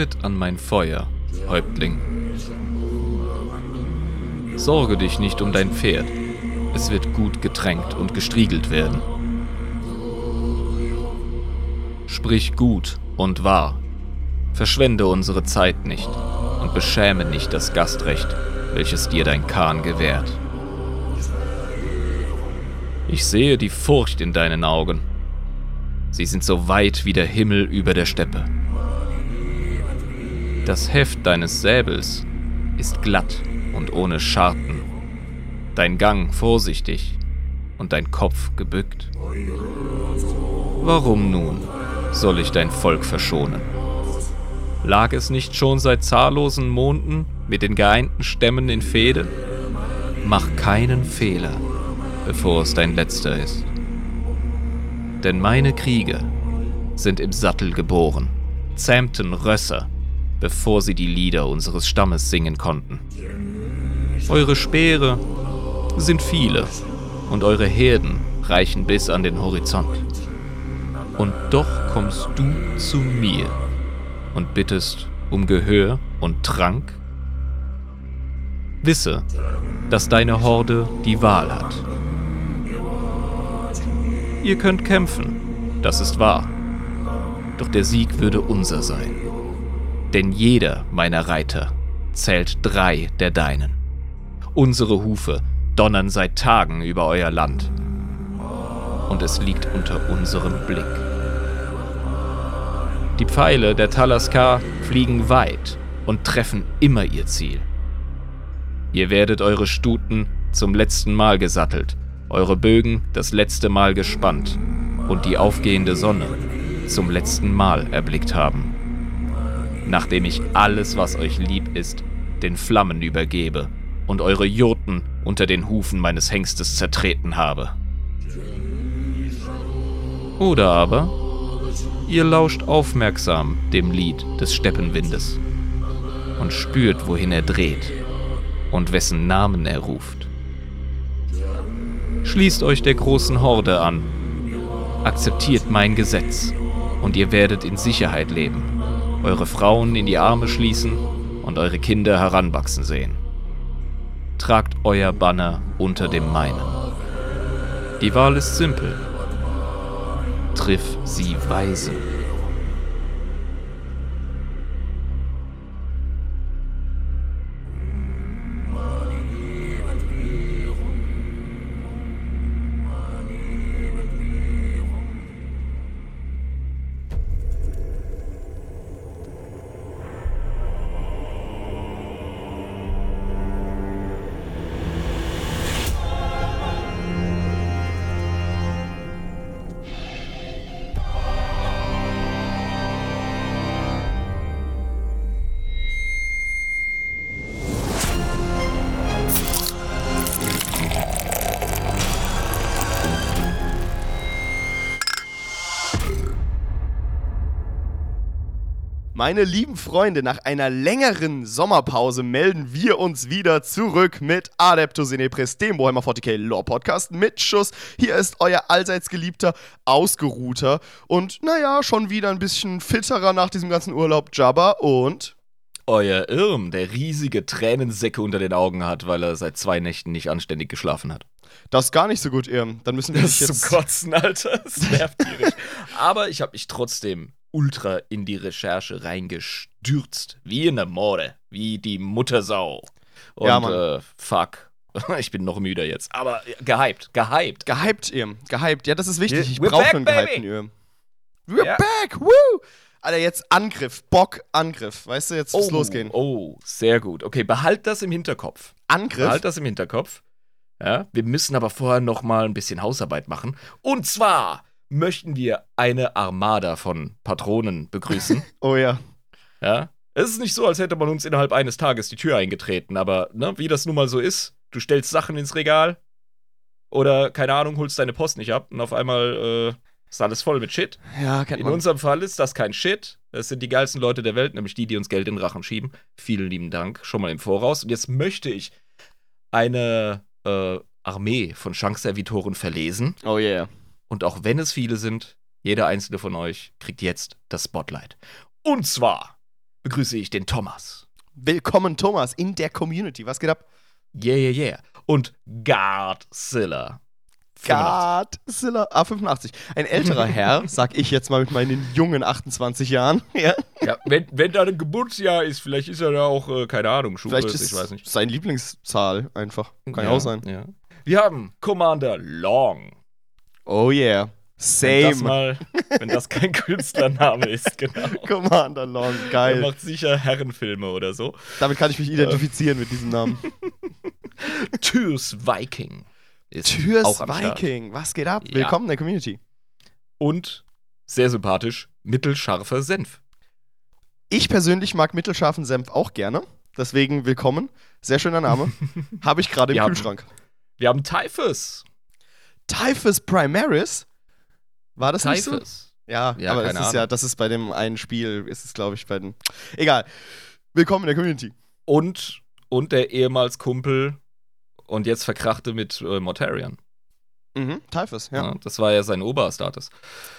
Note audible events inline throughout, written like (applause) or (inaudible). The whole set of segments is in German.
Tritt an mein Feuer, Häuptling. Sorge dich nicht um dein Pferd. Es wird gut getränkt und gestriegelt werden. Sprich gut und wahr. Verschwende unsere Zeit nicht und beschäme nicht das Gastrecht, welches dir dein Kahn gewährt. Ich sehe die Furcht in deinen Augen. Sie sind so weit wie der Himmel über der Steppe. Das Heft deines Säbels ist glatt und ohne Scharten, dein Gang vorsichtig und dein Kopf gebückt. Warum nun soll ich dein Volk verschonen? Lag es nicht schon seit zahllosen Monden mit den geeinten Stämmen in Fehde? Mach keinen Fehler, bevor es dein letzter ist. Denn meine Krieger sind im Sattel geboren, zähmten Rösser, bevor sie die Lieder unseres Stammes singen konnten. Eure Speere sind viele und eure Herden reichen bis an den Horizont. Und doch kommst du zu mir und bittest um Gehör und Trank? Wisse, dass deine Horde die Wahl hat. Ihr könnt kämpfen, das ist wahr. Doch der Sieg würde unser sein. Denn jeder meiner Reiter zählt drei der deinen. Unsere Hufe donnern seit Tagen über euer Land. Und es liegt unter unserem Blick. Die Pfeile der Talaskar fliegen weit und treffen immer ihr Ziel. Ihr werdet eure Stuten zum letzten Mal gesattelt, eure Bögen das letzte Mal gespannt und die aufgehende Sonne zum letzten Mal erblickt haben. Nachdem ich alles, was euch lieb ist, den Flammen übergebe und eure Jurten unter den Hufen meines Hengstes zertreten habe. Oder aber ihr lauscht aufmerksam dem Lied des Steppenwindes und spürt, wohin er dreht und wessen Namen er ruft. Schließt euch der großen Horde an, akzeptiert mein Gesetz und ihr werdet in Sicherheit leben, eure Frauen in die Arme schließen und eure Kinder heranwachsen sehen tragt euer Banner unter dem meinen. Die Wahl ist simpel. Triff sie weise. Meine lieben Freunde, nach einer längeren Sommerpause melden wir uns wieder zurück mit Adeptus Inepris, dem Boheimer 40k Lore Podcast mit Schuss. Hier ist euer allseits geliebter, ausgeruhter und naja, schon wieder ein bisschen fitterer nach diesem ganzen Urlaub Jabba und euer Irm, der riesige Tränensäcke unter den Augen hat, weil er seit zwei Nächten nicht anständig geschlafen hat. Das ist gar nicht so gut, Irm. Dann müssen wir das jetzt zum Kotzen, Alter. Das nervt tierisch. (laughs) Aber ich habe mich trotzdem ultra in die Recherche reingestürzt. Wie in der Morde. Wie die Muttersau. Und ja. Äh, fuck. (laughs) Ich bin noch müder jetzt. Aber gehypt, gehypt. Gehypt, Irm. Gehypt. Ja, das ist wichtig. Ich brauche einen gehypten Irm. We're yeah. back! Woo! Alter, jetzt Angriff. Bock, Angriff. Weißt du, jetzt muss oh, losgehen. Oh, sehr gut. Okay, behalt das im Hinterkopf. Angriff? Behalt das im Hinterkopf. Ja, wir müssen aber vorher noch mal ein bisschen Hausarbeit machen. Und zwar möchten wir eine Armada von Patronen begrüßen. (laughs) oh ja. Ja. Es ist nicht so, als hätte man uns innerhalb eines Tages die Tür eingetreten, aber ne, wie das nun mal so ist, du stellst Sachen ins Regal oder, keine Ahnung, holst deine Post nicht ab und auf einmal äh, ist alles voll mit Shit. Ja, kennt In man. unserem Fall ist das kein Shit. Es sind die geilsten Leute der Welt, nämlich die, die uns Geld in den Rachen schieben. Vielen lieben Dank, schon mal im Voraus. Und jetzt möchte ich eine äh, Armee von Chance-Servitoren verlesen. Oh yeah. Und auch wenn es viele sind, jeder einzelne von euch kriegt jetzt das Spotlight. Und zwar begrüße ich den Thomas. Willkommen, Thomas, in der Community. Was geht ab? Yeah, yeah, yeah. Und Godzilla. 85. Godzilla. Ah, 85. Ein älterer (laughs) Herr, sag ich jetzt mal mit meinen jungen 28 Jahren. (laughs) Ja. Ja, wenn, wenn da ein Geburtsjahr ist, vielleicht ist er da auch, äh, keine Ahnung, Vielleicht Schulgröße, ist ich weiß nicht. sein Lieblingszahl einfach. Kann ja auch sein. Ja. Wir haben Commander Long. Oh yeah. Wenn das Same. mal, wenn das kein Künstlername ist, (laughs) genau. Commander Long, Er geil. macht sicher Herrenfilme oder so. Damit kann ich mich identifizieren mit diesem Namen. (laughs) Tyrs Viking Start. Viking, was geht ab? Ja. Willkommen in der Community. Und sehr sympathisch, mittelscharfer Senf. Ich persönlich mag mittelscharfen Senf auch gerne. Deswegen willkommen. Sehr schöner Name. (laughs) Habe ich gerade im Wir haben- Kühlschrank. Wir haben Typhus. Typhus Primaris? War das nicht so? Typhus. Ja, Ja, aber das ist ja, das ist bei dem einen Spiel, ist es glaube ich bei den. Egal. Willkommen in der Community. Und, und der ehemals Kumpel und jetzt Verkrachte mit äh, Mortarion. Mhm, Typhus, ja. Ja. das war ja sein Oberstatus.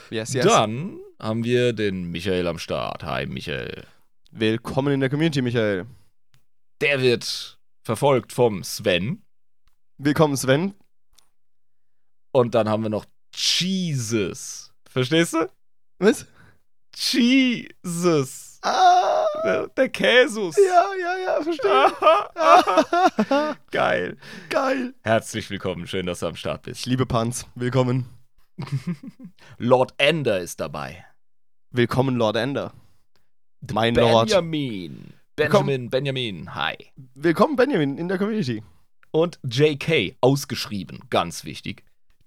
Yes, yes. Dann haben wir den Michael am Start. Hi, Michael. Willkommen in der Community, Michael. Der wird verfolgt vom Sven. Willkommen, Sven. Und dann haben wir noch Jesus. Verstehst du? Was? Jesus. Ah! Der, der Käsus. Ja, ja, ja, verstehe. (laughs) Geil. Geil. Herzlich willkommen. Schön, dass du am Start bist. liebe Panz. Willkommen. (laughs) Lord Ender ist dabei. Willkommen, Lord Ender. Mein Lord. Benjamin. Benjamin, Benjamin. Hi. Willkommen, Benjamin, in der Community. Und JK, ausgeschrieben. Ganz wichtig.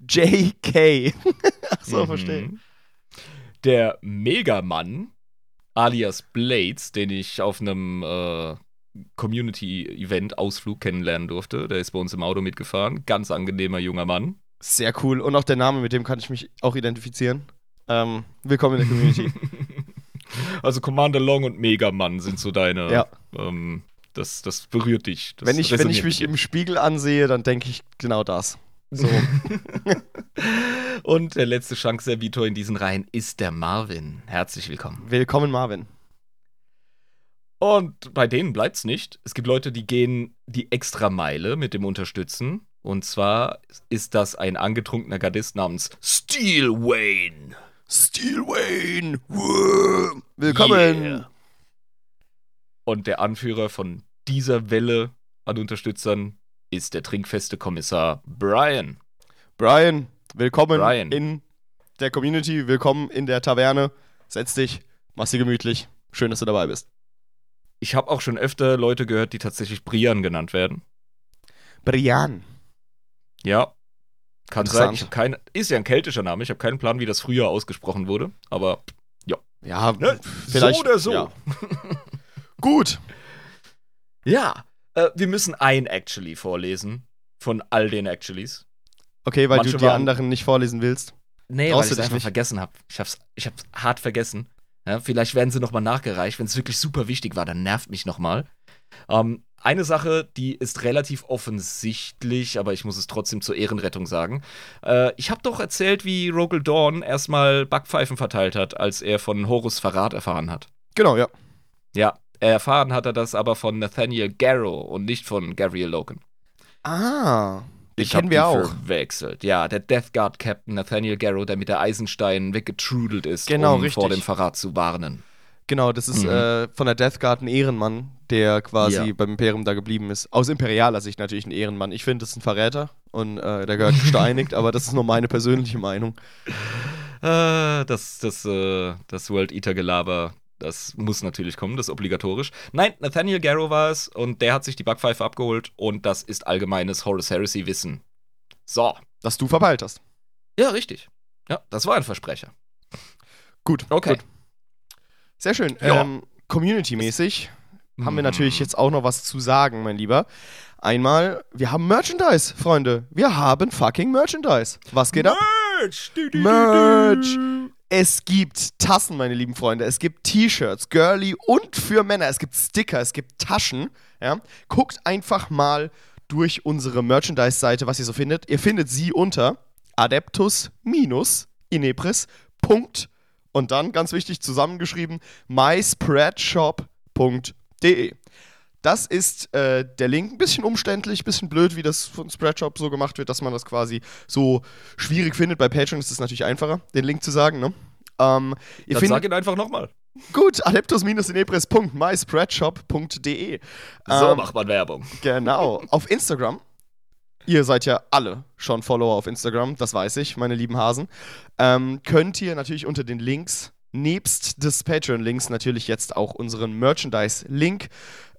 JK. Ach (laughs) so, Mhm. verstehe. Der Megamann, alias Blades, den ich auf einem äh, Community-Event-Ausflug kennenlernen durfte. Der ist bei uns im Auto mitgefahren. Ganz angenehmer junger Mann. Sehr cool. Und auch der Name, mit dem kann ich mich auch identifizieren. Ähm, willkommen in der Community. (laughs) also Commander Long und Megamann sind so deine. Ja. Ähm, das, das berührt dich. Das wenn ich, wenn ich mich im Spiegel ansehe, dann denke ich genau das. So. (laughs) Und der letzte Chance-Servitor in diesen Reihen ist der Marvin. Herzlich willkommen. willkommen, Marvin. Und bei denen bleibt's nicht. Es gibt Leute, die gehen die extra Meile mit dem Unterstützen. Und zwar ist das ein angetrunkener Gardist namens Steel Wayne. Steel Wayne. Willkommen. Yeah. Und der Anführer von dieser Welle an Unterstützern ist der trinkfeste Kommissar Brian. Brian, willkommen Brian. in der Community. Willkommen in der Taverne. Setz dich, mach's dir gemütlich. Schön, dass du dabei bist. Ich habe auch schon öfter Leute gehört, die tatsächlich Brian genannt werden. Brian. Ja. Kann sein. Ich hab keine, ist ja ein keltischer Name. Ich habe keinen Plan, wie das früher ausgesprochen wurde. Aber Ja, Ne? vielleicht. so oder so. Ja. (laughs) Gut. Ja, äh, wir müssen ein Actually vorlesen von all den Actuallys. Okay, weil Manche du die waren- anderen nicht vorlesen willst. Nee, Traust weil ich es einfach nicht? vergessen habe. Ich hab's, ich hab's hart vergessen. Ja, vielleicht werden sie nochmal nachgereicht. Wenn es wirklich super wichtig war, dann nervt mich nochmal. Ähm, eine Sache, die ist relativ offensichtlich, aber ich muss es trotzdem zur Ehrenrettung sagen. Äh, ich habe doch erzählt, wie Rogel Dawn erstmal Backpfeifen verteilt hat, als er von Horus Verrat erfahren hat. Genau, ja. Ja, erfahren hat er das aber von Nathaniel Garrow und nicht von Gabriel Logan. Ah. Den kennen wir auch. verwechselt. Ja, der Death Guard Captain Nathaniel Garrow, der mit der Eisenstein weggetrudelt ist, Genau, um richtig. vor dem Verrat zu warnen. Genau, das ist Mhm. äh, von der Death Guard ein Ehrenmann, der quasi Ja. beim Imperium da geblieben ist. Aus imperialer Sicht natürlich ein Ehrenmann. Ich finde, das ist ein Verräter und äh, der gehört (laughs) gesteinigt, aber das ist nur meine persönliche Meinung. Äh, das, das, äh, das World Eater Gelaber, das muss natürlich kommen, das ist obligatorisch. Nein, Nathaniel Garrow war es und der hat sich die Backpfeife abgeholt und das ist allgemeines Horus Heresy Wissen. So. Dass du verpeilt hast. Ja, richtig. Ja, das war ein Versprecher. Gut. Okay. Gut. Sehr schön. Ja. Ähm, Community-mäßig haben wir Hm. natürlich jetzt auch noch was zu sagen, mein Lieber. Einmal, wir haben Merchandise, Freunde. Wir haben fucking Merchandise. Was geht ab? Merch! Du, du, Merch. Es gibt Tassen, meine lieben Freunde. Es gibt T-Shirts, Girly und für Männer. Es gibt Sticker, es gibt Taschen. Ja? Guckt einfach mal durch unsere Merchandise-Seite, was ihr so findet. Ihr findet sie unter adeptus-inepris. Und dann, ganz wichtig, zusammengeschrieben, myspreadshop.com spreadshop.de. Das ist äh, der Link. Ein bisschen umständlich, ein bisschen blöd, wie das von Spreadshop so gemacht wird, dass man das quasi so schwierig findet. Bei Patreon ist es natürlich einfacher, den Link zu sagen. Ne? Ähm, ihr Dann findet, sag ihn einfach nochmal. gut, adeptus-inepres.myspreadshop.de. So Ähm, macht man Werbung. Genau. Auf Instagram. Ihr seid ja alle schon Follower auf Instagram, das weiß ich, meine lieben Hasen. Ähm, könnt ihr natürlich unter den Links, nebst des Patreon-Links, natürlich jetzt auch unseren Merchandise-Link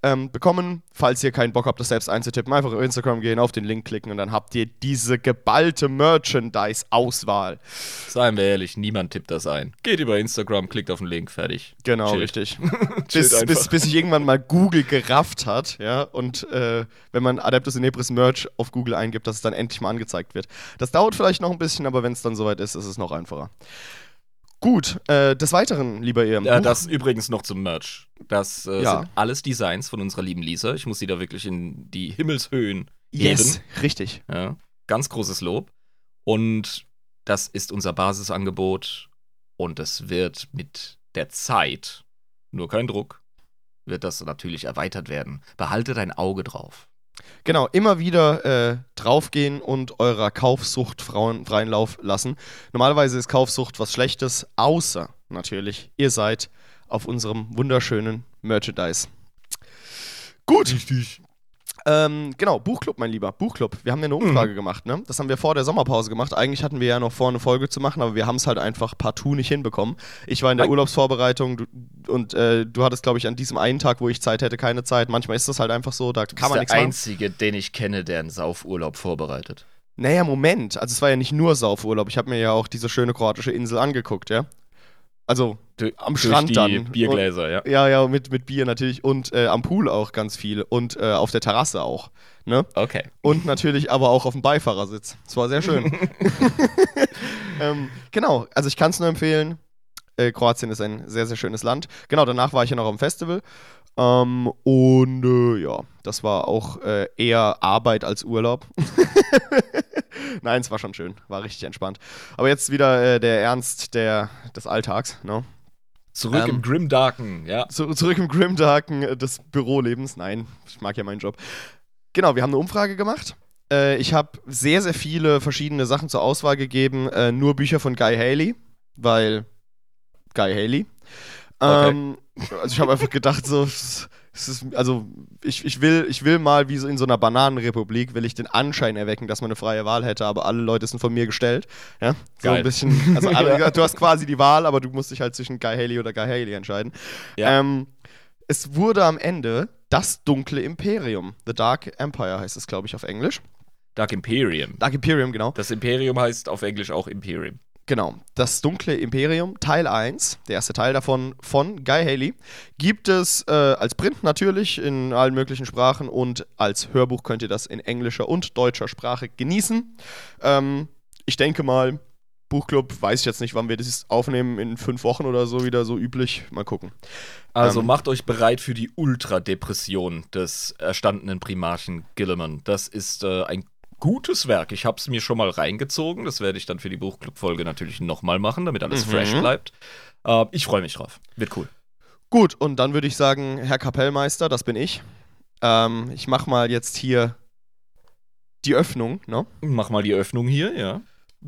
ähm, bekommen. Falls ihr keinen Bock habt, das selbst einzutippen, einfach auf Instagram gehen, auf den Link klicken und dann habt ihr diese geballte Merchandise-Auswahl. Seien wir ehrlich, niemand tippt das ein. Geht über Instagram, klickt auf den Link, fertig. Genau, Chillt. richtig. (laughs) Bis, bis, bis sich irgendwann mal Google gerafft hat, ja, und äh, wenn man Adeptus Inepris Merch auf Google eingibt, dass es dann endlich mal angezeigt wird. Das dauert vielleicht noch ein bisschen, aber wenn es dann soweit ist, ist es noch einfacher. Gut, äh, des Weiteren, lieber ihr. Ja, das übrigens noch zum Merch. Das äh, Ja. sind alles Designs von unserer lieben Lisa. Ich muss sie da wirklich in die Himmelshöhen yes, heben. richtig. Ja, ganz großes Lob. Und das ist unser Basisangebot. Und es wird mit der Zeit, nur kein Druck, wird das natürlich erweitert werden. Behaltet ein Auge drauf. Genau, immer wieder äh, draufgehen und eurer Kaufsucht Frauen freien Lauf lassen. Normalerweise ist Kaufsucht was Schlechtes, außer natürlich, ihr seid auf unserem wunderschönen Merchandise. Gut. Richtig. Ähm, genau, Buchclub, mein Lieber. Buchclub. Wir haben ja eine Umfrage gemacht, ne? Das haben wir vor der Sommerpause gemacht. Eigentlich hatten wir ja noch vor, eine Folge zu machen, aber wir haben es halt einfach partout nicht hinbekommen. Ich war in der. Urlaubsvorbereitung du, und äh, du hattest, glaube ich, an diesem einen Tag, wo ich Zeit hätte, keine Zeit. Manchmal ist das halt einfach so, da kann man der nichts machen. einzige, den ich kenne, der einen Saufurlaub vorbereitet. Naja, Moment. Also es war ja nicht nur Saufurlaub. Ich habe mir ja auch diese schöne kroatische Insel angeguckt, ja? Also Du- am Strand dann. Biergläser, ja. Ja, ja, mit, mit Bier natürlich und äh, am Pool auch ganz viel und äh, auf der Terrasse auch. Ne? Okay. Und natürlich aber auch auf dem Beifahrersitz. Es war sehr schön. (laughs) (laughs) ähm, genau, also ich kann es nur empfehlen. Äh, Kroatien ist ein sehr, sehr schönes Land. Genau, danach war ich ja noch am Festival. Ähm, und äh, ja, das war auch äh, eher Arbeit als Urlaub. (laughs) (laughs) Nein, es war schon schön, war richtig entspannt. Aber jetzt wieder äh, der Ernst der, des Alltags. Ne? Zurück Ähm, im Grimdarken, ja. Zu, zurück im Grimdarken äh, des Bürolebens. Nein, ich mag ja meinen Job. Genau, wir haben eine Umfrage gemacht. Äh, ich habe sehr, sehr viele verschiedene Sachen zur Auswahl gegeben. Äh, nur Bücher von Guy Haley, weil Guy Haley. Okay. Ähm, also ich habe einfach gedacht, so, (laughs) ist, also ich, ich, will, ich will mal wie so in so einer Bananenrepublik, will ich den Anschein erwecken, dass man eine freie Wahl hätte, aber alle Leute sind von mir gestellt. Ja? So Geil. ein bisschen, also alle, (laughs) du hast quasi die Wahl, aber du musst dich halt zwischen Guy Haley oder Guy Haley entscheiden. Ja. Ähm, es wurde am Ende das dunkle Imperium. The Dark Empire heißt es, glaube ich, auf Englisch. Dark Imperium. Dark Imperium, genau. Das Imperium heißt auf Englisch auch Imperium. Genau. Das dunkle Imperium, Teil 1, der erste Teil davon von Guy Haley, gibt es äh, als Print natürlich in allen möglichen Sprachen und als Hörbuch könnt ihr das in englischer und deutscher Sprache genießen. Ähm, ich denke mal, Buchclub, weiß ich jetzt nicht, wann wir das aufnehmen, in fünf Wochen oder so wieder so üblich. Mal gucken. Also Ähm. macht euch bereit für die Ultradepression des erstandenen Primarchen Gilliman. Das ist äh, ein gutes Werk. Ich habe es mir schon mal reingezogen. Das werde ich dann für die Buchclub-Folge natürlich nochmal machen, damit alles Mhm. fresh bleibt. Äh, ich freue mich drauf. Wird cool. Gut, und dann würde ich sagen, Herr Kapellmeister, das bin ich. Ähm, ich mach mal jetzt hier die Öffnung, ne? Mach mal die Öffnung hier, ja.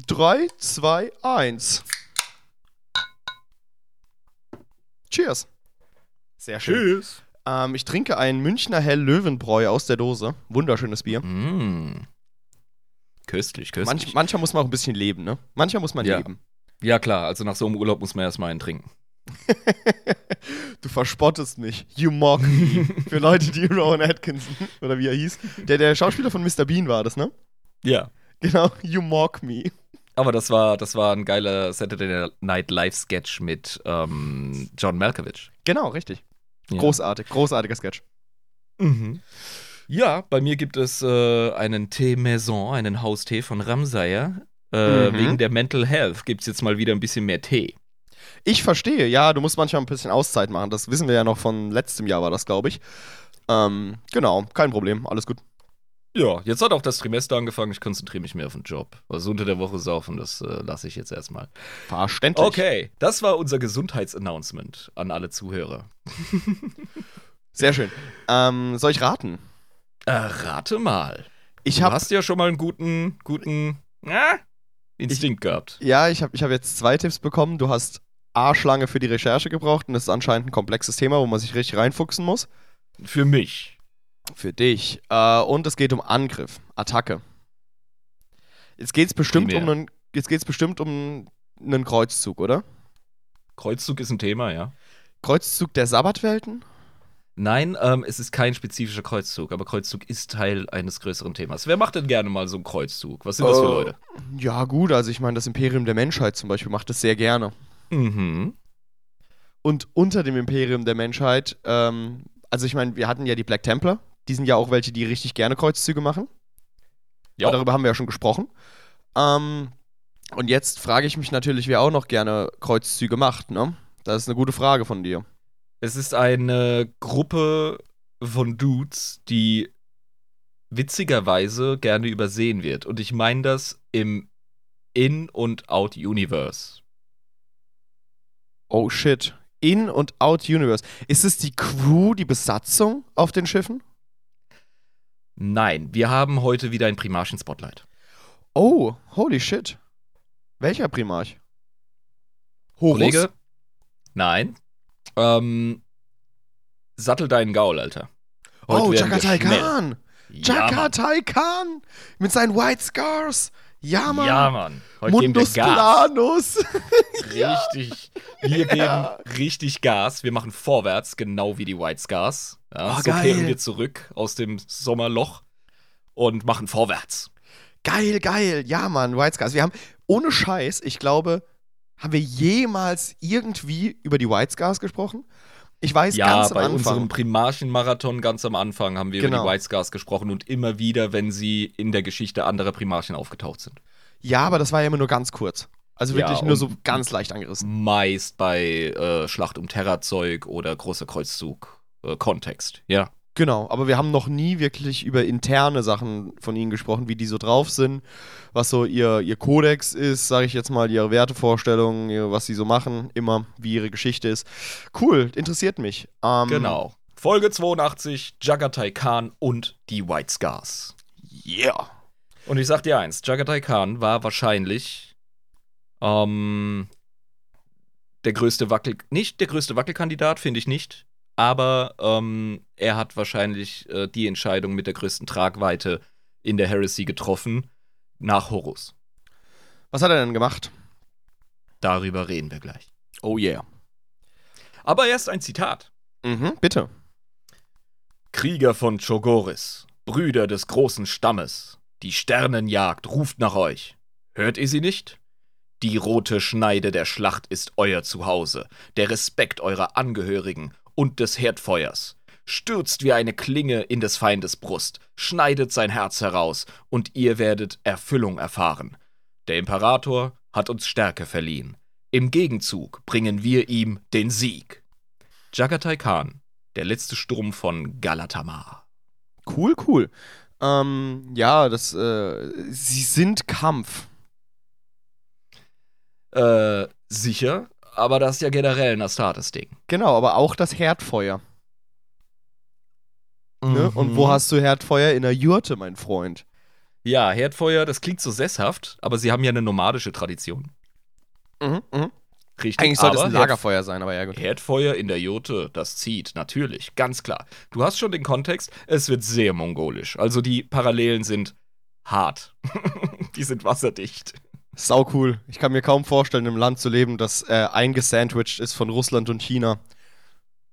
3, 2, 1. Cheers. Sehr schön. Tschüss. Ähm, ich trinke ein Münchner Hell Löwenbräu aus der Dose. Wunderschönes Bier. Mm. Köstlich, köstlich. Manch, manchmal muss man auch ein bisschen leben, ne? Manchmal muss man Ja. leben. ja, klar. Also nach so einem Urlaub muss man erstmal einen trinken. (laughs) du verspottest mich. You mock me. (laughs) Für Leute, die Rowan Atkinson, oder wie er hieß. Der, der Schauspieler von Mr. Bean war das, ne? Ja. Genau. You mock me. Aber das war, das war ein geiler Saturday Night Live Sketch mit ähm, John Malkovich. Genau, richtig. Ja. Großartig. Großartiger Sketch. Mhm. Ja, bei mir gibt es äh, einen Tee Maison, einen Haustee von Ramsayer. Äh, Mhm. Wegen der Mental Health gibt es jetzt mal wieder ein bisschen mehr Tee. Ich verstehe, ja, du musst manchmal ein bisschen Auszeit machen. Das wissen wir ja noch von letztem Jahr, war das, glaube ich. Ähm, genau, kein Problem, alles gut. Ja, jetzt hat auch das Trimester angefangen. Ich konzentriere mich mehr auf den Job. Also unter der Woche saufen, das äh, lasse ich jetzt erstmal. Verständlich. Okay, das war unser Gesundheitsannouncement an alle Zuhörer. Sehr schön. Ähm, soll ich raten? Äh, rate mal. Ich Du habe hast ja schon mal einen guten, guten ja, Instinkt gehabt. ja, ich habe ich hab jetzt zwei Tipps bekommen. Du hast A-Schlange für die Recherche gebraucht und das ist anscheinend ein komplexes Thema, wo man sich richtig reinfuchsen muss. Für mich. Für dich. Äh, und es geht um Angriff, Attacke. Jetzt geht's bestimmt um Primär. einen, jetzt geht's bestimmt um einen Kreuzzug, oder? Kreuzzug ist ein Thema, ja. Kreuzzug der Sabbatwelten? Nein, ähm, es ist kein spezifischer Kreuzzug, aber Kreuzzug ist Teil eines größeren Themas. Wer macht denn gerne mal so einen Kreuzzug? Was sind das für Äh, Leute? Ja, gut, also ich meine, das Imperium der Menschheit zum Beispiel macht das sehr gerne. Mhm. Und unter dem Imperium der Menschheit, ähm, also ich meine, wir hatten ja die Black Templar, die sind ja auch welche, die richtig gerne Kreuzzüge machen. Ja. Darüber haben wir ja schon gesprochen. Ähm, und jetzt frage ich mich natürlich, wer auch noch gerne Kreuzzüge macht, ne? Das ist eine gute Frage von dir. Es ist eine Gruppe von Dudes, die witzigerweise gerne übersehen wird. Und ich meine das im In- und Out-Universe. Oh shit. In- und Out-Universe. Ist es die Crew, die Besatzung auf den Schiffen? Nein, wir haben heute wieder ein Primarchen-Spotlight. Oh, holy shit. Welcher Primarch? Horus? Kollege? Nein. Ähm, sattel deinen Gaul, Alter. Oh, wir Jagatai schnell. Khan. Ja, Mann. Jagatai Khan. Mit seinen White Scars. Ja, Mann. Ja, Mann. Heute geben wir Mundus Gas. Planus. (laughs) Richtig. Wir geben Ja. richtig Gas. Wir machen vorwärts, genau wie die White Scars. Ja, Oh, so geil. kehren wir zurück aus dem Sommerloch und machen vorwärts. geil, geil. Ja, Mann, White Scars. Wir haben, ohne Scheiß, ich glaube, haben wir jemals irgendwie über die White Scars gesprochen? Ich weiß Ja, ganz am bei Anfang. unserem Primarchen-Marathon ganz am Anfang haben wir über Genau. die White Scars gesprochen und immer wieder, wenn sie in der Geschichte anderer Primarchen aufgetaucht sind. Ja, aber das war ja immer nur ganz kurz. Also Ja, wirklich nur und- so ganz leicht angerissen. Meist bei äh, Schlacht um Terrazeug oder großer Kreuzzug äh, Kontext. Ja. Genau, aber wir haben noch nie wirklich über interne Sachen von ihnen gesprochen, wie die so drauf sind, was so ihr, ihr Kodex ist, sage ich jetzt mal, ihre Wertevorstellungen, was sie so machen, immer, wie ihre Geschichte ist. Cool, interessiert mich. Ähm, Genau. Folge 82, Jagatai Khan und die White Scars. Yeah. Und ich sag dir eins, Jagatai Khan war wahrscheinlich ähm, der größte Wackel, nicht der größte Wackelkandidat, finde ich nicht, aber ähm, er hat wahrscheinlich äh, die Entscheidung mit der größten Tragweite in der Heresy getroffen, nach Horus. Was hat er denn gemacht? Darüber reden wir gleich. Oh yeah. Aber erst ein Zitat. Mhm, bitte. Krieger von Chogoris, Brüder des großen Stammes, die Sternenjagd ruft nach euch. Hört ihr sie nicht? Die rote Schneide der Schlacht ist euer Zuhause, der Respekt eurer Angehörigen und des Herdfeuers. Stürzt wie eine Klinge in des Feindes Brust, schneidet sein Herz heraus, und ihr werdet Erfüllung erfahren. Der Imperator hat uns Stärke verliehen. Im Gegenzug bringen wir ihm den Sieg. Jagatai Khan, der letzte Sturm von Galatamar. Cool, cool. Ähm, ja, das, äh, sie sind Kampf. Äh, sicher, aber das ist ja generell ein Astartes-Ding. Genau, aber auch das Herdfeuer. Ne? Und wo hast du Herdfeuer? In der Jurte, mein Freund. Ja, Herdfeuer, das klingt so sesshaft, aber sie haben ja eine nomadische Tradition. Mhm, mhm. Richtig. Eigentlich sollte es ein Lagerfeuer sein, aber ja gut. Herdfeuer in der Jurte, das zieht, natürlich, ganz klar. Du hast schon den Kontext, es wird sehr mongolisch. Also die Parallelen sind hart. (laughs) die sind wasserdicht. Sau cool. Ich kann mir kaum vorstellen, im Land zu leben, das äh, eingesandwiched ist von Russland und China.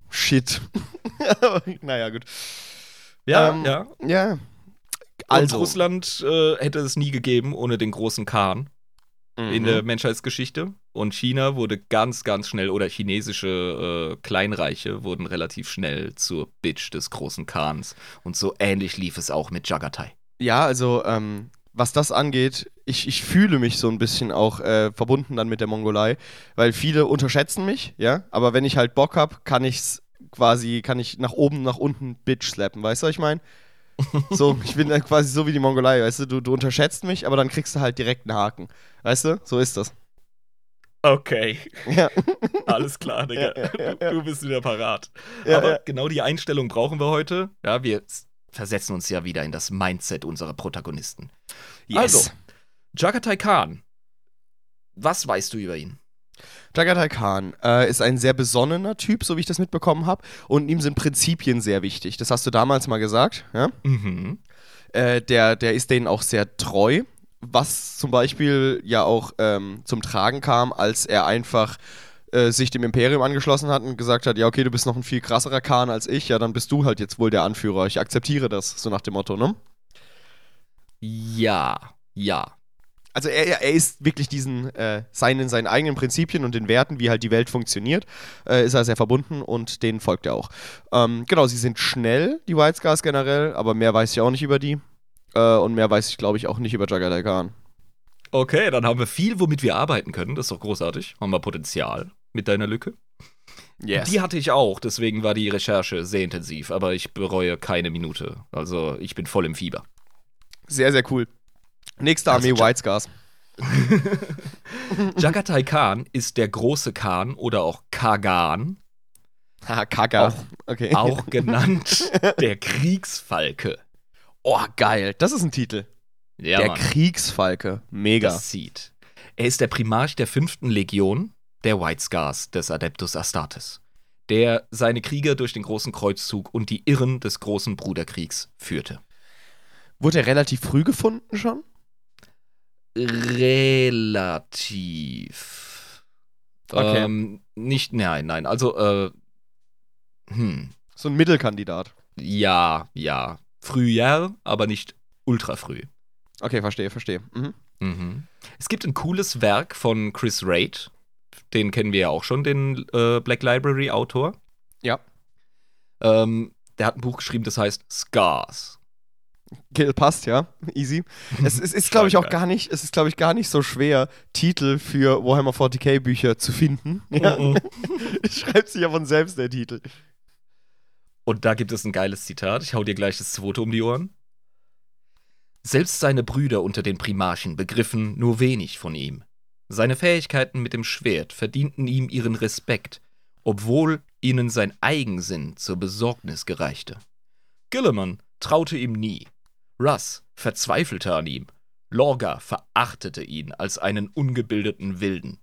Shit. (laughs) naja, gut. Ja, Ähm, ja. Ja. Also Also. Russland äh, hätte es nie gegeben ohne den großen Khan. in Mhm. der Menschheitsgeschichte. Und China wurde ganz, ganz schnell, oder chinesische äh, Kleinreiche wurden relativ schnell zur Bitch des großen Khans. Und so ähnlich lief es auch mit Jagatai. Ja, also, ähm, was das angeht, ich, ich fühle mich so ein bisschen auch äh, verbunden dann mit der Mongolei, weil viele unterschätzen mich, ja, aber wenn ich halt Bock hab, kann ich's quasi, kann ich nach oben, nach unten Bitch slappen, weißt du, was ich meine? (laughs) So, ich bin dann quasi so wie die Mongolei, weißt du, du, du unterschätzt mich, aber dann kriegst du halt direkt einen Haken, weißt du, so ist das. Okay, Ja. (laughs) alles klar, Digga. Ja, ja, Du, bist wieder parat. Aber genau die Einstellung brauchen wir heute. Ja, wir versetzen uns ja wieder in das Mindset unserer Protagonisten. Yes. Also, Jagatai Khan. Was weißt du über ihn? Jagatai Khan äh, ist ein sehr besonnener Typ, so wie ich das mitbekommen habe. Und ihm sind Prinzipien sehr wichtig. Das hast du damals mal gesagt. Ja? Mhm. Äh, der, der ist denen auch sehr treu. Was zum Beispiel ja auch ähm, zum Tragen kam, als er einfach äh, sich dem Imperium angeschlossen hat und gesagt hat, ja, okay, du bist noch ein viel krasserer Khan als ich, ja, dann bist du halt jetzt wohl der Anführer. Ich akzeptiere das, so nach dem Motto, ne? Ja, ja. Also er, er ist wirklich diesen, äh, seinen, seinen eigenen Prinzipien und den Werten, wie halt die Welt funktioniert, äh, ist er sehr verbunden und denen folgt er auch. Ähm, genau, sie sind schnell, die White Scars generell, aber mehr weiß ich auch nicht über die. Äh, und mehr weiß ich, glaube ich, auch nicht über Jagatai Khan. Okay, dann haben wir viel, womit wir arbeiten können. Das ist doch großartig. Haben wir Potenzial mit deiner Lücke. Yes. Die hatte ich auch, deswegen war die Recherche sehr intensiv, aber ich bereue keine Minute. Also ich bin voll im Fieber. Sehr, sehr cool. Nächste Also Armee Ja- White Scars. (laughs) Jagatai Khan ist der große Khan oder auch Kagan, Haha, (laughs) Kaka. Auch- okay. auch (laughs) genannt der Kriegsfalke. Oh, geil. Das ist ein Titel. Ja, der Mann, Kriegsfalke. Mega. das sieht. Er ist der Primarch der fünften Legion der White Scars des Adeptus Astartes, der seine Krieger durch den großen Kreuzzug und die Irren des großen Bruderkriegs führte. Wurde er relativ früh gefunden schon? Relativ. Okay. Ähm, nicht, nein, nein. Also, äh, hm, So ein Mittelkandidat. ja, ja. Frühjahr, aber nicht ultra früh. Okay, verstehe, verstehe. Mhm. Mhm. Es gibt ein cooles Werk von Chris Raid. Den kennen wir ja auch schon, den äh, Black Library Autor. Ja. Ähm, der hat ein Buch geschrieben, das heißt Scars. Kill passt, ja. Easy. Es, es ist, glaube ich, auch gar nicht, es ist, glaube ich, gar nicht so schwer, Titel für Warhammer 40k Bücher zu finden. Ja. Mhm. Schreibt sich ja von selbst der Titel. Und da gibt es ein geiles Zitat. Ich hau dir gleich das zweite um die Ohren. Selbst seine Brüder unter den Primarchen begriffen nur wenig von ihm. Seine Fähigkeiten mit dem Schwert verdienten ihm ihren Respekt, obwohl ihnen sein Eigensinn zur Besorgnis gereichte. Gilliman traute ihm nie. Russ verzweifelte an ihm. Lorga verachtete ihn als einen ungebildeten Wilden.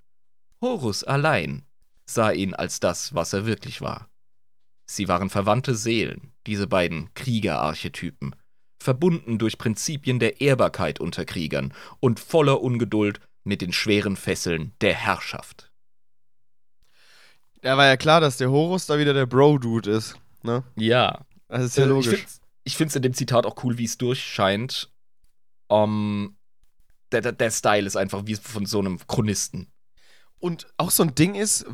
Horus allein sah ihn als das, was er wirklich war. Sie waren verwandte Seelen, diese beiden Kriegerarchetypen, verbunden durch Prinzipien der Ehrbarkeit unter Kriegern und voller Ungeduld mit den schweren Fesseln der Herrschaft. Ja, war ja klar, dass der Horus da wieder der Bro-Dude ist. Ne? Ja, Das ist ja Äh, logisch. Ich finde es in dem Zitat auch cool, wie es durchscheint. Um, der, der, der Style ist einfach wie von so einem Chronisten. Und auch so ein Ding ist,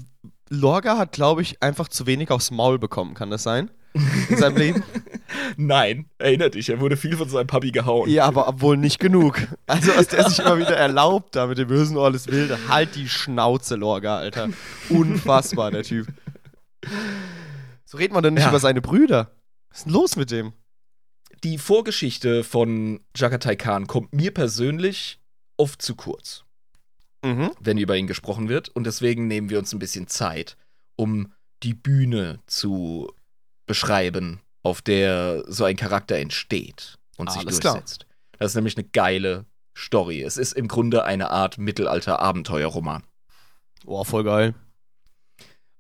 Lorga hat, glaube ich, einfach zu wenig aufs Maul bekommen. Kann das sein? In seinem Leben? (laughs) Nein, erinnert dich, er wurde viel von seinem Papi gehauen. Ja, aber obwohl nicht genug. Also, was der sich immer wieder erlaubt, da mit dem bösen Ohr alles Wilde. Halt die Schnauze, Lorga, Alter. Unfassbar, der Typ. So redet man doch nicht Ja. über seine Brüder. Was ist denn los mit dem? Die Vorgeschichte von Jagatai Khan kommt mir persönlich oft zu kurz. Mhm. wenn über ihn gesprochen wird. Und deswegen nehmen wir uns ein bisschen Zeit, um die Bühne zu beschreiben, auf der so ein Charakter entsteht und sich Alles klar. durchsetzt. Das ist nämlich eine geile Story. Es ist im Grunde eine Art Mittelalter-Abenteuerroman. Boah, voll geil.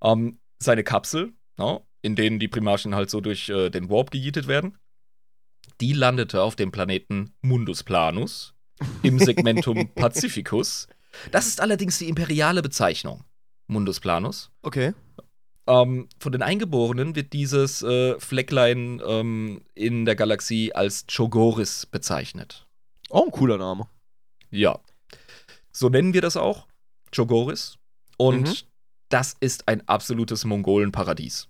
Ähm, seine Kapsel, ja, in denen die Primarchen halt so durch äh, den Warp gejietet werden, die landete auf dem Planeten Mundus Planus im (laughs) Segmentum Pacificus. Das ist allerdings die imperiale Bezeichnung. Mundus Planus. Okay. Ähm, von den Eingeborenen wird dieses äh, Flecklein ähm, in der Galaxie als Chogoris bezeichnet. Oh, ein cooler Name. Ja. So nennen wir das auch. Chogoris. Und Mhm. das ist ein absolutes Mongolenparadies.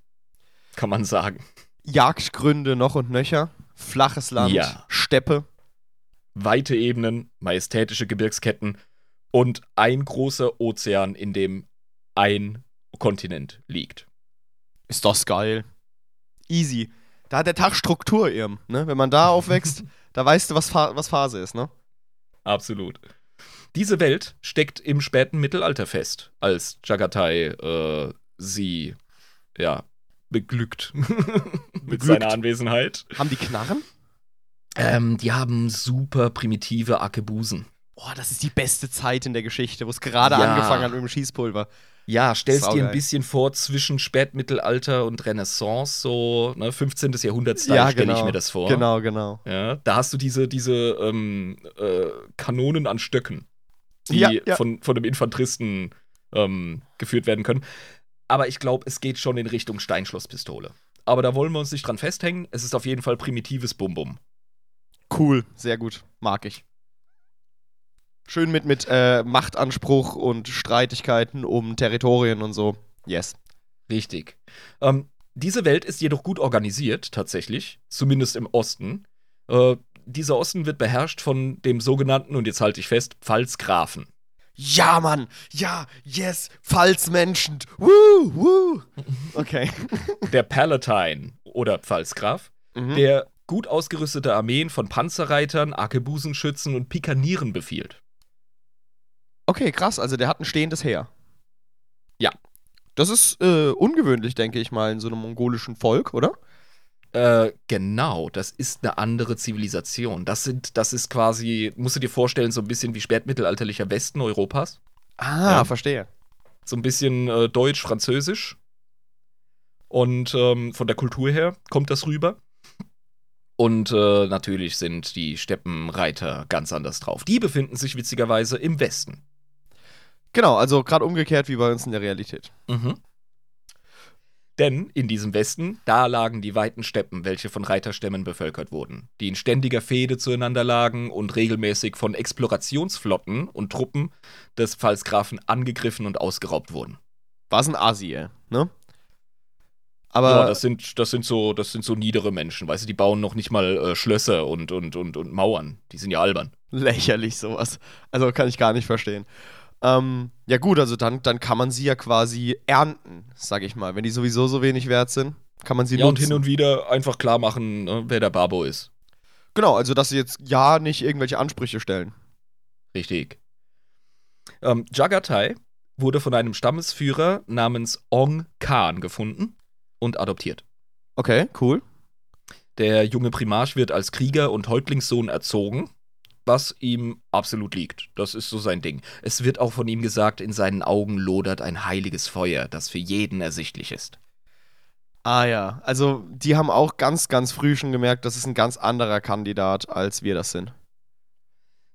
Kann man sagen. Jagdgründe noch und nöcher. Flaches Land. Ja. Steppe. Weite Ebenen, majestätische Gebirgsketten und ein großer Ozean, in dem ein Kontinent liegt. Ist das geil. Easy. Da hat der Tag Struktur, Irm. Ne? Wenn man da (laughs) aufwächst, da weißt du, was, Pha was Phase ist, ne? Absolut. Diese Welt steckt im späten Mittelalter fest, als Jagatai äh, sie ja beglückt (laughs) mit Beglückt. seiner Anwesenheit. Haben die Knarren? Ähm, die haben super primitive Arkebusen. Oh, das ist die beste Zeit in der Geschichte, wo es gerade Ja. angefangen hat mit dem Schießpulver. Ja, stellst dir Saugeil. ein bisschen vor zwischen Spätmittelalter und Renaissance, so ne, 15. Jahrhundert-Style Ja, stelle ich genau. mir das vor. Genau, genau. Ja, da hast du diese, diese ähm, äh, Kanonen an Stöcken, die Ja, ja. Von, von einem Infanteristen ähm, geführt werden können. Aber ich glaube, es geht schon in Richtung Steinschlosspistole. Aber da wollen wir uns nicht dran festhängen. Es ist auf jeden Fall primitives Bum-Bum. Cool, sehr gut. Mag ich. Schön mit, mit äh, Machtanspruch und Streitigkeiten um Territorien und so. Yes. Richtig. Ähm, diese Welt ist jedoch gut organisiert, tatsächlich, zumindest im Osten. Äh, dieser Osten wird beherrscht von dem sogenannten, und jetzt halte ich fest, Pfalzgrafen. Ja, Mann. Ja, yes. Pfalzmenschen. Woo, woo. Okay. (laughs) Der Palatine oder Pfalzgraf, Mhm. der gut ausgerüstete Armeen von Panzerreitern, Arkebusenschützen und Pikanieren befiehlt. Okay, krass. Also der hat ein stehendes Heer. Ja. Das ist äh, ungewöhnlich, denke ich mal, in so einem mongolischen Volk, oder? Äh, genau, das ist eine andere Zivilisation. Das sind, das ist quasi, musst du dir vorstellen, so ein bisschen wie spätmittelalterlicher Westen Europas. Ah, Ja. verstehe. so ein bisschen äh, Deutsch, Französisch. Und ähm, von der Kultur her kommt das rüber. Und äh, natürlich sind die Steppenreiter ganz anders drauf. Die befinden sich witzigerweise im Westen. Genau, also gerade umgekehrt wie bei uns in der Realität. Denn in diesem Westen, da lagen die weiten Steppen, welche von Reiterstämmen bevölkert wurden, die in ständiger Fehde zueinander lagen und regelmäßig von Explorationsflotten und Truppen des Pfalzgrafen angegriffen und ausgeraubt wurden. War es ein Asi, ey, ne? Aber ja, das sind, das sind so, das sind so niedere Menschen, weißt du, die bauen noch nicht mal äh, Schlösser und, und, und, und Mauern. Die sind ja albern. lächerlich sowas. Also kann ich gar nicht verstehen. Ähm, ja gut, also dann, dann kann man sie ja quasi ernten, sag ich mal. Wenn die sowieso so wenig wert sind, kann man sie ja, und nutzen. hin und wieder einfach klar machen, ne, wer der Babo ist. genau, also dass sie jetzt ja nicht irgendwelche Ansprüche stellen. Richtig. Ähm, Jagatai wurde von einem Stammesführer namens Ong Khan gefunden und adoptiert. Okay, cool. Der junge Primarch wird als Krieger und Häuptlingssohn erzogen, was ihm absolut liegt. Das ist so sein Ding. Es wird auch von ihm gesagt, in seinen Augen lodert ein heiliges Feuer, das für jeden ersichtlich ist. Ah ja, also die haben auch ganz, ganz früh schon gemerkt, das ist ein ganz anderer Kandidat, als wir das sind.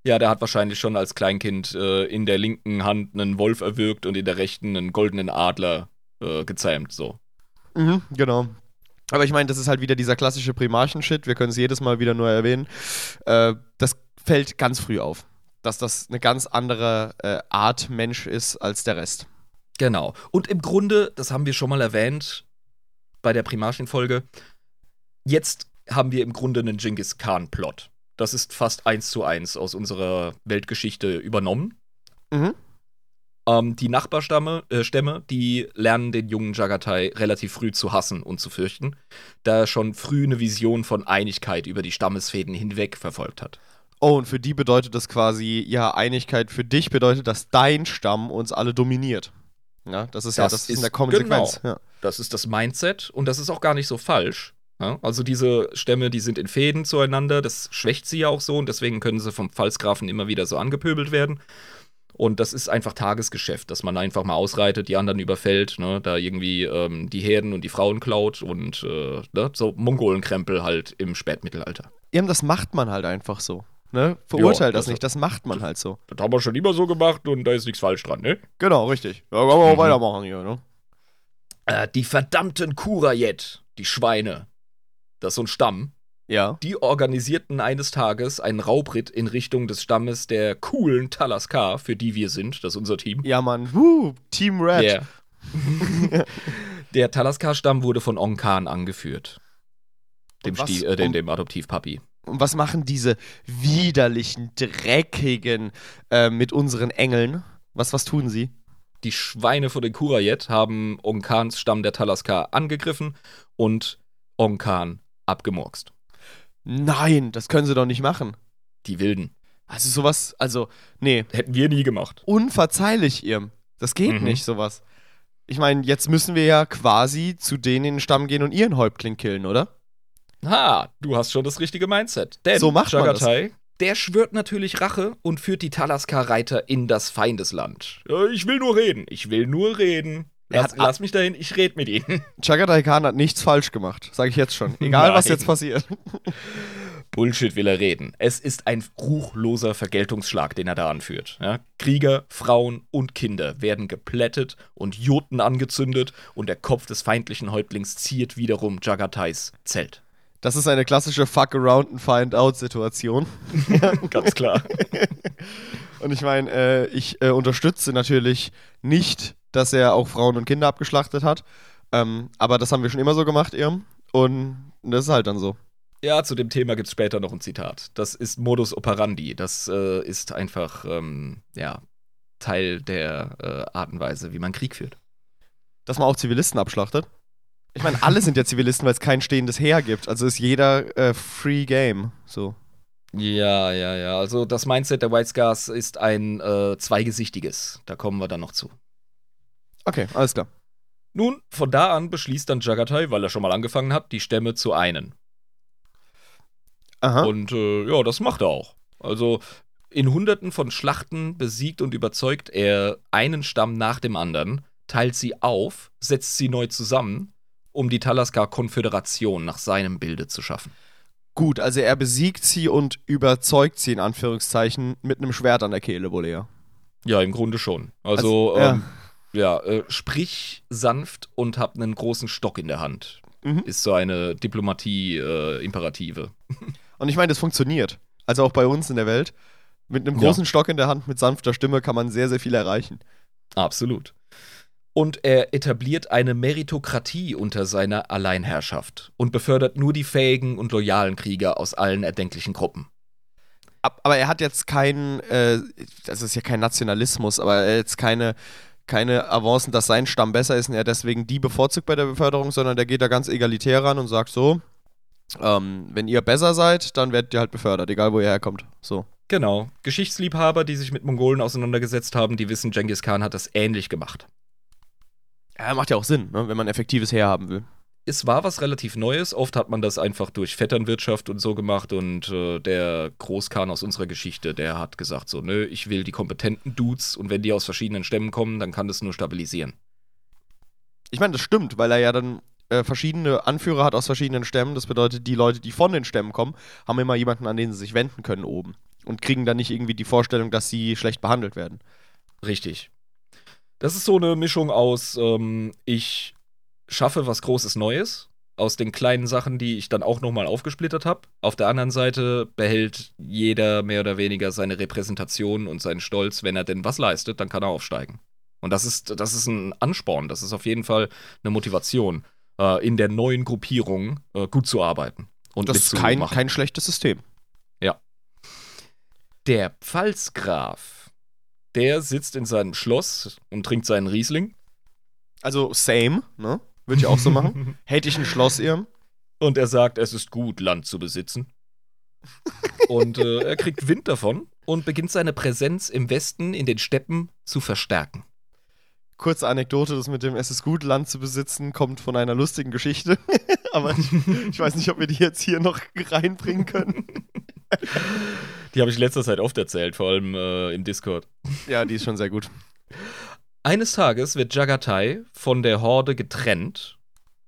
Ja, der hat wahrscheinlich schon als Kleinkind äh, in der linken Hand einen Wolf erwürgt und in der rechten einen goldenen Adler äh, gezähmt, so. Mhm, genau. Aber ich meine, das ist halt wieder dieser klassische Primarchen-Shit. Wir können es jedes Mal wieder nur erwähnen. Äh, das fällt ganz früh auf, dass das eine ganz andere äh, Art Mensch ist als der Rest. Genau. Und im Grunde, das haben wir schon mal erwähnt bei der Primarchen-Folge, jetzt haben wir im Grunde einen Genghis Khan-Plot. Das ist fast eins zu eins aus unserer Weltgeschichte übernommen. Mhm. Ähm, die Nachbarstämme, äh, Stämme, die lernen den jungen Jagatai relativ früh zu hassen und zu fürchten, da er schon früh eine Vision von Einigkeit über die Stammesfäden hinweg verfolgt hat. Oh, und für die bedeutet das quasi, ja, Einigkeit für dich bedeutet, dass dein Stamm uns alle dominiert. Ja, das ist ja, Das das ist in der Konsequenz. Ja. Das ist das Mindset und das ist auch gar nicht so falsch. Ja? Also diese Stämme, die sind in Fäden zueinander, das schwächt sie ja auch so und deswegen können sie vom Pfalzgrafen immer wieder so angepöbelt werden. Und das ist einfach Tagesgeschäft, dass man einfach mal ausreitet, die anderen überfällt, ne, da irgendwie ähm, die Herden und die Frauen klaut und äh, ne, so Mongolenkrempel halt im Spätmittelalter. ja, das macht man halt einfach so. Ne? Verurteilt Ja, das das- nicht, das macht man halt so. Das haben wir schon immer so gemacht und da ist nichts falsch dran, ne? Genau, richtig. Ja, können wir auch Mhm. weitermachen hier, ne? Äh, die verdammten Kurayet, die Schweine, das ist so ein Stamm, Ja. Die organisierten eines Tages einen Raubritt in Richtung des Stammes der coolen Talaskar, für die wir sind, das ist unser Team. Ja, Mann. Woo, Team Red. (laughs) Der, der Talaskar-Stamm wurde von Onkan angeführt. Dem, Stie äh, dem, dem Adoptivpapi. Und was machen diese widerlichen, dreckigen äh, mit unseren Engeln? Was, was tun sie? Die Schweine von den Kurayet haben Onkans Stamm der Talaskar angegriffen und Onkan abgemurkst. Nein, das können sie doch nicht machen. Die Wilden. Also sowas, also, nee, Hätten wir nie gemacht. unverzeihlich, Irm. Das geht Mhm. nicht, sowas. Ich meine, jetzt müssen wir ja quasi zu denen in den Stamm gehen und ihren Häuptling killen, oder? Ha, du hast schon das richtige Mindset. Denn So macht man das. Jagatai, der schwört natürlich Rache und führt die Talaskar-Reiter in das Feindesland. Ich will nur reden. Ich will nur reden. Er Lass, hat- lass mich dahin, ich red mit ihnen. (laughs) Chagatai Khan hat nichts falsch gemacht, sage ich jetzt schon. Egal, was Nein. jetzt passiert. (laughs) Bullshit will er reden. Es ist ein ruchloser Vergeltungsschlag, den er da anführt. Ja? Krieger, Frauen und Kinder werden geplättet und Joten angezündet und der Kopf des feindlichen Häuptlings ziert wiederum Jagatais Zelt. Das ist eine klassische Fuck around and find out Situation. (laughs) Ganz klar. (laughs) Und ich meine, äh, ich äh, unterstütze natürlich nicht, dass er auch Frauen und Kinder abgeschlachtet hat. Ähm, aber das haben wir schon immer so gemacht, Irm. Und das ist halt dann so. Ja, zu dem Thema gibt es später noch ein Zitat. Das ist Modus operandi. Das äh, ist einfach, ähm, ja, Teil der äh, Art und Weise, wie man Krieg führt. Dass man auch Zivilisten abschlachtet. Ich meine, alle sind ja Zivilisten, weil es kein stehendes Heer gibt. Also ist jeder äh, Free Game. So. Ja, ja, ja. Also das Mindset der White Scars ist ein äh, zweigesichtiges. Da kommen wir dann noch zu. Okay, alles klar. Nun, von da an beschließt dann Jagatai, weil er schon mal angefangen hat, die Stämme zu einen. Aha. Und äh, ja, das macht er auch. Also in hunderten von Schlachten besiegt und überzeugt er einen Stamm nach dem anderen, teilt sie auf, setzt sie neu zusammen, um die Talaskar-Konföderation nach seinem Bilde zu schaffen. Gut, also er besiegt sie und überzeugt sie in Anführungszeichen mit einem Schwert an der Kehle wohl eher. Ja, im Grunde schon. Also, Also, ja. ähm, ja, äh, sprich sanft und hab einen großen Stock in der Hand. Mhm. Ist so eine Diplomatie-Imperative. (laughs) Und ich meine, das funktioniert. Also auch bei uns in der Welt. Mit einem Ja. großen Stock in der Hand, mit sanfter Stimme kann man sehr, sehr viel erreichen. Absolut. Und er etabliert eine Meritokratie unter seiner Alleinherrschaft und befördert nur die fähigen und loyalen Krieger aus allen erdenklichen Gruppen. Ab- Aber er hat jetzt keinen, äh, das ist ja kein Nationalismus, aber er hat jetzt keine, keine Avancen, dass sein Stamm besser ist und er deswegen die bevorzugt bei der Beförderung, sondern der geht da ganz egalitär ran und sagt so, ähm, wenn ihr besser seid, dann werdet ihr halt befördert, egal wo ihr herkommt. So. Genau. Geschichtsliebhaber, die sich mit Mongolen auseinandergesetzt haben, die wissen, Genghis Khan hat das ähnlich gemacht. Ja, macht ja auch Sinn, ne, wenn man effektives Heer haben will. Es war was relativ Neues. Oft hat man das einfach durch Vetternwirtschaft und so gemacht. Und äh, der Großkhan aus unserer Geschichte, der hat gesagt so, nö, ich will die kompetenten Dudes und wenn die aus verschiedenen Stämmen kommen, dann kann das nur stabilisieren. Ich meine, das stimmt, weil er ja dann äh, verschiedene Anführer hat aus verschiedenen Stämmen. Das bedeutet, die Leute, die von den Stämmen kommen, haben immer jemanden, an den sie sich wenden können oben. Und kriegen dann nicht irgendwie die Vorstellung, dass sie schlecht behandelt werden. Richtig. Das ist so eine Mischung aus, ähm, ich schaffe was Großes Neues aus den kleinen Sachen, die ich dann auch nochmal aufgesplittert habe. Auf der anderen Seite behält jeder mehr oder weniger seine Repräsentation und seinen Stolz. Wenn er denn was leistet, dann kann er aufsteigen. Und das ist, das ist ein Ansporn, das ist auf jeden Fall eine Motivation, äh, in der neuen Gruppierung äh, gut zu arbeiten. Und Das ist kein, kein schlechtes System. Der Pfalzgraf, der sitzt in seinem Schloss und trinkt seinen Riesling. Also, same, ne? Würde ich auch so machen. (laughs) Hätte ich ein Schloss, Irm. Und er sagt, es ist gut, Land zu besitzen. und äh, er kriegt Wind davon und beginnt seine Präsenz im Westen in den Steppen zu verstärken. Kurze Anekdote, das mit dem Es ist gut, Land zu besitzen, kommt von einer lustigen Geschichte. (laughs) Aber ich, ich weiß nicht, ob wir die jetzt hier noch reinbringen können. (laughs) Die habe ich letzter Zeit oft erzählt, vor allem äh, im Discord. Ja, die ist schon sehr gut. Eines Tages wird Jagatai von der Horde getrennt,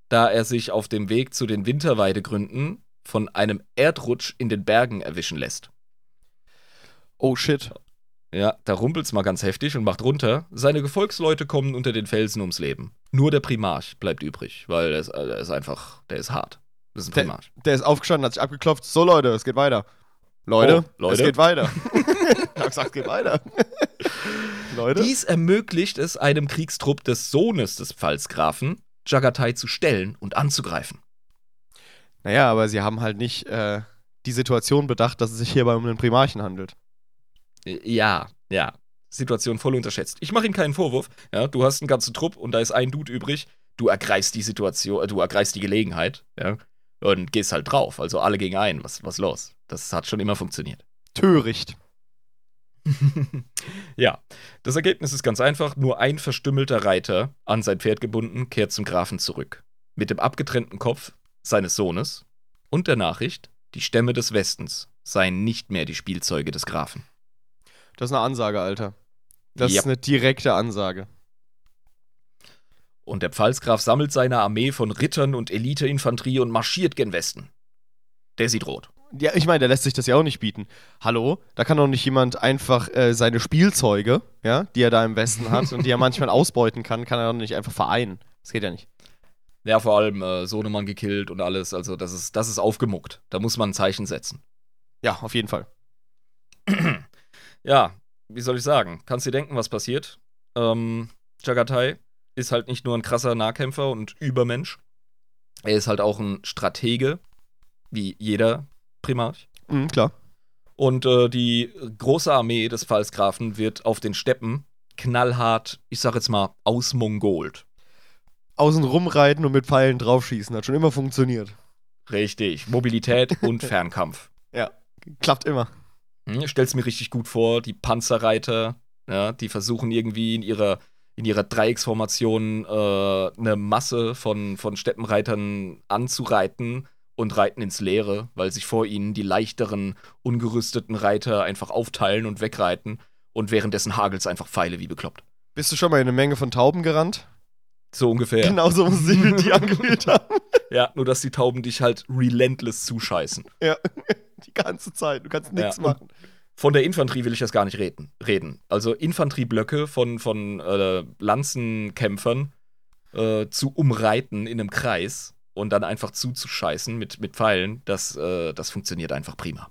da er sich auf dem Weg zu den Winterweidegründen von einem Erdrutsch in den Bergen erwischen lässt. Oh shit. Ja, da rumpelt's mal ganz heftig und macht runter. Seine Gefolgsleute kommen unter den Felsen ums Leben. Nur der Primarch bleibt übrig, weil er ist, er ist einfach, der ist hart. Das ist ein Der- Primarch. Der ist aufgestanden, hat sich abgeklopft. So, Leute, es geht weiter. Leute, Oh, Leute. es geht weiter. (laughs) ich hab gesagt, es geht weiter. (laughs) Leute? Dies ermöglicht es einem Kriegstrupp des Sohnes des Pfalzgrafen, Jagatai zu stellen und anzugreifen. Naja, aber sie haben halt nicht äh, die Situation bedacht, dass es sich hierbei um einen Primarchen handelt. Ja, ja. Situation voll unterschätzt. Ich mache ihm keinen Vorwurf. Ja, du hast einen ganzen Trupp und da ist ein Dude übrig. Du ergreifst die Situation, äh, du ergreifst die Gelegenheit, ja, und gehst halt drauf. Also alle gegen einen. Was, was los? Das hat schon immer funktioniert. Töricht. (laughs) ja, das Ergebnis ist ganz einfach. Nur ein verstümmelter Reiter, an sein Pferd gebunden, kehrt zum Grafen zurück. Mit dem abgetrennten Kopf seines Sohnes und der Nachricht, die Stämme des Westens seien nicht mehr die Spielzeuge des Grafen. Das ist eine Ansage, Alter. Das Ja. ist eine direkte Ansage. Und der Pfalzgraf sammelt seine Armee von Rittern und Eliteinfanterie und marschiert gen Westen. Der sieht rot. Ja, ich meine, der lässt sich das ja auch nicht bieten. Hallo? Da kann doch nicht jemand einfach äh, seine Spielzeuge, ja, die er da im Westen hat und die er manchmal (laughs) ausbeuten kann, kann er doch nicht einfach vereinen. Das geht ja nicht. Ja, vor allem äh, Sohnemann gekillt und alles. Also, das ist, das ist aufgemuckt. Da muss man ein Zeichen setzen. Ja, auf jeden Fall. (clears throat) Ja, wie soll ich sagen? Kannst dir denken, was passiert? Ähm, Jagatai ist halt nicht nur ein krasser Nahkämpfer und Übermensch. Er ist halt auch ein Stratege, wie jeder Primarch. Mhm, klar. Und äh, die große Armee des Pfalzgrafen wird auf den Steppen knallhart, ich sag jetzt mal, ausmongolt. Außen rumreiten und mit Pfeilen draufschießen. Hat schon immer funktioniert. Richtig. Mobilität (laughs) und Fernkampf. Ja. Klappt immer. Hm, Ich stell's mir richtig gut vor, die Panzerreiter, ja, die versuchen irgendwie in ihrer, in ihrer Dreiecksformation äh, eine Masse von, von Steppenreitern anzureiten und reiten ins Leere, weil sich vor ihnen die leichteren, ungerüsteten Reiter einfach aufteilen und wegreiten und währenddessen hagelt's einfach Pfeile wie bekloppt. Bist du schon mal in eine Menge von Tauben gerannt? So ungefähr. Genauso muss sich die (laughs) angefühlt haben. Ja, nur dass die Tauben dich halt relentless zuscheißen. Ja. (laughs) Die ganze Zeit. Du kannst nichts Ja, machen. Von der Infanterie will ich jetzt gar nicht reden. reden. Also Infanterieblöcke von, von äh, Lanzenkämpfern äh, zu umreiten in einem Kreis und dann einfach zuzuscheißen mit, mit Pfeilen, das, äh, das funktioniert einfach prima.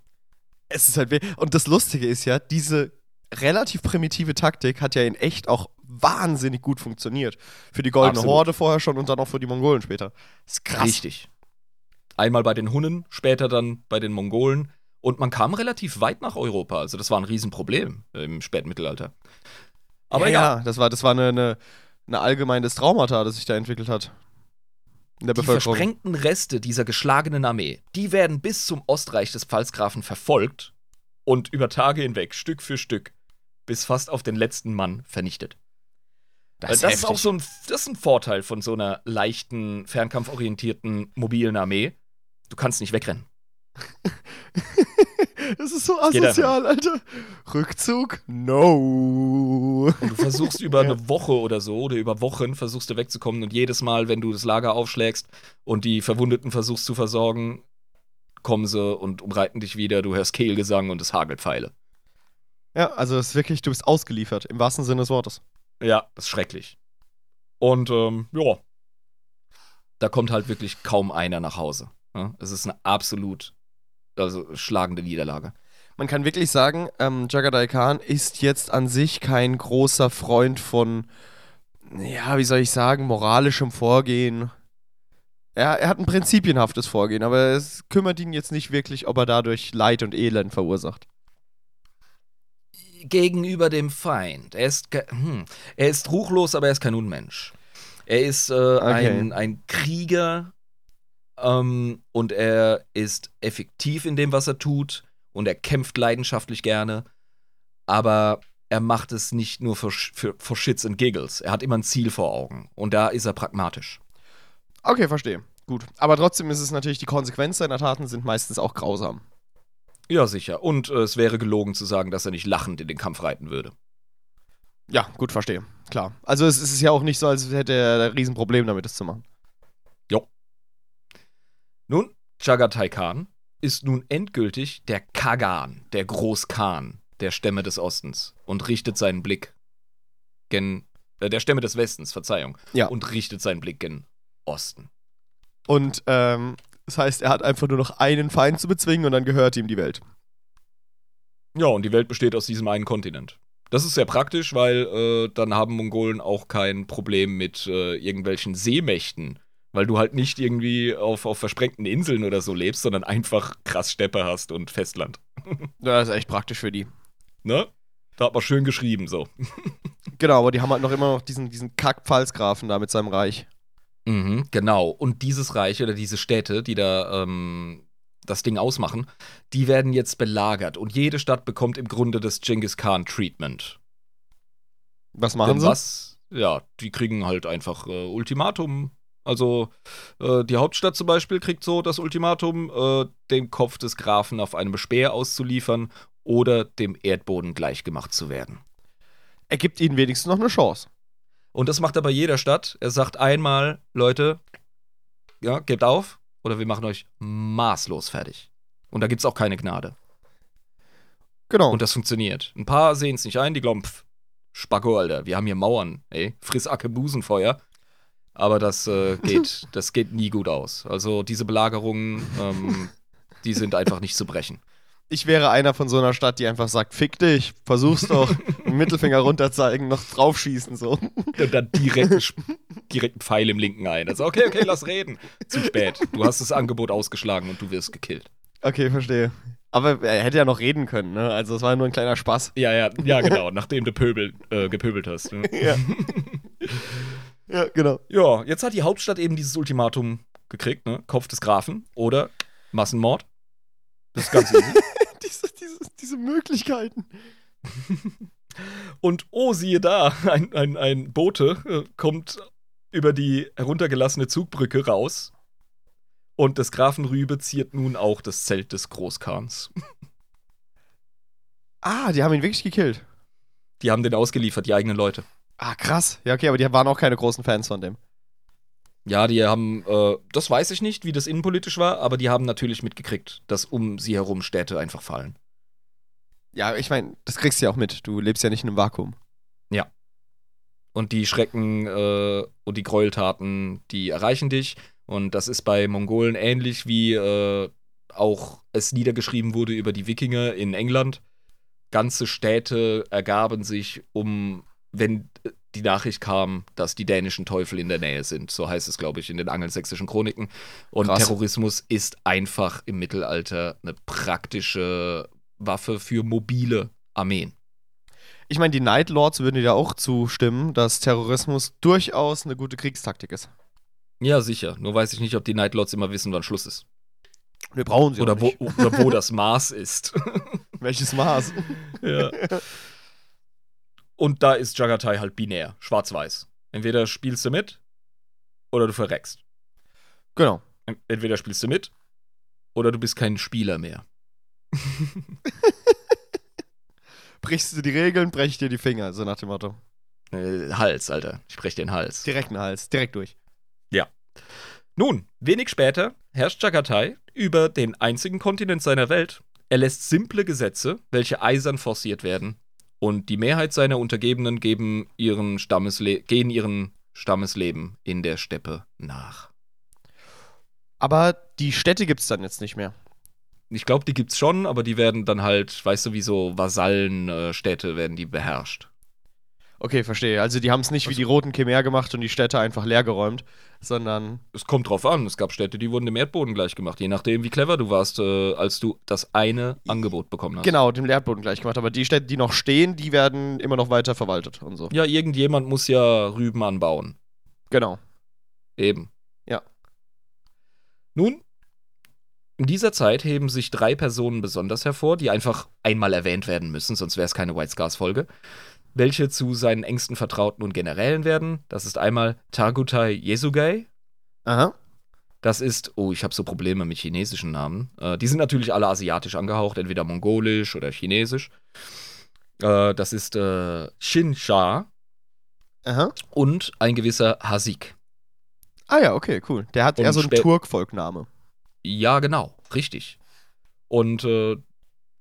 Es ist halt weh. Und das Lustige ist ja, diese relativ primitive Taktik hat ja in echt auch wahnsinnig gut funktioniert. Für die Goldene Absolut. Horde vorher schon und dann auch für die Mongolen später. Das ist krass. Richtig. Einmal bei den Hunnen, später dann bei den Mongolen. Und man kam relativ weit nach Europa. Also das war ein Riesenproblem im Spätmittelalter. Aber ja, ja, das war, das war eine, eine, eine allgemeines Traumata, das sich da entwickelt hat. In der Die versprengten Reste dieser geschlagenen Armee, die werden bis zum Ostreich des Pfalzgrafen verfolgt und über Tage hinweg, Stück für Stück, bis fast auf den letzten Mann vernichtet. Das, Das ist das ist auch so ein, das ist ein Vorteil von so einer leichten, fernkampforientierten, mobilen Armee. Du kannst nicht wegrennen. (laughs) das ist so asozial, Alter. Rückzug? No. Und du versuchst über Ja. (laughs) eine Woche oder so oder über Wochen versuchst du wegzukommen und jedes Mal, wenn du das Lager aufschlägst und die Verwundeten versuchst zu versorgen, kommen sie und umreiten dich wieder, du hörst Kehlgesang und es hagelt Pfeile. Ja, also es ist wirklich, du bist ausgeliefert, im wahrsten Sinne des Wortes. Ja, das ist schrecklich. Und ähm, ja, da kommt halt wirklich kaum einer nach Hause. Ja? Es ist eine absolut also schlagende Niederlage. Man kann wirklich sagen, ähm, Jagadai Khan ist jetzt an sich kein großer Freund von, ja, wie soll ich sagen, moralischem Vorgehen. Er, er hat ein prinzipienhaftes Vorgehen, aber es kümmert ihn jetzt nicht wirklich, ob er dadurch Leid und Elend verursacht. Gegenüber dem Feind. Er ist, hm, er ist ruchlos, aber er ist kein Unmensch. Er ist äh, ein, ein Krieger ähm, und er ist effektiv in dem, was er tut und er kämpft leidenschaftlich gerne, aber er macht es nicht nur für, für, für Shits and Giggles. Er hat immer ein Ziel vor Augen und da ist er pragmatisch. Okay, verstehe. Gut. Aber trotzdem ist es natürlich, die Konsequenzen seiner Taten sind meistens auch grausam. Ja, sicher. Und äh, es wäre gelogen zu sagen, dass er nicht lachend in den Kampf reiten würde. Ja, gut, verstehe. Klar. Also es ist ja auch nicht so, als hätte er ein Riesenproblem damit, das zu machen. Nun, Chagatai Khan ist nun endgültig der Kagan, der Großkhan der Stämme des Ostens und richtet seinen Blick gen äh, der Stämme des Westens, Verzeihung, Ja. und richtet seinen Blick gen Osten. Und ähm, das heißt, er hat einfach nur noch einen Feind zu bezwingen und dann gehört ihm die Welt. Ja, und die Welt besteht aus diesem einen Kontinent. Das ist sehr praktisch, weil äh, dann haben Mongolen auch kein Problem mit äh, irgendwelchen Seemächten, weil du halt nicht irgendwie auf, auf versprengten Inseln oder so lebst, sondern einfach krass Steppe hast und Festland. (laughs) Ja, das ist echt praktisch für die. Ne? Da hat man schön geschrieben so. (laughs) Genau, aber die haben halt noch immer noch diesen, diesen Kack-Pfalzgrafen da mit seinem Reich. Mhm, genau. Und dieses Reich oder diese Städte, die da ähm, das Ding ausmachen, die werden jetzt belagert und jede Stadt bekommt im Grunde das Genghis Khan Treatment. Was machen Denn sie? was? Ja, die kriegen halt einfach äh, Ultimatum. Also äh, die Hauptstadt zum Beispiel kriegt so das Ultimatum, äh, den Kopf des Grafen auf einem Speer auszuliefern oder dem Erdboden gleichgemacht zu werden. Er gibt ihnen wenigstens noch eine Chance. Und das macht er bei jeder Stadt. Er sagt einmal, Leute, ja, gebt auf oder wir machen euch maßlos fertig. Und da gibt es auch keine Gnade. Genau. Und das funktioniert. Ein paar sehen es nicht ein, die glauben, pff, Spacko, Alter, wir haben hier Mauern, ey, Frissacke Busenfeuer. Aber das äh, geht, das geht nie gut aus. Also diese Belagerungen, ähm, die sind einfach nicht zu brechen. ich wäre einer von so einer Stadt, die einfach sagt, fick dich, versuch's doch, (laughs) einen Mittelfinger runter zeigen, noch draufschießen so. Und dann direkt, direkt einen Pfeil im linken ein. Also, okay, okay, lass reden. Zu spät. Du hast das Angebot ausgeschlagen und du wirst gekillt. Okay, verstehe. Aber er hätte ja noch reden können, ne? Also es war nur ein kleiner Spaß. Ja, ja, ja, genau, (laughs) nachdem du pöbel, äh, gepöbelt hast. Ne? Ja. (laughs) ja, genau. Ja, jetzt hat die Hauptstadt eben dieses Ultimatum gekriegt, ne? Kopf des Grafen oder Massenmord. Das ist ganz easy. (laughs) diese, diese, diese Möglichkeiten. Und oh, siehe da, ein, ein, ein Bote äh, kommt über die heruntergelassene Zugbrücke raus. Und des Grafen Rübe ziert nun auch das Zelt des Großkahns. Ah, die haben ihn wirklich gekillt. Die haben den ausgeliefert, die eigenen Leute. Ah, krass. Ja, okay, aber die waren auch keine großen Fans von dem. Ja, die haben, äh, das weiß ich nicht, wie das innenpolitisch war, aber die haben natürlich mitgekriegt, dass um sie herum Städte einfach fallen. Ja, ich meine, das kriegst du ja auch mit. Du lebst ja nicht in einem Vakuum. Und die Schrecken äh, und die Gräueltaten, die erreichen dich. Und das ist bei Mongolen ähnlich wie äh, auch es niedergeschrieben wurde über die Wikinger in England. Ganze Städte ergaben sich, um, wenn die Nachricht kam, dass die dänischen Teufel in der Nähe sind. So heißt es, glaube ich, in den angelsächsischen Chroniken. Und Krass. Terrorismus ist einfach im Mittelalter eine praktische Waffe für mobile Armeen. Ich meine, die Night Lords würden dir ja auch zustimmen, dass Terrorismus durchaus eine gute Kriegstaktik ist. Ja, sicher. Nur weiß ich nicht, ob die Night Lords immer wissen, wann Schluss ist. Wir brauchen sie Oder auch wo, oder wo das Maß ist. (laughs) Welches Maß? ja. (laughs) Und da ist Jagatai halt binär, schwarz-weiß. Entweder spielst du mit oder du verreckst. genau. Ent- Entweder spielst du mit oder du bist kein Spieler mehr. (laughs) Brichst du die Regeln, brech ich dir die Finger, so nach dem Motto. Äh, Hals, Alter. Ich brech den Hals. Direkt den Hals, direkt durch. Nun, wenig später herrscht Jagatai über den einzigen Kontinent seiner Welt. Er lässt simple Gesetze, welche eisern forciert werden. Und die Mehrheit seiner Untergebenen geben ihren Stammesle gehen ihren Stammesleben in der Steppe nach. Aber die Städte gibt's dann jetzt nicht mehr. Ich glaube, die gibt's schon, aber die werden dann halt, weißt du, wie so Vasallenstädte werden die beherrscht. Okay, verstehe. Also die haben es nicht wie Also- die Roten Khmer gemacht und die Städte einfach leergeräumt, sondern Es kommt drauf an. Es gab Städte, die wurden dem Erdboden gleich gemacht, je nachdem, wie clever du warst, äh, als du das eine Angebot bekommen hast. genau dem Leerboden gleich gemacht. Aber die Städte, die noch stehen, die werden immer noch weiter verwaltet und so. Ja, irgendjemand muss ja Rüben anbauen. Genau. Eben. Ja. Nun, in dieser Zeit heben sich drei Personen besonders hervor, die einfach einmal erwähnt werden müssen, sonst wäre es keine White Scars-Folge. Welche zu seinen engsten Vertrauten und Generälen werden. Das ist einmal Targutai Yesugai. Aha. Das ist, oh, ich habe so Probleme mit chinesischen Namen. Äh, die sind natürlich alle asiatisch angehaucht, entweder mongolisch oder chinesisch. Äh, das ist äh, Shin Sha Aha. und ein gewisser Hasik. Ah ja, okay, cool. Der hat Und eher so einen Turk-Volkname. Ja, genau, richtig. Und äh,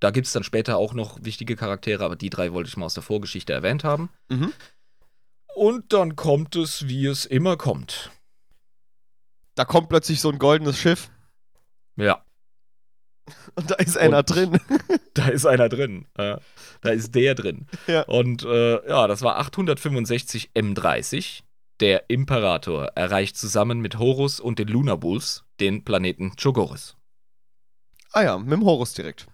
da gibt es dann später auch noch wichtige Charaktere, aber die drei wollte ich mal aus der Vorgeschichte erwähnt haben. Mhm. Und dann kommt es, wie es immer kommt. Da kommt plötzlich so ein goldenes Schiff Ja, (laughs) und da ist einer Und- drin. (laughs) da ist einer drin. Äh, da ist der drin. (laughs) Ja. Und äh, ja, das war 865 M30. Der Imperator erreicht zusammen mit Horus und den Lunarbulls den Planeten Chogoris. ah ja, mit dem Horus direkt.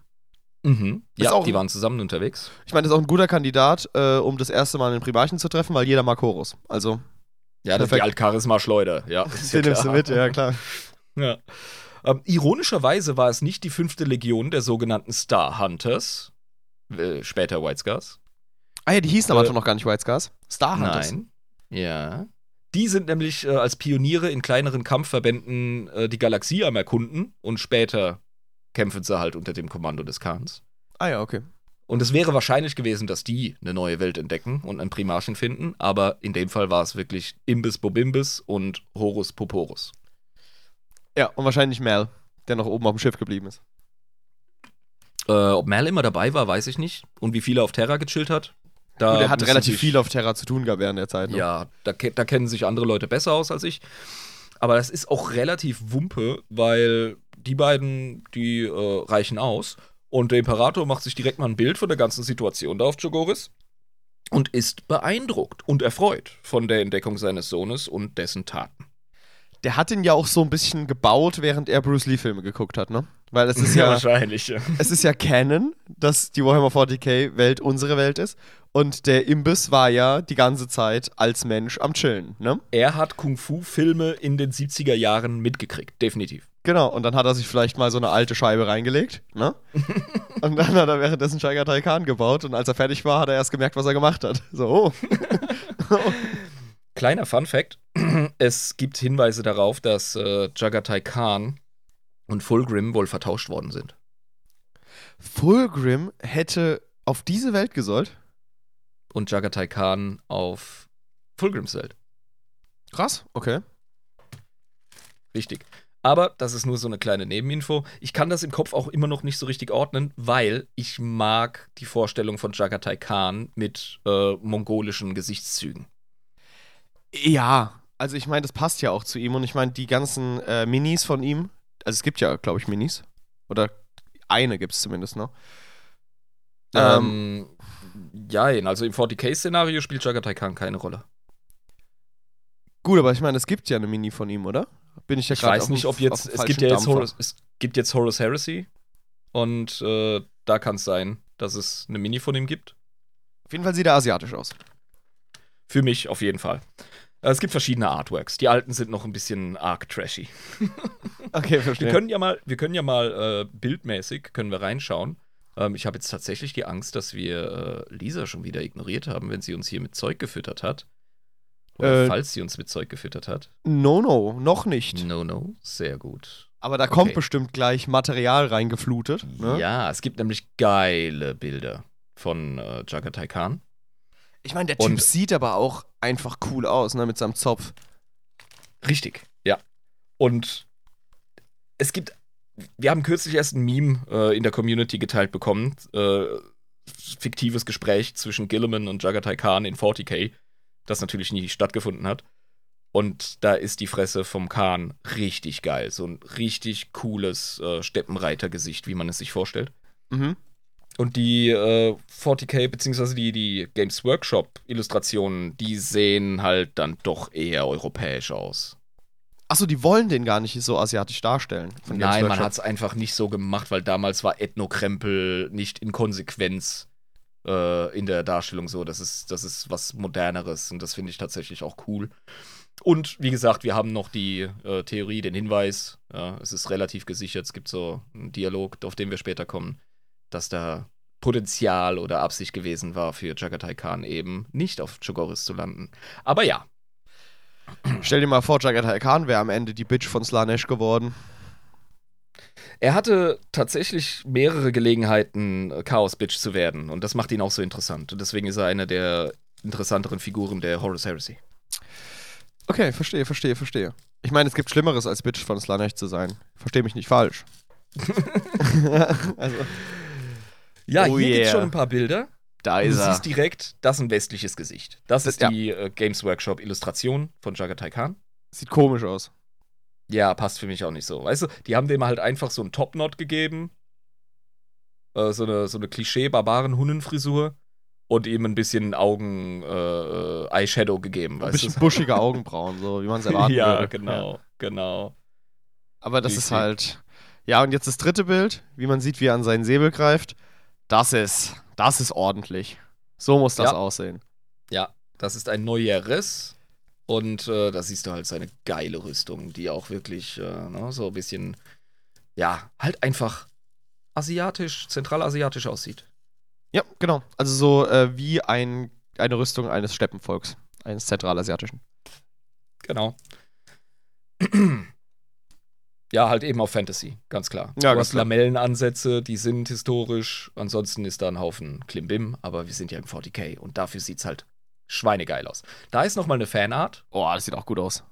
Mhm. Ja, auch- die waren zusammen unterwegs. Ich meine, das ist auch ein guter Kandidat, äh, um das erste Mal einen Primarchen zu treffen, weil jeder mag Horus. Also, Ja, das ist die. Altcharisma-Schleuder. (laughs) Ja, den nimmst du mit, ja klar. (laughs) Ja. Ähm, ironischerweise war es nicht die fünfte Legion der sogenannten Star Hunters, äh, später White Scars. Ah ja, die hießen aber Äh, noch gar nicht White Scars. Star Hunters. Nein. Ja. Die sind nämlich äh, als Pioniere in kleineren Kampfverbänden äh, die Galaxie am Erkunden und später kämpfen sie halt unter dem Kommando des Khans. Ah ja, okay. Und es wäre wahrscheinlich gewesen, dass die eine neue Welt entdecken und ein Primarchen finden, aber in dem Fall war es wirklich Imbis Bobimbis und Horus Poporus. Ja, und wahrscheinlich Mel, der noch oben auf dem Schiff geblieben ist. Äh, ob Mal immer dabei war, weiß ich nicht. Und wie viele auf Terra gechillt hat. Da Und er hat relativ sich- viel auf Terra zu tun gehabt während der Zeit. Ne? Ja, da, da kennen sich andere Leute besser aus als ich. Aber das ist auch relativ Wumpe, weil die beiden, die äh, reichen aus. Und der Imperator macht sich direkt mal ein Bild von der ganzen Situation da auf Chogoris und ist beeindruckt und erfreut von der Entdeckung seines Sohnes und dessen Taten. Der hat ihn ja auch so ein bisschen gebaut, während er Bruce Lee-Filme geguckt hat, ne? Weil es ist ja, wahrscheinlich. Ja. es ist ja Canon, dass die Warhammer 40k-Welt unsere Welt ist. Und der Imbiss war ja die ganze Zeit als Mensch am Chillen, ne? Er hat Kung-Fu-Filme in den 70er Jahren mitgekriegt, definitiv. Genau, und dann hat er sich vielleicht mal so eine alte Scheibe reingelegt, ne? (laughs) und dann hat er währenddessen Chagatai Khan gebaut und als er fertig war, hat er erst gemerkt, was er gemacht hat. So, oh. (laughs) Kleiner Fun Fact: (clears throat) Es gibt Hinweise darauf, dass äh, Jagatai Khan und Fulgrim wohl vertauscht worden sind. Fulgrim hätte auf diese Welt gesollt. Und Jagatai Khan auf Fulgrims Welt. Krass, okay. Richtig. Aber das ist nur so eine kleine Nebeninfo. Ich kann das im Kopf auch immer noch nicht so richtig ordnen, weil ich mag die Vorstellung von Jagatai Khan mit äh, mongolischen Gesichtszügen. Ja, also ich meine, das passt ja auch zu ihm und ich meine, die ganzen äh, Minis von ihm, also es gibt ja, glaube ich, Minis. Oder eine gibt es zumindest noch. Ähm, Ähm, ja, also im 40k-Szenario spielt Jagatai Khan keine Rolle. gut, aber ich meine, es gibt ja eine Mini von ihm, oder? Bin ich ja Ich gerade weiß auf nicht, ob jetzt. Es gibt ja jetzt. Horus, es gibt jetzt Horus Heresy. Und äh, da kann es sein, dass es eine Mini von ihm gibt. Auf jeden Fall sieht er asiatisch aus. Für mich auf jeden Fall. Äh, Es gibt verschiedene Artworks. Die alten sind noch ein bisschen arg trashy. (laughs) Okay, verstehe. Wir können ja mal, wir können ja mal äh, bildmäßig können wir reinschauen. Ähm, ich habe jetzt tatsächlich die Angst, dass wir äh, Lisa schon wieder ignoriert haben, wenn sie uns hier mit Zeug gefüttert hat. Oder Äh, falls sie uns mit Zeug gefüttert hat. no, no, noch nicht. No, no, sehr gut. Aber da kommt Okay. bestimmt gleich Material reingeflutet. Ne? Ja, es gibt nämlich geile Bilder von äh, Jagatai Khan. Ich meine, der Typ Und- sieht aber auch einfach cool aus, ne, mit seinem Zopf. Richtig, ja. Und es gibt, wir haben kürzlich erst ein Meme äh, in der Community geteilt bekommen. Äh, fiktives Gespräch zwischen Gilliman und Jagatai Khan in 40k, das natürlich nie stattgefunden hat. Und da ist die Fresse vom Khan richtig geil. So ein richtig cooles äh, Steppenreitergesicht, wie man es sich vorstellt. Mhm. Und die äh, 40k, beziehungsweise die, die Games Workshop-Illustrationen, die sehen halt dann doch eher europäisch aus. Achso, die wollen den gar nicht so asiatisch darstellen. Nein, man hat es einfach nicht so gemacht, weil damals war Ethnokrempel nicht in Konsequenz äh, in der Darstellung so. Das ist, das ist was Moderneres und das finde ich tatsächlich auch cool. Und wie gesagt, wir haben noch die äh, Theorie, den Hinweis, ja, es ist relativ gesichert, es gibt so einen Dialog, auf den wir später kommen, dass da Potenzial oder Absicht gewesen war für Jagatai Khan eben nicht auf Chogoris zu landen. Aber ja, Stell dir mal vor, Jagatai Khan wäre am Ende die Bitch von Slanesh geworden. Er hatte tatsächlich mehrere Gelegenheiten, äh, Chaos Bitch zu werden. Und das macht ihn auch so interessant. Und deswegen ist er eine der interessanteren Figuren der Horus Heresy. Okay, verstehe, verstehe, verstehe. Ich meine, es gibt Schlimmeres als Bitch von Slanesh zu sein. Verstehe mich nicht falsch. (laughs) (laughs) also, Ja, Oh hier gibt's yeah. schon ein paar Bilder. da Du ist er. siehst direkt, das ist ein westliches Gesicht. Das ist Ja. die äh, Games Workshop Illustration von Jagatai Khan. Sieht komisch aus. Ja, passt für mich auch nicht so. Weißt du, die haben dem halt einfach so einen Topknot gegeben. Äh, so eine, so eine Klischee-Barbaren-Hunnenfrisur. Und ihm ein bisschen Augen, äh, Eyeshadow gegeben, Ein weißt bisschen du? buschige (laughs) Augenbrauen, so wie man es erwarten ja, würde. genau, Ja. genau. Aber das Wie ist halt. Ja, und jetzt das dritte Bild, wie man sieht, wie er an seinen Säbel greift. Das ist, das ist ordentlich. So muss das Ja. aussehen. Ja, das ist ein neueres. Und äh, da siehst du halt seine geile Rüstung, die auch wirklich äh, ne, so ein bisschen ja, halt einfach asiatisch, zentralasiatisch aussieht. Ja, genau. Also so äh, wie ein, eine Rüstung eines Steppenvolks, eines zentralasiatischen. Genau. (clears throat) ja, halt eben auf Fantasy, ganz klar. Ja, du ganz hast klar. Lamellenansätze, die sind historisch. Ansonsten ist da ein Haufen Klimbim, aber wir sind ja im 40k und dafür sieht's halt schweinegeil aus. Da ist nochmal eine Fanart Oh, das sieht auch gut aus.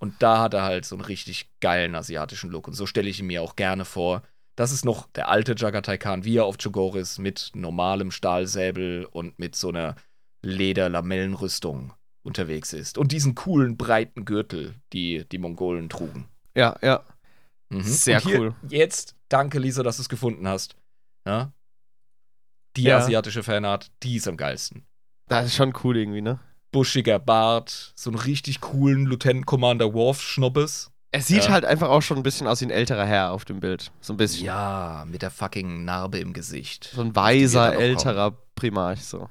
und da hat er halt so einen richtig geilen asiatischen Look und so stelle ich ihn mir auch gerne vor. Das ist noch der alte Jagatai Khan, wie er auf Chogoris mit normalem Stahlsäbel und mit so einer Leder-Lamellenrüstung unterwegs ist. Und diesen coolen, breiten Gürtel, die die Mongolen trugen. Ja, ja. Mhm. Sehr hier, cool. Jetzt, danke Lisa, dass du es gefunden hast. Ja? Die Ja. asiatische Fanart, die ist am geilsten. Das ist schon cool irgendwie, ne? Buschiger Bart, so einen richtig coolen Lieutenant Commander Worf-Schnobbes. Er sieht Ja. halt einfach auch schon ein bisschen aus wie ein älterer Herr auf dem Bild. So ein bisschen. Ja, mit der fucking Narbe im Gesicht. So ein weiser, älterer Primarch, so.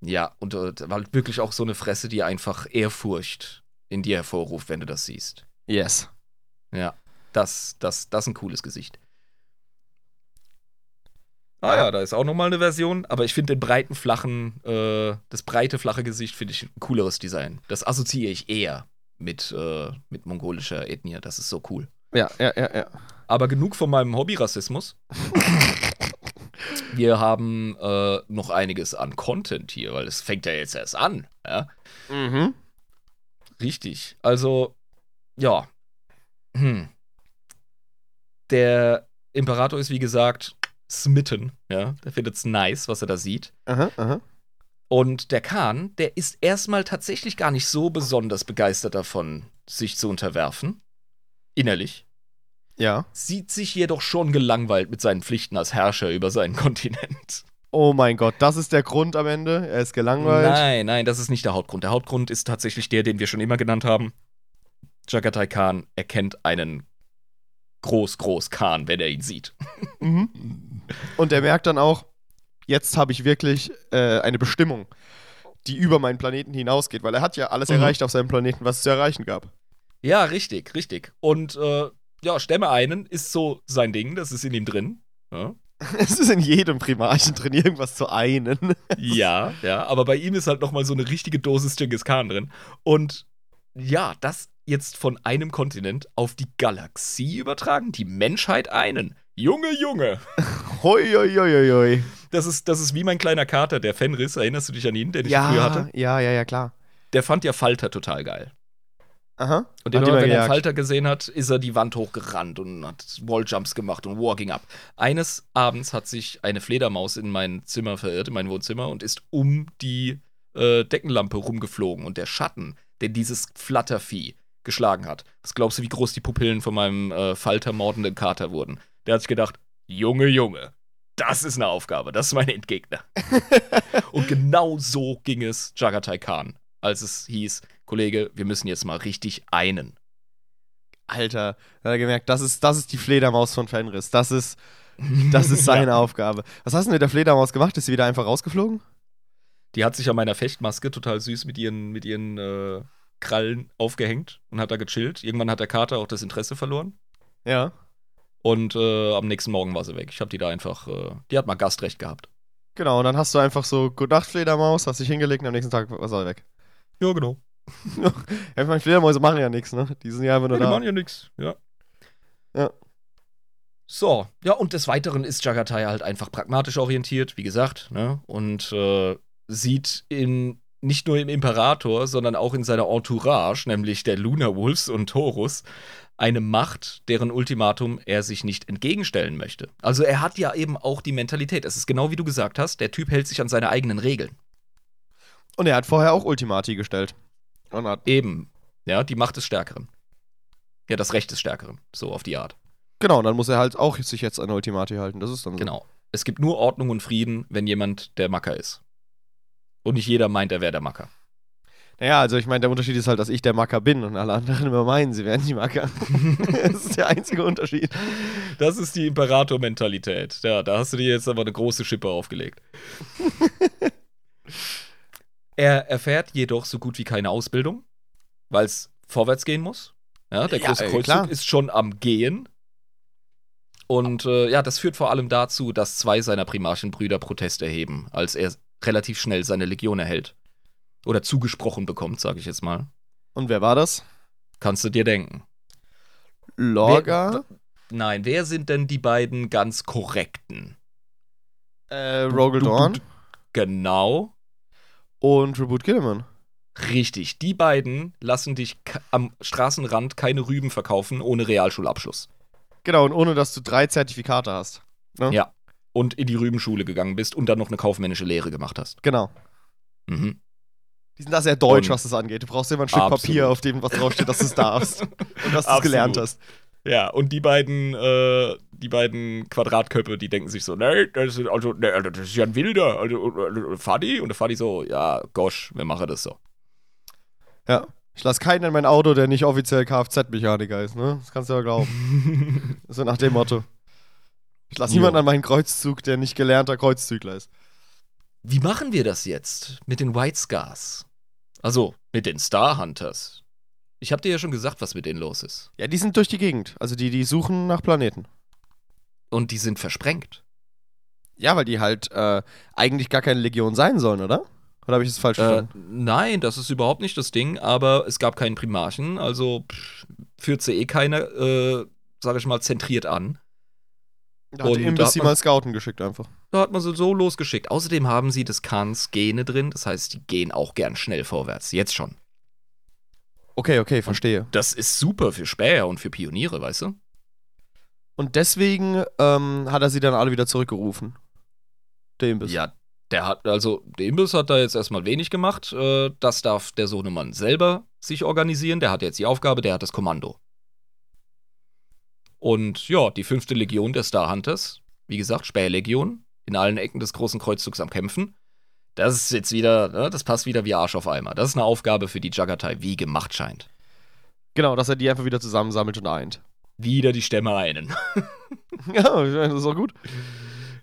Ja, und äh, war wirklich auch so eine Fresse, die einfach Ehrfurcht in dir hervorruft, wenn du das siehst. Yes. Ja, das, das, das ist ein cooles Gesicht. Ah Ja. da ist auch nochmal eine Version, aber ich finde den breiten, flachen, äh, das breite, flache Gesicht finde ich ein cooleres Design. Das assoziiere ich eher mit, äh, mit mongolischer Ethnie. Das ist so cool. Ja, ja, ja, ja. Aber genug von meinem Hobbyrassismus. (laughs) Wir haben äh, noch einiges an Content hier, weil es fängt ja jetzt erst an. Ja? Mhm. Richtig. Also, ja. Hm. Der Imperator ist, wie gesagt, smitten. Ja, der findet es nice, was er da sieht. Aha, aha. Und der Khan, der ist erstmal tatsächlich gar nicht so besonders begeistert davon, sich zu unterwerfen. Innerlich. Ja. Sieht sich jedoch schon gelangweilt mit seinen Pflichten als Herrscher über seinen (laughs) Kontinent. Oh mein Gott, das ist der Grund am Ende. Er ist gelangweilt. Nein, nein, das ist nicht der Hauptgrund. Der Hauptgrund ist tatsächlich der, den wir schon immer genannt haben. Jagatai Khan erkennt einen Groß-Groß-Khan, wenn er ihn sieht. Mhm. (laughs) Und er merkt dann auch, jetzt habe ich wirklich äh, eine Bestimmung, die über meinen Planeten hinausgeht, weil er hat ja alles Mhm. erreicht auf seinem Planeten, was es zu erreichen gab. Ja, richtig, richtig. Und äh, ja, Stämme einen ist so sein Ding, das ist in ihm drin. Ja. (laughs) Es ist in jedem Primarchen drin, irgendwas zu einen. (laughs) Ja, ja, aber bei ihm ist halt nochmal so eine richtige Dosis Genghis Khan drin. Und ja, das jetzt von einem Kontinent auf die Galaxie übertragen, die Menschheit einen. Junge, Junge. (laughs) Hoi, hoi, hoi, hoi. Das ist, das ist wie mein kleiner Kater, der Fenris. Erinnerst du dich an ihn, den ich Ja, früher hatte? ja, ja, ja, klar. Der fand ja Falter total geil. Aha. Und immer, wenn er. Falter gesehen hat, ist er die Wand hochgerannt und hat Walljumps gemacht und Walking Up. Eines Abends hat sich eine Fledermaus in mein Zimmer verirrt, in mein Wohnzimmer, und ist um die äh, Deckenlampe rumgeflogen. Und der Schatten, den dieses Flattervieh geschlagen hat, was glaubst du, wie groß die Pupillen von meinem äh, Falter mordenden Kater wurden? Der hat sich gedacht, Junge, Junge, das ist eine Aufgabe, das ist mein Endgegner. (laughs) und genau so ging es Jagatai Khan, als es hieß, Kollege, wir müssen jetzt mal richtig einen. Alter, da hat er gemerkt, das ist, das ist die Fledermaus von Fenris. Das ist, (laughs) das ist seine Aufgabe. Was hast du denn mit der Fledermaus gemacht? Ist sie wieder einfach rausgeflogen? Die hat sich an meiner Fechtmaske total süß mit ihren, mit ihren äh, Krallen aufgehängt und hat da gechillt. Irgendwann hat der Kater auch das Interesse verloren. Ja. Und äh, am nächsten Morgen war sie weg. Ich habe die da einfach, äh, die hat mal Gastrecht gehabt. Genau, und dann hast du einfach so, Gute Nacht, Fledermaus, hast dich hingelegt und am nächsten Tag war sie weg. Ja, genau. (laughs) ich meine, Fledermäuse machen ja nichts, ne? Die sind ja einfach nur Ja, die da. machen ja nix. Ja. Ja. So, ja, und des Weiteren ist Jagatai halt einfach pragmatisch orientiert, wie gesagt, ne? Und äh, sieht in nicht nur im Imperator, sondern auch in seiner Entourage, nämlich der Luna Wolves und Taurus, eine Macht, deren Ultimatum er sich nicht entgegenstellen möchte. Also er hat ja eben auch die Mentalität. Es ist genau wie du gesagt hast, der Typ hält sich an seine eigenen Regeln. Und er hat vorher auch Ultimati gestellt. Und hat, Eben, ja, die Macht des Stärkeren. Ja, das Recht des Stärkeren, so auf die Art. genau, und dann muss er halt auch sich jetzt an Ultimati halten. Das ist dann so. Genau. Es gibt nur Ordnung und Frieden, wenn jemand der Macker ist. Und nicht jeder meint, er wäre der Macker. Naja, also ich meine, der Unterschied ist halt, dass ich der Macker bin und alle anderen (laughs) immer meinen, sie wären die Macker. (laughs) das ist der einzige Unterschied. Das ist die Imperator-Mentalität. Ja, da hast du dir jetzt aber eine große Schippe aufgelegt. (laughs) er erfährt jedoch so gut wie keine Ausbildung, weil es vorwärts gehen muss. Ja, der Ja, große äh, Kreuzzug klar. ist schon am Gehen. Und äh, ja, das führt vor allem dazu, dass zwei seiner Primarchenbrüder Protest erheben, als er relativ schnell seine Legion erhält. Oder zugesprochen bekommt, sage ich jetzt mal. Und wer war das? Kannst du dir denken. Lorga? Nein, wer sind denn die beiden ganz korrekten? Äh, Rogel Dawn du- Genau. und Reboot Gilliman. Richtig, die beiden lassen dich am Straßenrand keine Rüben verkaufen ohne Realschulabschluss. Genau, und ohne dass du drei Zertifikate hast. Ne? Ja. Und in die Rübenschule gegangen bist und dann noch eine kaufmännische Lehre gemacht hast. Genau. Mhm. Die sind da sehr deutsch, Und- was das angeht. Du brauchst immer ein Stück Absolut. Papier, auf dem was draufsteht, dass du es darfst. (laughs) und dass du es gelernt hast. Ja, und die beiden, äh, die beiden Quadratköpfe, die denken sich so, nee, das ist, also, nee, also, das ist ja ein Wilder. Also, Fadi? Und der Fadi so, ja, gosh, wir machen das so. Ja. Ich lasse keinen in mein Auto, der nicht offiziell Kfz-Mechaniker ist, ne? Das kannst du ja glauben. (laughs) so nach dem Motto. Ich lasse niemanden an meinen Kreuzzug, der nicht gelernter Kreuzzügler ist. Wie machen wir das jetzt mit den White Scars? Also, mit den Star Hunters. Ich hab dir ja schon gesagt, was mit denen los ist. Ja, die sind durch die Gegend. Also die, die suchen nach Planeten. Und die sind versprengt. Ja, weil die halt äh, eigentlich gar keine Legion sein sollen, oder? Oder habe ich das falsch Äh, verstanden? nein, das ist überhaupt nicht das Ding, aber es gab keinen Primarchen, also pff, führt sie eh keiner, äh, sag ich mal, zentriert an. Da hat und Imbiss hat sie mal scouten geschickt einfach. Da hat man sie so losgeschickt. Außerdem haben sie des Khans Gene drin, das heißt, die gehen auch gern schnell vorwärts. Jetzt schon. Okay, okay, verstehe. Das ist super für Späher und für Pioniere, weißt du? Und deswegen ähm, hat er sie dann alle wieder zurückgerufen. Der Imbiss. Ja, der hat, also, der Imbiss hat da jetzt erstmal wenig gemacht. Äh, das darf der Sohnemann selber sich organisieren. Der hat jetzt die Aufgabe, der hat das Kommando. Und ja, die fünfte Legion der Star Hunters, wie gesagt, Spählegion, in allen Ecken des großen Kreuzzugs am Kämpfen. Das ist jetzt wieder, ne, das passt wieder wie Arsch auf Eimer. Das ist eine Aufgabe, für die Jagatai wie gemacht scheint. Genau, dass er die einfach wieder zusammensammelt und eint. Wieder die Stämme einen. (laughs) ja, das ist auch gut.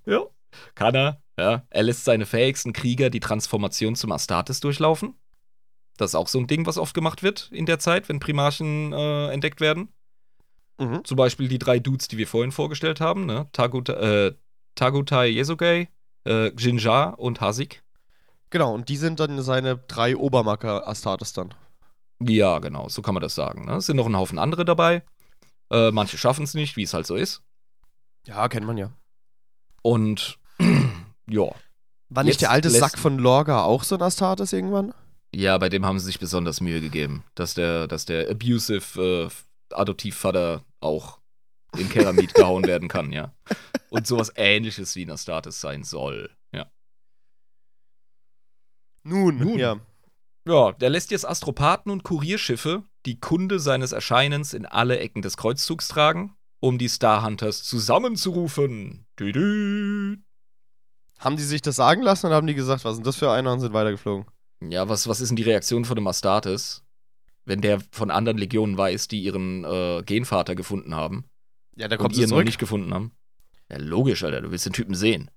ja. Kann er, ja. Er lässt seine fähigsten Krieger die Transformation zum Astartes durchlaufen. Das ist auch so ein Ding, was oft gemacht wird in der Zeit, wenn Primarchen äh, entdeckt werden. Mhm. Zum Beispiel die drei Dudes, die wir vorhin vorgestellt haben, ne? Taguta, äh, Tagutai Yesugei, äh, Jinja und Hasik. Genau, und die sind dann seine drei Obermacker Astartes dann. Ja, genau, so kann man das sagen. Ne? Es sind noch ein Haufen andere dabei. Äh, manche schaffen es nicht, wie es halt so ist. Ja, kennt man ja. Und (clears throat) ja. War nicht Jetzt der alte Sack von Lorga auch so ein Astartes irgendwann? Ja, bei dem haben sie sich besonders Mühe gegeben, dass der, dass der abusive äh, Adoptivvater auch in Keramid gehauen werden kann, ja. Und sowas ähnliches wie ein Astartes sein soll, ja. Nun, Nun. ja. Ja, der lässt jetzt Astropathen und Kurierschiffe die Kunde seines Erscheinens in alle Ecken des Kreuzzugs tragen, um die Star Hunters zusammenzurufen. Düdü. Haben die sich das sagen lassen oder haben die gesagt, was sind das für einer und sind weitergeflogen? Ja, was, was ist denn die Reaktion von dem Astartes, wenn der von anderen Legionen weiß, die ihren äh, Genvater gefunden haben Ja, da und kommt ihr sie noch nicht gefunden haben? Ja, logisch, Alter, du willst den Typen sehen.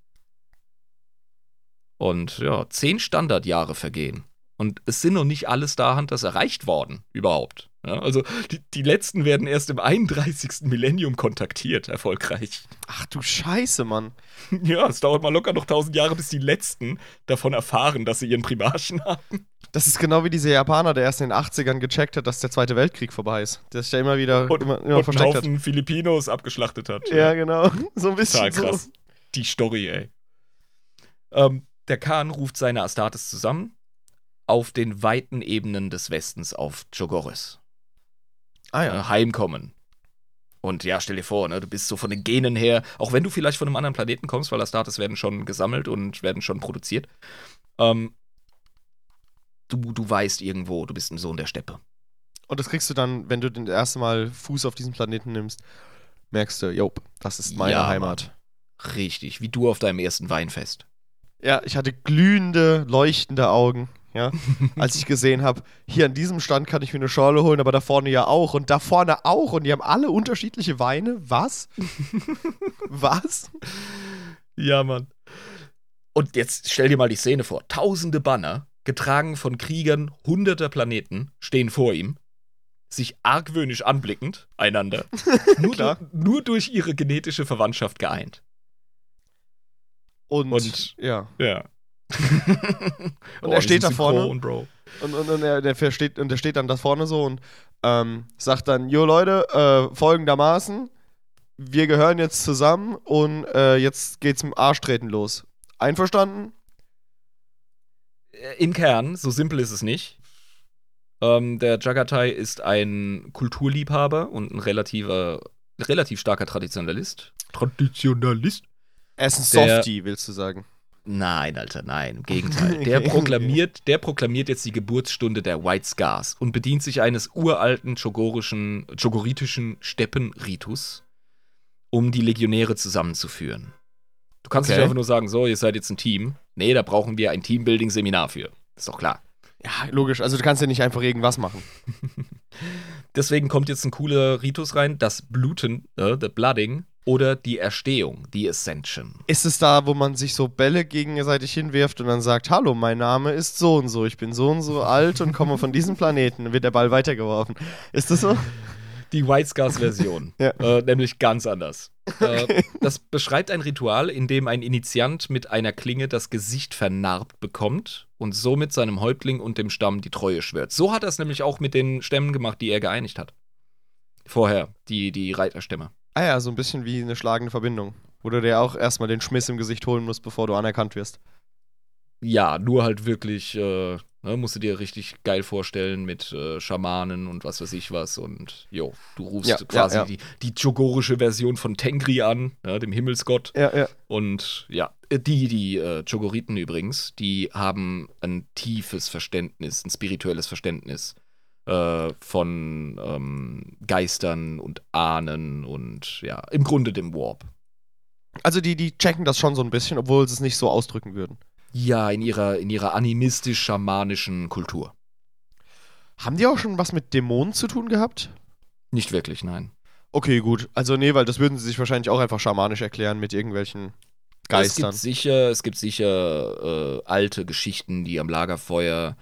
Und ja, zehn Standardjahre vergehen. Und es sind noch nicht alle Star Hunters erreicht worden, überhaupt. Ja, also die, die letzten werden erst im 31. Millennium kontaktiert, erfolgreich. Ach du Scheiße, Mann. (laughs) Ja, es dauert mal locker noch tausend Jahre, bis die letzten davon erfahren, dass sie ihren Primarchen (laughs) haben. Das ist genau wie dieser Japaner, der erst in den 80ern gecheckt hat, dass der Zweite Weltkrieg vorbei ist. Der sich ja immer wieder Und, immer, und immer einen versteckt hat. Filipinos abgeschlachtet hat. Ja, genau. (laughs) So ein bisschen Total krass. so. Die Story, ey. Ähm, der Khan ruft seine Astartes zusammen auf den weiten Ebenen des Westens auf Chogoris. Ah ja. Äh, heimkommen. Und ja, stell dir vor, ne, du bist so von den Genen her, auch wenn du vielleicht von einem anderen Planeten kommst, weil Astartes werden schon gesammelt und werden schon produziert. Ähm, du, du weißt irgendwo, du bist ein Sohn der Steppe. Und das kriegst du dann, wenn du das erste Mal Fuß auf diesem Planeten nimmst, merkst du, jo, das ist meine Ja, Heimat. Richtig, wie du auf deinem ersten Weinfest. Ja, ich hatte glühende, leuchtende Augen, ja, als ich gesehen habe, hier an diesem Stand kann ich mir eine Schorle holen, aber da vorne ja auch und da vorne auch und die haben alle unterschiedliche Weine. Was? (laughs) Was? Ja, Mann. Und jetzt stell dir mal die Szene vor. Tausende Banner, getragen von Kriegern hunderter Planeten, stehen vor ihm. sich argwöhnisch anblickend, einander, (laughs) nur, Klar. du- nur durch ihre genetische Verwandtschaft geeint. Und, Und- ja. Ja. (laughs) Und er steht da vorne. Bro. Und, und, und, er, der versteht, und der steht dann da vorne so und ähm, sagt dann, jo Leute, äh, folgendermaßen, wir gehören jetzt zusammen und äh, jetzt geht's mit dem Arschtreten los. Einverstanden? Im Kern, so simpel ist es nicht. Ähm, der Jagatai ist ein Kulturliebhaber und ein relativer, relativ starker Traditionalist. Traditionalist? Er ist ein Softie, willst du sagen. Nein, Alter, nein, im Gegenteil. (laughs) Der proklamiert, der proklamiert jetzt die Geburtsstunde der White Scars und bedient sich eines uralten chogorischen, chogoritischen Steppenritus, um die Legionäre zusammenzuführen. Du kannst Okay. nicht einfach nur sagen, so, ihr seid jetzt ein Team. Nee, da brauchen wir ein Teambuilding-Seminar für. Ist doch klar. Ja, logisch. Also du kannst ja nicht einfach irgendwas machen. (laughs) Deswegen kommt jetzt ein cooler Ritus rein, das Bluten, äh, the Blooding oder die Erstehung, die Ascension. Ist es da, wo man sich so Bälle gegenseitig hinwirft und dann sagt, hallo, mein Name ist so und so, ich bin so und so alt und komme von diesem Planeten, dann wird der Ball weitergeworfen. Ist das so? Die White Scars-Version. (laughs) Ja. äh, nämlich ganz anders. Äh, das beschreibt ein Ritual, in dem ein Initiant mit einer Klinge das Gesicht vernarbt bekommt und somit seinem Häuptling und dem Stamm die Treue schwört. So hat er es nämlich auch mit den Stämmen gemacht, die er geeinigt hat. Vorher, die, die Reiterstämme. Ah ja, so ein bisschen wie eine schlagende Verbindung. Wo du dir auch erstmal den Schmiss im Gesicht holen musst, bevor du anerkannt wirst. Ja, nur halt wirklich, äh, ne, musst du dir richtig geil vorstellen mit äh, Schamanen und was weiß ich was. Und jo, du rufst Ja, quasi ja, ja. Die, die chogorische Version von Tengri an, ja, dem Himmelsgott. Ja, ja. Und ja, äh, die, die äh, Chogoriten übrigens, die haben ein tiefes Verständnis, ein spirituelles Verständnis äh, von ähm, Geistern und Ahnen und ja, im Grunde dem Warp. Also die, die checken das schon so ein bisschen, obwohl sie es nicht so ausdrücken würden. Ja, in ihrer, in ihrer animistisch-schamanischen Kultur. Haben die auch schon was mit Dämonen zu tun gehabt? Nicht wirklich, nein. Okay, gut. Also nee, weil das würden sie sich wahrscheinlich auch einfach schamanisch erklären mit irgendwelchen Geistern. Es gibt sicher, es gibt sicher äh, alte Geschichten, die am Lagerfeuer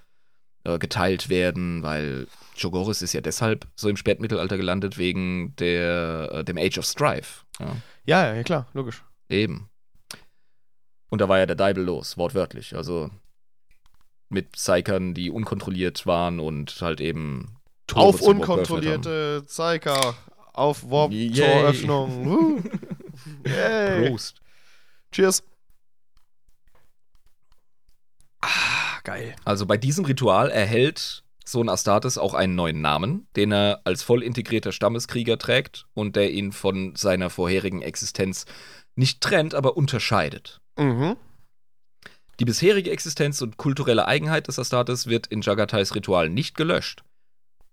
äh, geteilt werden, weil Chogoris ist ja deshalb so im Spätmittelalter gelandet wegen der, äh, dem Age of Strife. Ja, Ja, ja, klar, logisch. eben. Und da war ja der Deibel los, wortwörtlich. Also mit Psykern, die unkontrolliert waren und halt eben Tore auf unkontrollierte Zeiger, auf. Warp-Toröffnung. (laughs) Prost. Cheers. Ah, geil. Also bei diesem Ritual erhält Sohn Astartes auch einen neuen Namen, den er als voll integrierter Stammeskrieger trägt und der ihn von seiner vorherigen Existenz nicht trennt, aber unterscheidet. Mhm. Die bisherige Existenz und kulturelle Eigenheit des Astartes wird in Jagatais Ritual nicht gelöscht.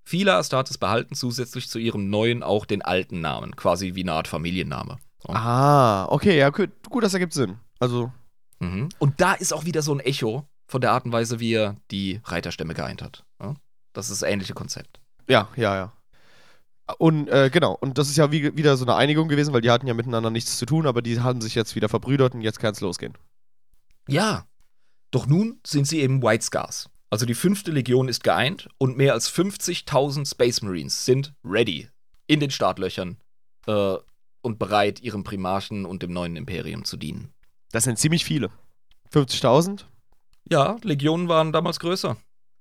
Viele Astartes behalten zusätzlich zu ihrem neuen auch den alten Namen, quasi wie eine Art Familienname. So. Ah, okay, ja, gut, gut, das ergibt Sinn. Also, Mhm. Und da ist auch wieder so ein Echo von der Art und Weise, wie er die Reiterstämme geeint hat. Ja? Das ist das ähnliche Konzept. ja, ja, ja. Und äh, genau, und das ist ja wie, wieder so eine Einigung gewesen, weil die hatten ja miteinander nichts zu tun, aber die haben sich jetzt wieder verbrüdert und jetzt kann es losgehen. Ja. Doch nun sind sie eben White Scars. Also die fünfte Legion ist geeint und mehr als 50.000 Space Marines sind ready in den Startlöchern äh, und bereit, ihrem Primarchen und dem neuen Imperium zu dienen. Das sind ziemlich viele. 50.000? Ja, Legionen waren damals größer.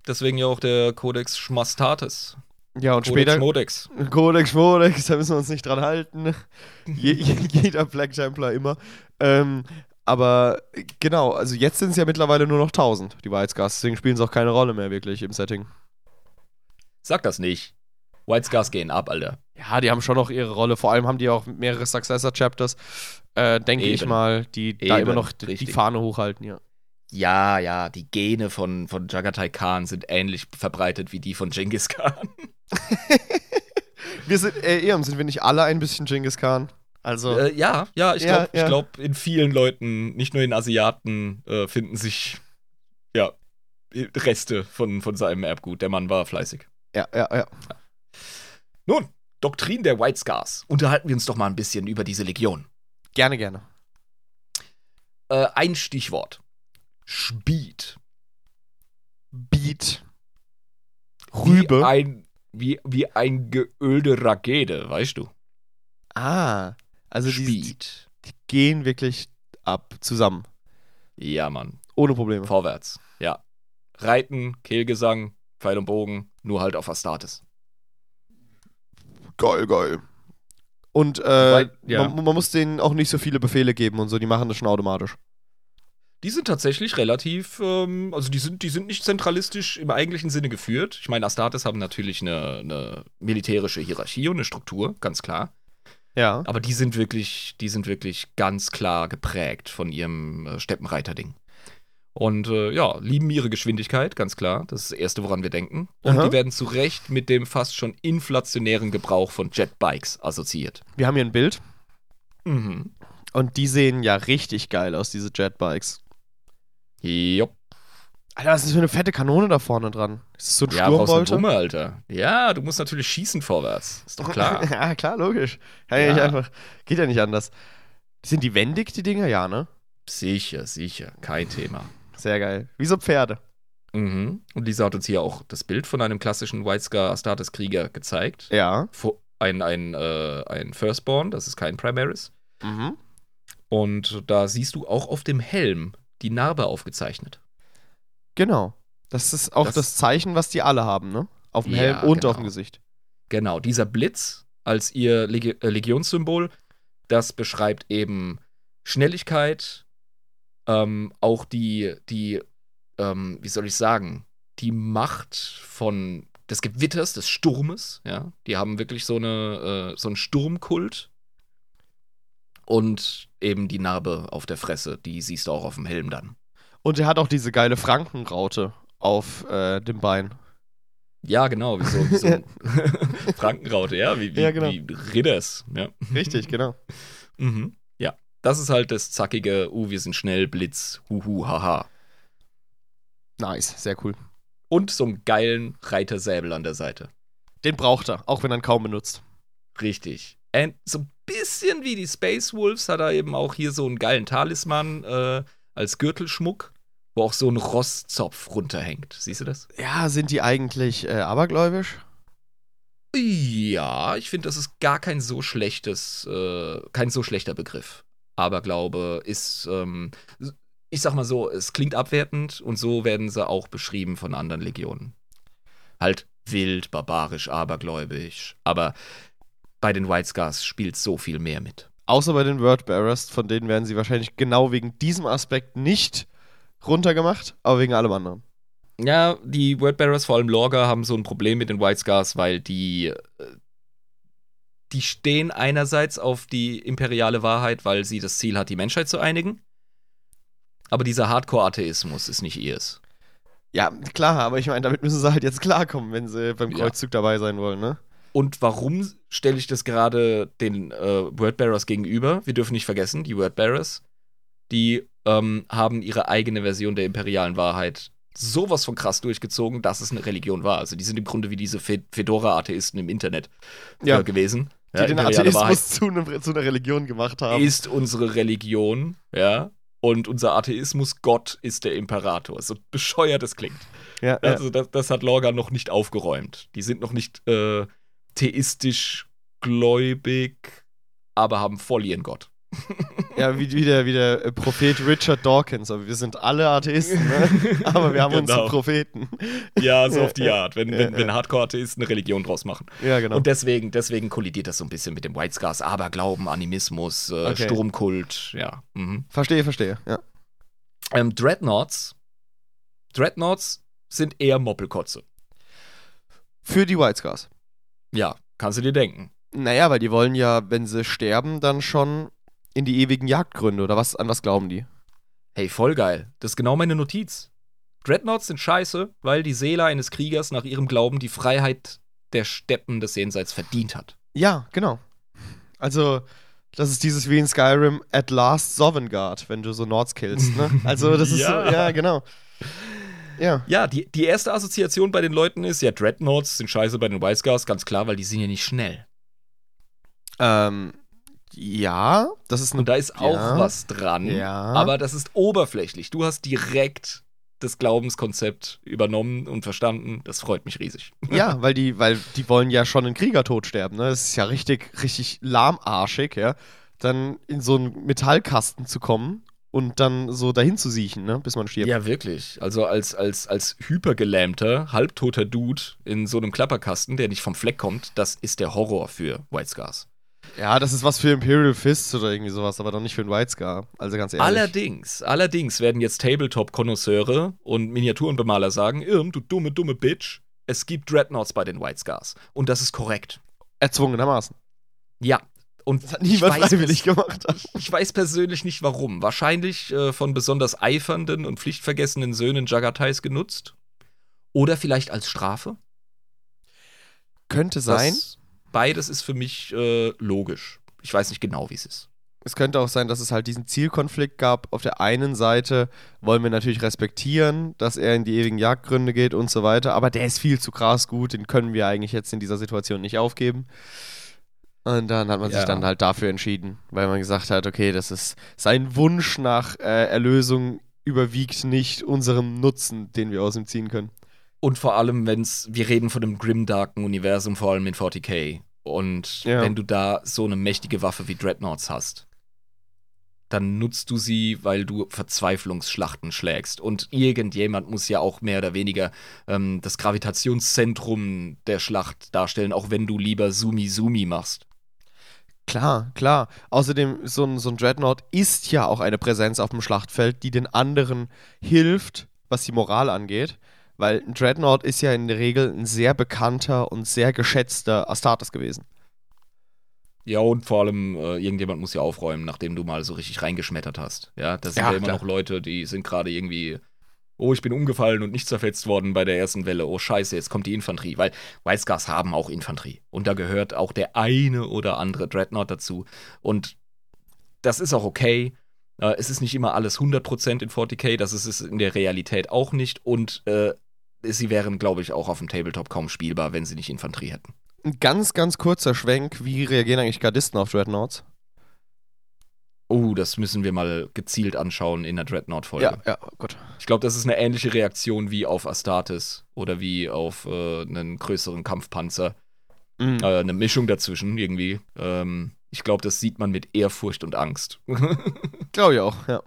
Deswegen ja auch der Codex Schmastates. Ja, und Codex später. Modex. Codex, Modex, da müssen wir uns nicht dran halten. Je, (laughs) je, jeder Black Templar immer. Ähm, aber genau, also jetzt sind es ja mittlerweile nur noch 1000, die Scars. Deswegen spielen sie auch keine Rolle mehr wirklich im Setting. Sag das nicht. White Scars gehen ab, Alter. Ja, die haben schon noch ihre Rolle. Vor allem haben die auch mehrere Successor-Chapters, äh, denke ich mal, die da Eben, immer noch die, die. Fahne hochhalten, ja. Ja, ja, die Gene von, von Jagatai Khan sind ähnlich verbreitet wie die von Genghis Khan. (laughs) Wir sind, äh, Ehren, sind wir nicht alle ein bisschen Genghis Khan? Also, Äh, ja, ja, ich Ja, glaube, ja. glaub, in vielen Leuten, nicht nur in Asiaten, äh, finden sich ja Reste von, von seinem Erbgut. Der Mann war fleißig. ja, ja, ja. Nun, Doktrin der White Scars. Unterhalten wir uns doch mal ein bisschen über diese Legion. Gerne, gerne. Äh, ein Stichwort. Speed. Beat. Wie Rübe. ein, wie, wie ein geölte Rakete, weißt du? Ah, also die, die, Speed. die gehen wirklich ab zusammen. Ja, Mann. Ohne Probleme. Vorwärts. Ja. Reiten, Kehlgesang, Pfeil und Bogen, nur halt auf Astartes. Geil, geil. Und äh, Wobei, ja. man, man muss denen auch nicht so viele Befehle geben und so, die machen das schon automatisch. Die sind tatsächlich relativ, ähm, also die sind, die sind nicht zentralistisch im eigentlichen Sinne geführt. Ich meine, Astartes haben natürlich eine, eine militärische Hierarchie und eine Struktur, ganz klar. Ja. Aber die sind wirklich, die sind wirklich ganz klar geprägt von ihrem äh, Steppenreiter-Ding. Und äh, ja, lieben ihre Geschwindigkeit, ganz klar. Das ist das Erste, woran wir denken. Und Aha. die werden zu Recht mit dem fast schon inflationären Gebrauch von Jetbikes assoziiert. Wir haben hier ein Bild Mhm. und die sehen ja richtig geil aus, diese Jetbikes. Jupp. Alter, was ist das für eine fette Kanone da vorne dran? Ist das so ein Ja, Sturmbolter? Wumme, Alter. Ja, du musst natürlich schießen vorwärts. Ist doch klar. (laughs) ja, klar, logisch. Kann ja. Ja. nicht einfach. Geht ja nicht anders. Sind die wendig, die Dinger? Ja, ne? sicher, sicher. Kein Thema. Sehr geil. Wie so Pferde. Mhm. Und Lisa hat uns hier auch das Bild von einem klassischen White Scar Astartes Krieger gezeigt. Ja. Ein, ein, äh, ein Firstborn, das ist kein Primaris. Mhm. Und da siehst du auch auf dem Helm die Narbe aufgezeichnet. Genau. Das ist auch das, Das- Zeichen, was die alle haben, ne? Auf dem Ja, Helm und genau. auf dem Gesicht. Genau, dieser Blitz als ihr Legi äh, Legionssymbol, das beschreibt eben Schnelligkeit, ähm, auch die, die ähm, wie soll ich sagen, die Macht von des Gewitters, des Sturmes, ja. Die haben wirklich so, eine, äh, so einen Sturmkult. Und eben die Narbe auf der Fresse, die siehst du auch auf dem Helm dann. Und er hat auch diese geile Frankenraute auf äh, dem Bein. Ja, genau, wie so, wie so ein (laughs) (laughs) Frankenraute, ja, wie, wie, Ja, genau. wie Ridders, ja. Richtig, genau. Mhm. Ja. Das ist halt das zackige, uh, wir sind schnell, Blitz, huhu, haha. Nice, sehr cool. Und so einen geilen Reitersäbel an der Seite. Den braucht er, auch wenn er ihn kaum benutzt. Richtig. Und so ein bisschen wie die Space Wolves hat er eben auch hier so einen geilen Talisman äh, als Gürtelschmuck, wo auch so ein Rosszopf runterhängt. Siehst du das? Ja, sind die eigentlich äh, abergläubisch? Ja, ich finde, das ist gar kein so schlechtes, äh, kein so schlechter Begriff. Aberglaube ist, ähm, ich sag mal so, es klingt abwertend und so werden sie auch beschrieben von anderen Legionen. Halt wild, barbarisch, abergläubisch. Aber bei den White Scars spielt so viel mehr mit. Außer bei den Wordbearers, von denen werden sie wahrscheinlich genau wegen diesem Aspekt nicht runtergemacht, aber wegen allem anderen. Ja, die Wordbearers, vor allem Lorga, haben so ein Problem mit den White Scars, weil die, äh, die stehen einerseits auf die imperiale Wahrheit, weil sie das Ziel hat, die Menschheit zu einigen. Aber dieser Hardcore-Atheismus ist nicht ihrs. Ja, klar, aber ich meine, damit müssen sie halt jetzt klarkommen, wenn sie beim Ja. Kreuzzug dabei sein wollen, ne? Und warum stelle ich das gerade den äh, Wordbearers gegenüber? Wir dürfen nicht vergessen, die Wordbearers, die ähm, haben ihre eigene Version der imperialen Wahrheit sowas von krass durchgezogen, dass es eine Religion war. Also die sind im Grunde wie diese Fe Fedora-Atheisten im Internet Ja. äh, gewesen. Die Ja, den Atheismus (laughs) zu, einem, zu einer Religion gemacht haben. ist unsere Religion, ja. Und unser Atheismus, Gott ist der Imperator. So bescheuert es klingt. ja, Also das, das hat Lorga noch nicht aufgeräumt. Die sind noch nicht äh, theistisch gläubig, aber haben voll ihren Gott. (laughs) ja. wie, wie, der, wie der äh, Prophet Richard Dawkins. Aber wir sind alle Atheisten, ne? (laughs) aber wir haben Genau. unsere Propheten. Ja, so auf die. Art, wenn, Ja, wenn, ja. wenn Hardcore-Atheisten eine Religion draus machen. Ja, genau. Und deswegen, deswegen kollidiert das so ein bisschen mit dem White Scars, Aberglauben, Animismus, äh, Okay. Sturmkult, ja. Mhm. verstehe, verstehe. Ja. Ähm, Dreadnoughts. Dreadnoughts sind eher Moppelkotze. Für die White Scars. Ja, kannst du dir denken. Naja, weil die wollen ja, wenn sie sterben, dann schon in die ewigen Jagdgründe. Oder was, an was glauben die? Hey, voll geil. Das ist genau meine Notiz. Dreadnoughts sind scheiße, weil die Seele eines Kriegers nach ihrem Glauben die Freiheit der Steppen des Jenseits verdient hat. Ja, genau. Also, das ist dieses wie in Skyrim At Last Sovngarde, wenn du so Nords killst, ne? (laughs) Also, das ist Ja. so, ja, genau. Ja. Ja, die, die erste Assoziation bei den Leuten ist, ja, Dreadnoughts sind scheiße bei den White Scars, ganz klar, weil die sind ja nicht schnell. Ähm, ja, das ist eine. Und da ist auch Ja. was dran. Ja. Aber das ist oberflächlich. Du hast direkt das Glaubenskonzept übernommen und verstanden. Das freut mich riesig. (laughs) Ja, weil die, weil die wollen ja schon einen Kriegertod sterben, ne? Das ist ja richtig, richtig lahmarschig, ja. Dann in so einen Metallkasten zu kommen und dann so dahin zu siechen, ne? bis man stirbt. Ja, wirklich. Also als, als, als hypergelähmter, halbtoter Dude in so einem Klapperkasten, der nicht vom Fleck kommt, das ist der Horror für White Scars. Ja, das ist was für Imperial Fists oder irgendwie sowas, aber doch nicht für einen White Scar. Also ganz ehrlich. Allerdings, allerdings werden jetzt Tabletop-Konnoisseure und Miniaturenbemaler sagen, Irm, du dumme, dumme Bitch, es gibt Dreadnoughts bei den White Scars. Und das ist korrekt. Erzwungenermaßen. Ja. Und Das hat niemand freiwillig gemacht. (laughs) Ich weiß persönlich nicht warum. Wahrscheinlich äh, von besonders eifernden und pflichtvergessenen Söhnen Jagatais genutzt. Oder vielleicht als Strafe. Könnte sein. Das, beides ist für mich äh, logisch. Ich weiß nicht genau, wie es ist. Es könnte auch sein, dass es halt diesen Zielkonflikt gab. Auf der einen Seite wollen wir natürlich respektieren, dass er in die ewigen Jagdgründe geht und so weiter, aber der ist viel zu krass gut, den können wir eigentlich jetzt in dieser Situation nicht aufgeben. Und dann hat man sich Ja. dann halt dafür entschieden, weil man gesagt hat, okay, das ist sein Wunsch nach äh, Erlösung überwiegt nicht unserem Nutzen, den wir aus ihm ziehen können. Und vor allem, wenn's, wir reden von einem grimdarken Universum, vor allem in 40k. Und Ja. wenn du da so eine mächtige Waffe wie Dreadnoughts hast, dann nutzt du sie, weil du Verzweiflungsschlachten schlägst. Und irgendjemand muss ja auch mehr oder weniger ähm, das Gravitationszentrum der Schlacht darstellen, auch wenn du lieber Sumi Sumi machst. Klar, klar. Außerdem, so ein, so ein Dreadnought ist ja auch eine Präsenz auf dem Schlachtfeld, die den anderen hilft, was die Moral angeht. Weil ein Dreadnought ist ja in der Regel ein sehr bekannter und sehr geschätzter Astartes gewesen. Ja, und vor allem, äh, irgendjemand muss ja aufräumen, nachdem du mal so richtig reingeschmettert hast. Ja, das sind Ja, ja, immer klar. noch Leute, die sind gerade irgendwie, oh, ich bin umgefallen und nicht zerfetzt worden bei der ersten Welle. Oh, scheiße, jetzt kommt die Infanterie. Weil Scars haben auch Infanterie. Und da gehört auch der eine oder andere Dreadnought dazu. Und das ist auch okay. Äh, es ist nicht immer alles 100% in 40k, das ist es in der Realität auch nicht. Und äh, sie wären, glaube ich, auch auf dem Tabletop kaum spielbar, wenn sie nicht Infanterie hätten. Ein ganz, ganz kurzer Schwenk. Wie reagieren eigentlich Gardisten auf Dreadnoughts? Oh, das müssen wir mal gezielt anschauen in der Dreadnought-Folge. Ja, ja, gut. Ich glaube, das ist eine ähnliche Reaktion wie auf Astartes oder wie auf äh, einen größeren Kampfpanzer. Mhm. Äh, eine Mischung dazwischen irgendwie. Ähm, ich glaube, das sieht man mit Ehrfurcht und Angst. (laughs) Glaube ich auch, ja.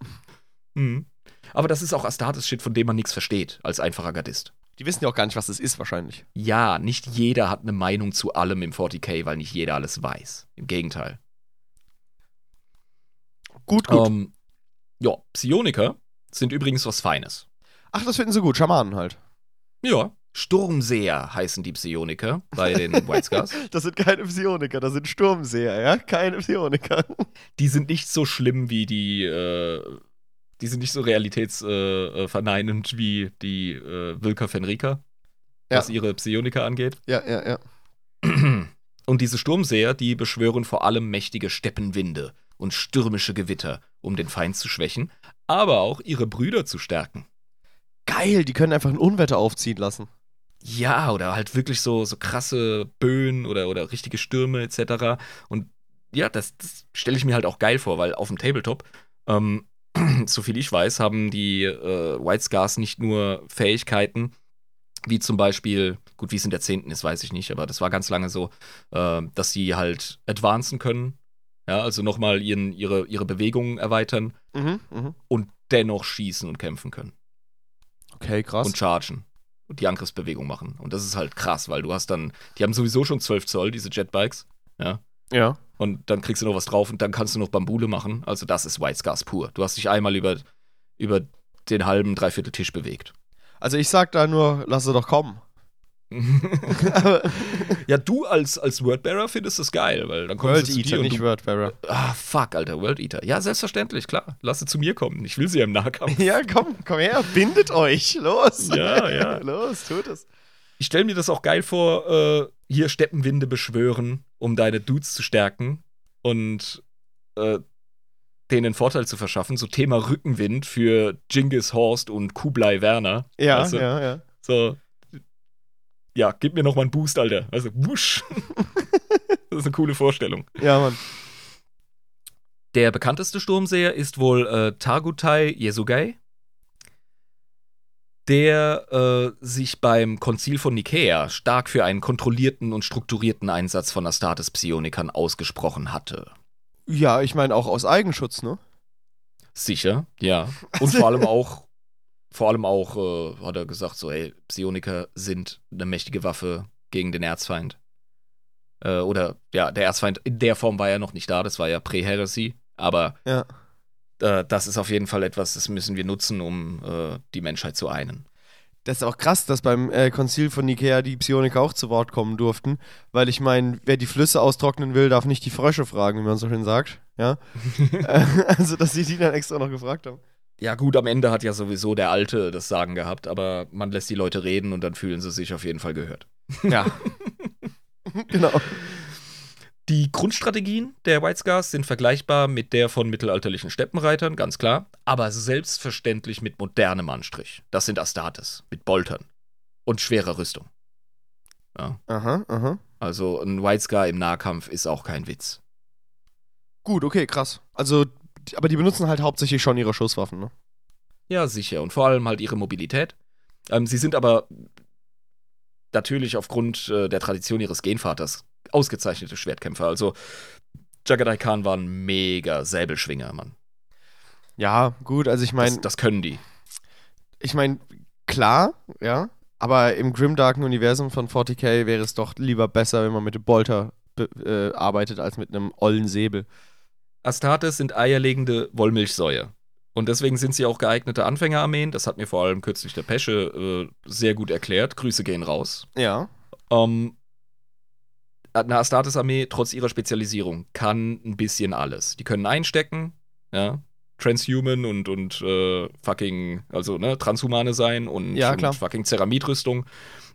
Mhm. Aber das ist auch Astartes-Shit, von dem man nichts versteht, als einfacher Gardist. Die wissen ja auch gar nicht, was das ist, wahrscheinlich. Ja, nicht jeder hat eine Meinung zu allem im 40k, weil nicht jeder alles weiß. Im Gegenteil. Gut, gut. Ähm, ja, Psioniker sind übrigens was Feines. Ach, das finden sie gut. Schamanen halt. Ja. Sturmseher heißen die Psioniker bei den (laughs) White Scars. Das sind keine Psioniker, das sind Sturmseher, ja? Keine Psioniker. (laughs) Die sind nicht so schlimm wie die, äh, die sind nicht so realitätsverneinend äh, verneinend wie die äh, Wilker Fenrika, Ja. was ihre Psioniker angeht. Ja, ja, ja. (clears throat) Und diese Sturmseher, die beschwören vor allem mächtige Steppenwinde und stürmische Gewitter, um den Feind zu schwächen, aber auch ihre Brüder zu stärken. Geil, die können einfach ein Unwetter aufziehen lassen. Ja, oder halt wirklich so, so krasse Böen oder, oder richtige Stürme etc. Und ja, das, das stelle ich mir halt auch geil vor, weil auf dem Tabletop, ähm, (clears throat) so viel ich weiß, haben die äh, White Scars nicht nur Fähigkeiten, wie zum Beispiel, gut, wie es in der 10. ist, weiß ich nicht, aber das war ganz lange so, äh, dass sie halt advancen können. Ja, also nochmal ihren, ihre, ihre Bewegungen erweitern Mhm, mhm. und dennoch schießen und kämpfen können. Okay, krass. und chargen und die Angriffsbewegung machen. Und das ist halt krass, weil du hast dann, die haben sowieso schon 12 Zoll, diese Jetbikes, ja. ja. Und dann kriegst du noch was drauf und dann kannst du noch Bambule machen. Also das ist White Scars pur. Du hast dich einmal über, über den halben, dreiviertel Tisch bewegt. Also ich sag da nur, lass sie doch kommen. (laughs) ja, du als, als Wordbearer findest das geil, weil dann kommst World du zu Eater, nicht du, Wordbearer. Ah, fuck, Alter, World Eater. Ja, selbstverständlich, klar. Lass sie zu mir kommen. Ich will sie ja im Nahkampf. (laughs) Ja, komm, komm her, bindet euch. Los. Ja, ja. (laughs) Los, tut es. Ich stelle mir das auch geil vor, äh, hier Steppenwinde beschwören, um deine Dudes zu stärken und äh, denen einen Vorteil zu verschaffen. So Thema Rückenwind für Genghis Horst und Kublai Werner. Ja, du? ja, ja. So, ja, gib mir noch mal einen Boost, Alter. Also, wusch. (laughs) das ist eine coole Vorstellung. Ja, Mann. Der bekannteste Sturmseher ist wohl äh, Targutai Yesugai. der äh, sich beim Konzil von Nikäa stark für einen kontrollierten und strukturierten Einsatz von Astartes Psionikern ausgesprochen hatte. Ja, ich meine auch aus Eigenschutz, ne? Sicher, ja. (laughs) Und vor allem auch, vor allem auch, äh, hat er gesagt, so, ey, Psioniker sind eine mächtige Waffe gegen den Erzfeind. Äh, oder, ja, der Erzfeind in der Form war ja noch nicht da, das war ja Prä-Heresy, aber Ja. äh, das ist auf jeden Fall etwas, das müssen wir nutzen, um äh, die Menschheit zu einen. Das ist auch krass, dass beim äh, Konzil von Nikea die Psioniker auch zu Wort kommen durften, weil ich meine, wer die Flüsse austrocknen will, darf nicht die Frösche fragen, wie man so schön sagt. Ja. (laughs) Äh, also, dass sie die dann extra noch gefragt haben. Ja, gut, am Ende hat ja sowieso der Alte das Sagen gehabt, aber man lässt die Leute reden und dann fühlen sie sich auf jeden Fall gehört. (laughs) Ja. (laughs) genau. Die Grundstrategien der White Scars sind vergleichbar mit der von mittelalterlichen Steppenreitern, ganz klar, aber selbstverständlich mit modernem Anstrich. Das sind Astartes, mit Boltern und schwerer Rüstung. Ja, Aha, aha. also ein White Scar im Nahkampf ist auch kein Witz. Gut, okay, krass. Also, aber die benutzen halt hauptsächlich schon ihre Schusswaffen, ne? Ja, sicher. Und vor allem halt ihre Mobilität. Ähm, sie sind aber natürlich aufgrund äh, der Tradition ihres Genvaters ausgezeichnete Schwertkämpfer. Also Jagadai Khan war ein mega Säbelschwinger, Mann. Ja, gut, also ich Das, meine, das können die. ich meine, klar, ja, aber im grimdarken Universum von 40k wäre es doch lieber besser, wenn man mit dem Bolter äh, arbeitet, als mit einem ollen Säbel. Astartes sind eierlegende Wollmilchsäue. Und deswegen sind sie auch geeignete Anfängerarmeen. Das hat mir vor allem kürzlich der Pesche äh, sehr gut erklärt. Grüße gehen raus. Ja. Ähm, eine Astartes-Armee, trotz ihrer Spezialisierung, kann ein bisschen alles. Die können einstecken, ja, Transhuman und, und äh, fucking, also ne, Transhumane sein und, Ja, und fucking Ceramidrüstung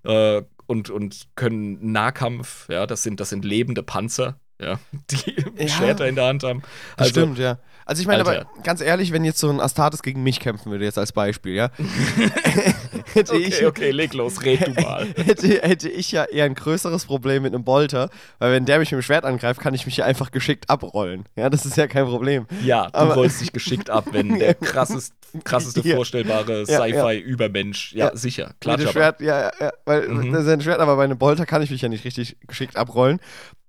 äh, und, und können Nahkampf, ja, das sind, das sind lebende Panzer, ja, (laughs) die Ja. Schwerter in der Hand haben. Das Also, stimmt, ja. Also ich meine Alter. aber ganz ehrlich, wenn jetzt so ein Astartes gegen mich kämpfen würde, jetzt als Beispiel, ja, (laughs) hätte, ich, Okay, okay, leg los, red du (laughs) mal. hätte, hätte ich ja eher ein größeres Problem mit einem Bolter, weil wenn der mich mit dem Schwert angreift, kann ich mich ja einfach geschickt abrollen. Ja, das ist ja kein Problem. Ja, du Aber- rollst dich geschickt ab, wenn der krassest, krasseste Ja. vorstellbare Ja. Sci-Fi-Übermensch. Ja, Ja. sicher, klar. mit dem Schwert, ja, ja, ja, weil Mhm. das ist ein Schwert, aber bei einem Bolter kann ich mich ja nicht richtig geschickt abrollen.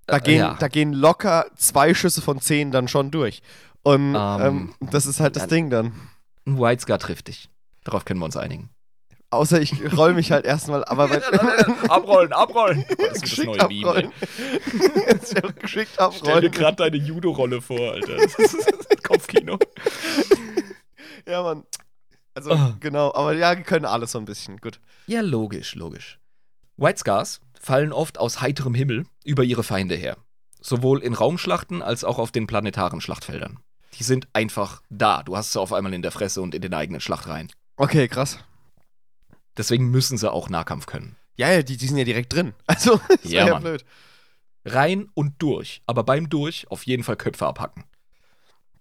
Da gehen, ja. da gehen locker zwei Schüsse von zehn dann schon durch. Und Ähm, ähm, das ist halt das dann- Ding dann. Ein White Scar trifft dich. Darauf können wir uns einigen. Außer ich roll mich halt erstmal, aber bei, (laughs) abrollen, abrollen. (laughs) Das ist das neue Meme. abrollen. (laughs) ja auch geschickt Stell dir abrollen. gerade deine Judo-Rolle vor, Alter. Das ist Kopfkino. Ja, Mann. Also, Ah. genau, aber ja, die können alles so ein bisschen. Gut. Ja, logisch, logisch. White Scars fallen oft aus heiterem Himmel über ihre Feinde her. Sowohl in Raumschlachten als auch auf den planetaren Schlachtfeldern. Die sind einfach da. Du hast sie auf einmal in der Fresse und in den eigenen Schlachtreihen. Okay, krass. Deswegen müssen sie auch Nahkampf können. Ja, ja, die, die sind ja direkt drin. (laughs) Also, ist Ja, ja, blöd. Rein und durch. Aber beim Durch auf jeden Fall Köpfe abhacken.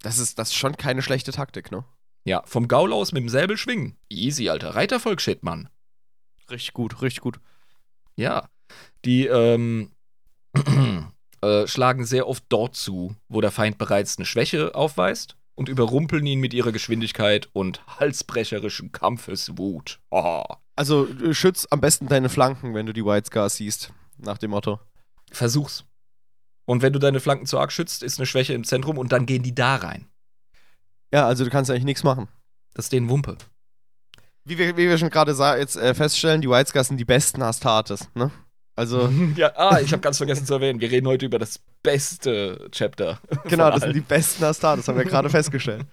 Das ist, das ist schon keine schlechte Taktik, ne? Ja, vom Gaul aus mit dem Säbel schwingen. Easy, Alter. Reitervolk-Shit, Mann. Richtig gut, richtig gut. Ja. Die ähm, (clears throat) äh, schlagen sehr oft dort zu, wo der Feind bereits eine Schwäche aufweist und überrumpeln ihn mit ihrer Geschwindigkeit und halsbrecherischen Kampfeswut. Oh. Also, äh, schütz am besten deine Flanken, wenn du die White Scars siehst. Nach dem Motto. Versuch's. Und wenn du deine Flanken zu arg schützt, ist eine Schwäche im Zentrum und dann gehen die da rein. Ja, also du kannst eigentlich nichts machen. Das ist denen Wumpe. Wie wir, wie wir schon gerade jetzt äh, feststellen, die White Scars sind die besten Astartes, ne? Also, (laughs) ja, ah, ich habe ganz vergessen zu erwähnen, wir reden heute über das beste Chapter. (laughs) genau, das sind die besten Astartes, haben wir gerade (laughs) festgestellt.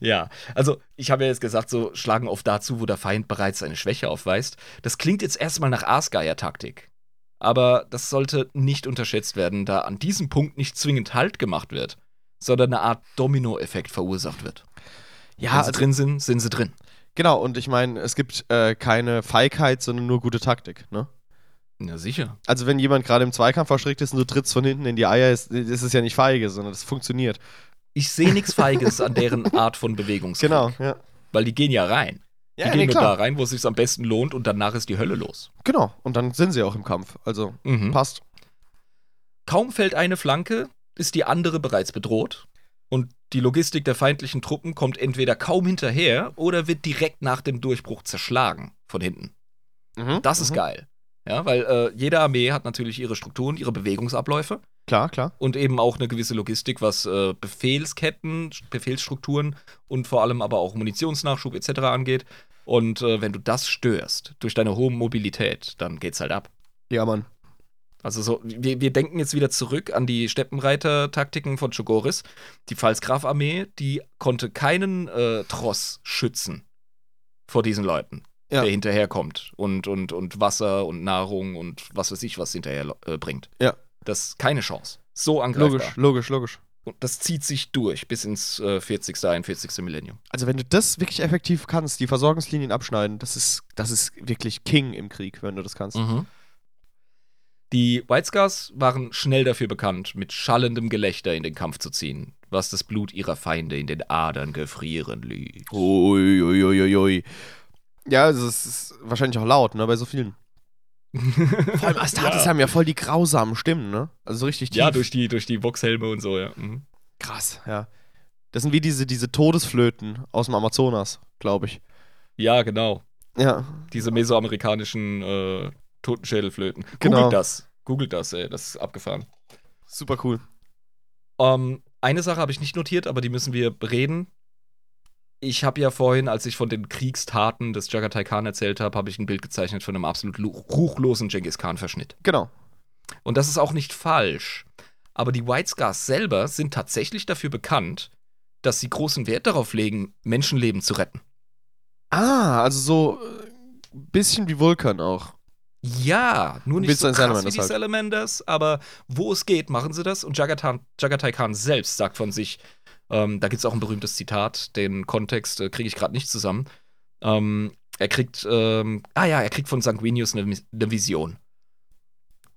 Ja, also ich habe ja jetzt gesagt, so schlagen oft dazu, wo der Feind bereits eine Schwäche aufweist. Das klingt jetzt erstmal nach Aasgeier-Taktik. Aber das sollte nicht unterschätzt werden, da an diesem Punkt nicht zwingend Halt gemacht wird, sondern eine Art Domino-Effekt verursacht wird. Ja, Wenn sie also, drin sind, sind sie drin. genau, und ich meine, es gibt äh, keine Feigheit, sondern nur gute Taktik, ne? Ja, sicher. Also, wenn jemand gerade im Zweikampf verstrickt ist und du trittst von hinten in die Eier, ist, ist es ja nicht feige, sondern das funktioniert. Ich sehe nichts Feiges an deren Art von Bewegungskrieg. Genau, ja. Weil die gehen ja rein. Die Ja, gehen nee, nur klar. da rein, wo es sich am besten lohnt und danach ist die Hölle los. Genau, und dann sind sie auch im Kampf. Also, Mhm. passt. Kaum fällt eine Flanke, ist die andere bereits bedroht. Und die Logistik der feindlichen Truppen kommt entweder kaum hinterher oder wird direkt nach dem Durchbruch zerschlagen von hinten. Mhm, Das ist mhm. geil. Ja, weil äh, jede Armee hat natürlich ihre Strukturen, ihre Bewegungsabläufe Klar, klar. und eben auch eine gewisse Logistik, was äh, Befehlsketten, Befehlsstrukturen und vor allem aber auch Munitionsnachschub etc. angeht. Und äh, wenn du das störst durch deine hohe Mobilität, dann geht's halt ab. Ja, Mann. Also so, wir, wir denken jetzt wieder zurück an die Steppenreiter-Taktiken von Chogoris. Die Pfalzgraf-Armee, die konnte keinen äh, Tross schützen vor diesen Leuten, Ja. der hinterherkommt und, und, und Wasser und Nahrung und was weiß ich, was hinterher äh, bringt. Ja. Das ist keine Chance. So angreifbar. Logisch, logisch, logisch. Und das zieht sich durch bis ins äh, 40., 41. Millennium. Also wenn du das wirklich effektiv kannst, die Versorgungslinien abschneiden, das ist, das ist wirklich King im Krieg, wenn du das kannst. Die White Scars waren schnell dafür bekannt, mit schallendem Gelächter in den Kampf zu ziehen, was das Blut ihrer Feinde in den Adern gefrieren ließ. Uiuiuiui. Ja, also es ist wahrscheinlich auch laut, ne, bei so vielen. (laughs) Vor allem Astartes ja. haben ja voll die grausamen Stimmen, ne? Also so richtig tief. ja, durch die, durch die Voxhelme und so, ja. Mhm. Krass, ja. Das sind wie diese, diese Todesflöten aus dem Amazonas, glaube ich. Ja, genau. Ja. Diese mesoamerikanischen äh, Totenschädelflöten. Genau. Googelt das. Googelt das, ey. Das ist abgefahren. Super cool. Ähm, eine Sache habe ich nicht notiert, aber die müssen wir bereden. Ich habe ja vorhin, als ich von den Kriegstaten des Jagatai Khan erzählt habe, habe ich ein Bild gezeichnet von einem absolut lu- ruchlosen Genghis Khan-Verschnitt. Genau. Und das ist auch nicht falsch. Aber die White Scars selber sind tatsächlich dafür bekannt, dass sie großen Wert darauf legen, Menschenleben zu retten. Ah, also so ein bisschen wie Vulkan auch. Ja, nur nicht so krass wie Salamanders die halt. Salamanders, aber wo es geht, machen sie das. Und Jagatai Khan selbst sagt von sich, ähm, da gibt es auch ein berühmtes Zitat, den Kontext äh, kriege ich gerade nicht zusammen. Ähm, er kriegt, ähm, ah ja, er kriegt von Sanguinius eine, eine Vision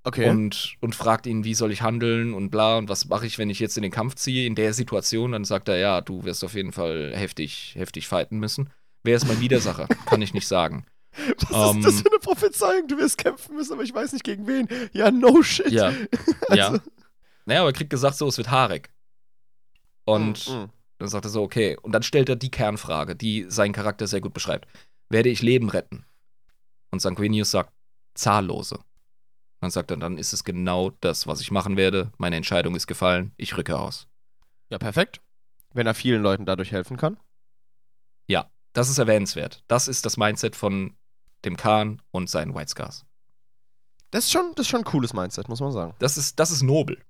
Okay. und, und fragt ihn, wie soll ich handeln und bla und was mache ich, wenn ich jetzt in den Kampf ziehe, in der Situation. Dann sagt er, ja, du wirst auf jeden Fall heftig, heftig fighten müssen. Wer ist mein Widersacher? (laughs) Kann ich nicht sagen. Was ähm, ist das für eine Prophezeiung? Du wirst kämpfen müssen, aber ich weiß nicht gegen wen. Ja, no shit. Ja, (laughs) ja. Also- Naja, aber er kriegt gesagt, so, es wird haarig. Und mm. dann sagt er so, okay. Und dann stellt er die Kernfrage, die seinen Charakter sehr gut beschreibt. Werde ich Leben retten? Und Sanguinius sagt, zahllose. Dann sagt er, dann ist es genau das, was ich machen werde. Meine Entscheidung ist gefallen. Ich rücke aus. Ja, perfekt. Wenn er vielen Leuten dadurch helfen kann. Das ist erwähnenswert. Das ist das Mindset von dem Khan und seinen White Scars. Das ist schon, das ist schon ein cooles Mindset, muss man sagen. Das ist, das ist nobel.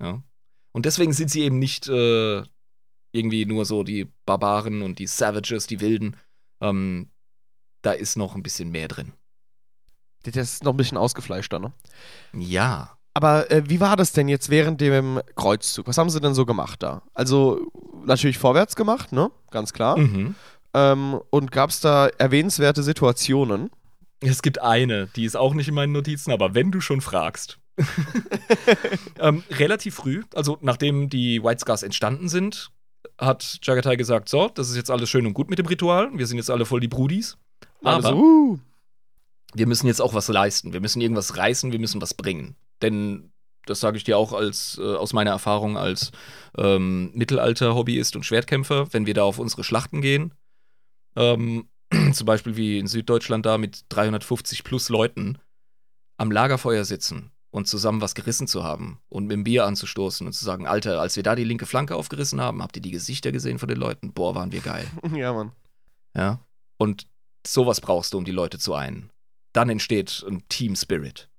Ja. Und deswegen sind sie eben nicht äh, irgendwie nur so die Barbaren und die Savages, die Wilden. Ähm, da ist noch ein bisschen mehr drin. Das ist noch ein bisschen ausgefleischter, ne? Ja. Aber äh, wie war das denn jetzt während dem Kreuzzug? Was haben sie denn so gemacht da? Also natürlich vorwärts gemacht, ne? Ganz klar. Mhm. Ähm, und gab es da erwähnenswerte Situationen? Es gibt eine, die ist auch nicht in meinen Notizen, aber wenn du schon fragst. (laughs) ähm, relativ früh, also nachdem die White Scars entstanden sind, hat Jagatai gesagt: So, das ist jetzt alles schön und gut mit dem Ritual. Wir sind jetzt alle voll die Brudis. Aber so, uh, wir müssen jetzt auch was leisten. Wir müssen irgendwas reißen, wir müssen was bringen. Denn das sage ich dir auch als, äh, aus meiner Erfahrung als ähm, Mittelalter-Hobbyist und Schwertkämpfer, wenn wir da auf unsere Schlachten gehen, ähm, (clears throat) zum Beispiel wie in Süddeutschland da mit 350 plus Leuten am Lagerfeuer sitzen und zusammen was gerissen zu haben und mit dem Bier anzustoßen und zu sagen, Alter, als wir da die linke Flanke aufgerissen haben, habt ihr die Gesichter gesehen von den Leuten? Boah, waren wir geil. (laughs) ja, Mann. Ja. Und sowas brauchst du, um die Leute zu einen. Dann entsteht ein Team Spirit.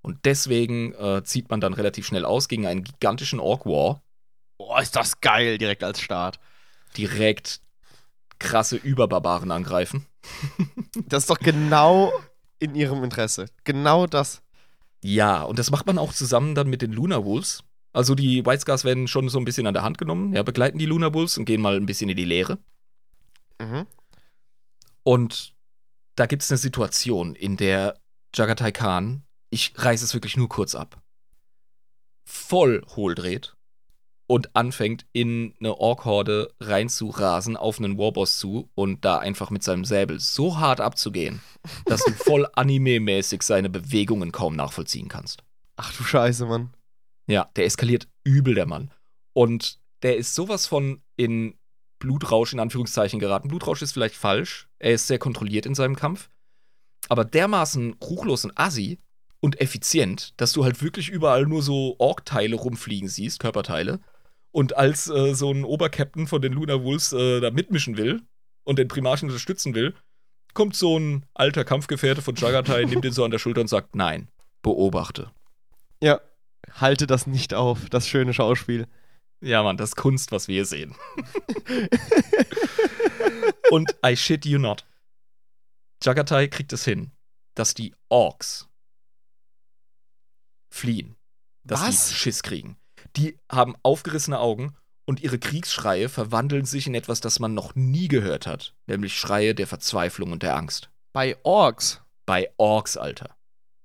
Und deswegen äh, zieht man dann relativ schnell aus gegen einen gigantischen Orc War. Boah, ist das geil, direkt als Start. Direkt krasse Überbarbaren angreifen. Das ist doch genau in ihrem Interesse. Genau das. Ja, und das macht man auch zusammen dann mit den Lunar Wolves. Also die White Scars werden schon so ein bisschen an der Hand genommen, ja, begleiten die Lunar Wolves und gehen mal ein bisschen in die Leere. Mhm. Und da gibt es eine Situation, in der Jagatai Khan, ich reiße es wirklich nur kurz ab, voll hohl dreht und anfängt in eine Ork-Horde reinzurasen auf einen Warboss zu und da einfach mit seinem Säbel so hart abzugehen, (laughs) dass du voll anime-mäßig seine Bewegungen kaum nachvollziehen kannst. Ach du Scheiße, Mann. Ja, der eskaliert übel, der Mann. Und der ist sowas von in Blutrausch in Anführungszeichen geraten. Blutrausch ist vielleicht falsch. Er ist sehr kontrolliert in seinem Kampf. aber dermaßen ruchlos und assi und effizient, dass du halt wirklich überall nur so Ork-Teile rumfliegen siehst, Körperteile. Und als äh, so ein Obercaptain von den Lunar Wolves äh, da mitmischen will und den Primarchen unterstützen will, kommt so ein alter Kampfgefährte von Jagatai, nimmt ihn so an der Schulter und sagt, nein, beobachte. Ja, halte das nicht auf, das schöne Schauspiel. Ja, Mann, das ist Kunst, was wir hier sehen. (laughs) und I shit you not. Jagatai kriegt es hin, dass die Orks fliehen. Dass Was? die Schiss kriegen. Die haben aufgerissene Augen und ihre Kriegsschreie verwandeln sich in etwas, das man noch nie gehört hat. Nämlich Schreie der Verzweiflung und der Angst. Bei Orks. Bei Orks, Alter.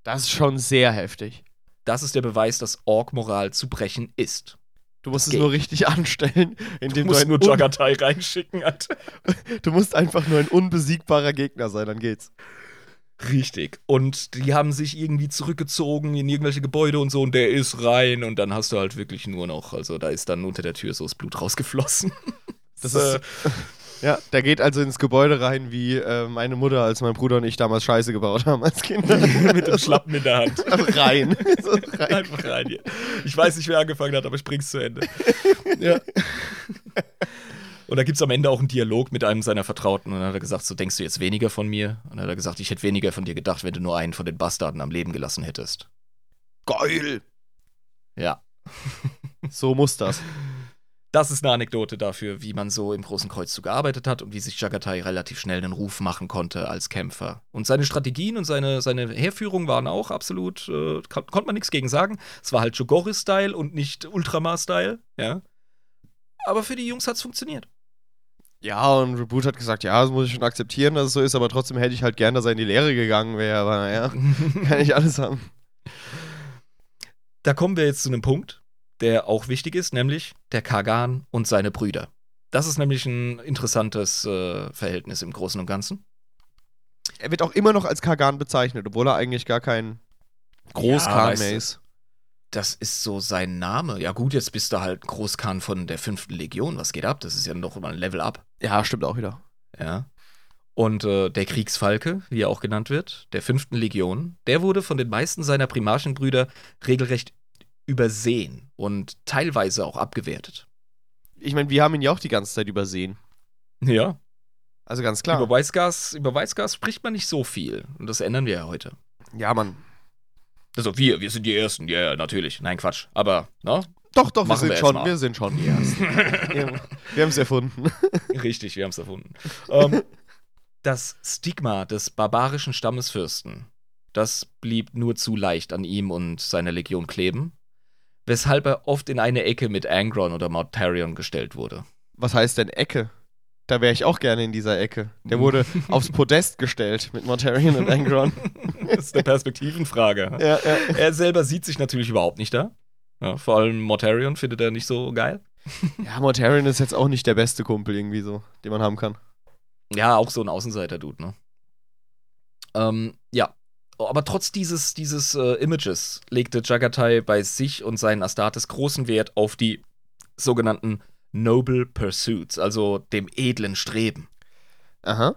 Das ist schon sehr heftig. Das ist der Beweis, dass Ork-Moral zu brechen ist. Du musst es nur richtig (laughs) anstellen, Du indem du, musst ein nur Jagatai reinschicken, Alter. (laughs) du musst einfach nur ein unbesiegbarer Gegner sein, dann geht's. Richtig. Und die haben sich irgendwie zurückgezogen in irgendwelche Gebäude und so und der ist rein und dann hast du halt wirklich nur noch, also da ist dann unter der Tür so das Blut rausgeflossen. (laughs) Das Äh, ist, (laughs) ja, der geht also ins Gebäude rein, wie äh, meine Mutter, als mein Bruder und ich damals Scheiße gebaut haben als Kinder. (laughs) mit dem Schlappen in der Hand. Einfach rein. so rein. Einfach rein hier. Ich weiß nicht, wer angefangen hat, aber ich bring's zu Ende. Ja. Und da gibt's am Ende auch einen Dialog mit einem seiner Vertrauten und dann hat er gesagt, so denkst du jetzt weniger von mir? Und dann hat er gesagt, ich hätte weniger von dir gedacht, wenn du nur einen von den Bastarden am Leben gelassen hättest. Geil. Ja. (laughs) So muss das. Das ist eine Anekdote dafür, wie man so im Großen Kreuzzug gearbeitet hat und wie sich Jagatai relativ schnell einen Ruf machen konnte als Kämpfer. Und seine Strategien und seine, seine Heerführung waren auch absolut, äh, kon konnte man nichts gegen sagen. Es war halt Jogoris-Style und nicht Ultramar-Style, ja. Aber für die Jungs hat's funktioniert. Ja, und Reboot hat gesagt, ja, das muss ich schon akzeptieren, dass es so ist, aber trotzdem hätte ich halt gern, dass er in die Lehre gegangen wäre, aber naja, (laughs) kann ich alles haben. Da kommen wir jetzt zu einem Punkt, der auch wichtig ist, nämlich der Kagan und seine Brüder. Das ist nämlich ein interessantes äh, Verhältnis im Großen und Ganzen. Er wird auch immer noch als Kagan bezeichnet, obwohl er eigentlich gar kein Großkhan weißt mehr ist. Das ist so sein Name. Ja, gut, jetzt bist du halt Großkhan von der fünften Legion. Was geht ab? Das ist ja noch mal ein Level up. Ja, stimmt auch wieder. Ja. Und äh, der Kriegsfalke, wie er auch genannt wird, der fünften Legion, der wurde von den meisten seiner Primarchenbrüder regelrecht übersehen und teilweise auch abgewertet. Ich meine, wir haben ihn ja auch die ganze Zeit übersehen. Ja. Also ganz klar. Über Weißgas, über Weißgas spricht man nicht so viel. Und das ändern wir ja heute. ja, Mann. Also wir, wir sind die Ersten. Ja, ja, natürlich. Nein, Quatsch. Aber, ne? Doch, doch, wir sind, wir schon, mal. wir sind schon die Ersten. (laughs) wir haben es erfunden. (laughs) Richtig, wir haben es erfunden. ähm, das Stigma des barbarischen Stammesfürsten, das blieb nur zu leicht an ihm und seiner Legion kleben, weshalb er oft in eine Ecke mit Angron oder Mortarion gestellt wurde. Was heißt denn Ecke? Da wäre ich auch gerne in dieser Ecke. Der wurde (laughs) aufs Podest gestellt mit Mortarion und Angron. das ist eine Perspektivenfrage. ja, ja. Er selber sieht sich natürlich überhaupt nicht da. Ja, vor allem Mortarion findet er nicht so geil. (laughs) ja, Mortarion ist jetzt auch nicht der beste Kumpel irgendwie so, den man haben kann. Ja, auch so ein Außenseiter-Dude, ne? Ähm, ja. Aber trotz dieses, dieses äh, Images legte Jagatai bei sich und seinen Astartes großen Wert auf die sogenannten Noble Pursuits, also dem edlen Streben. Aha.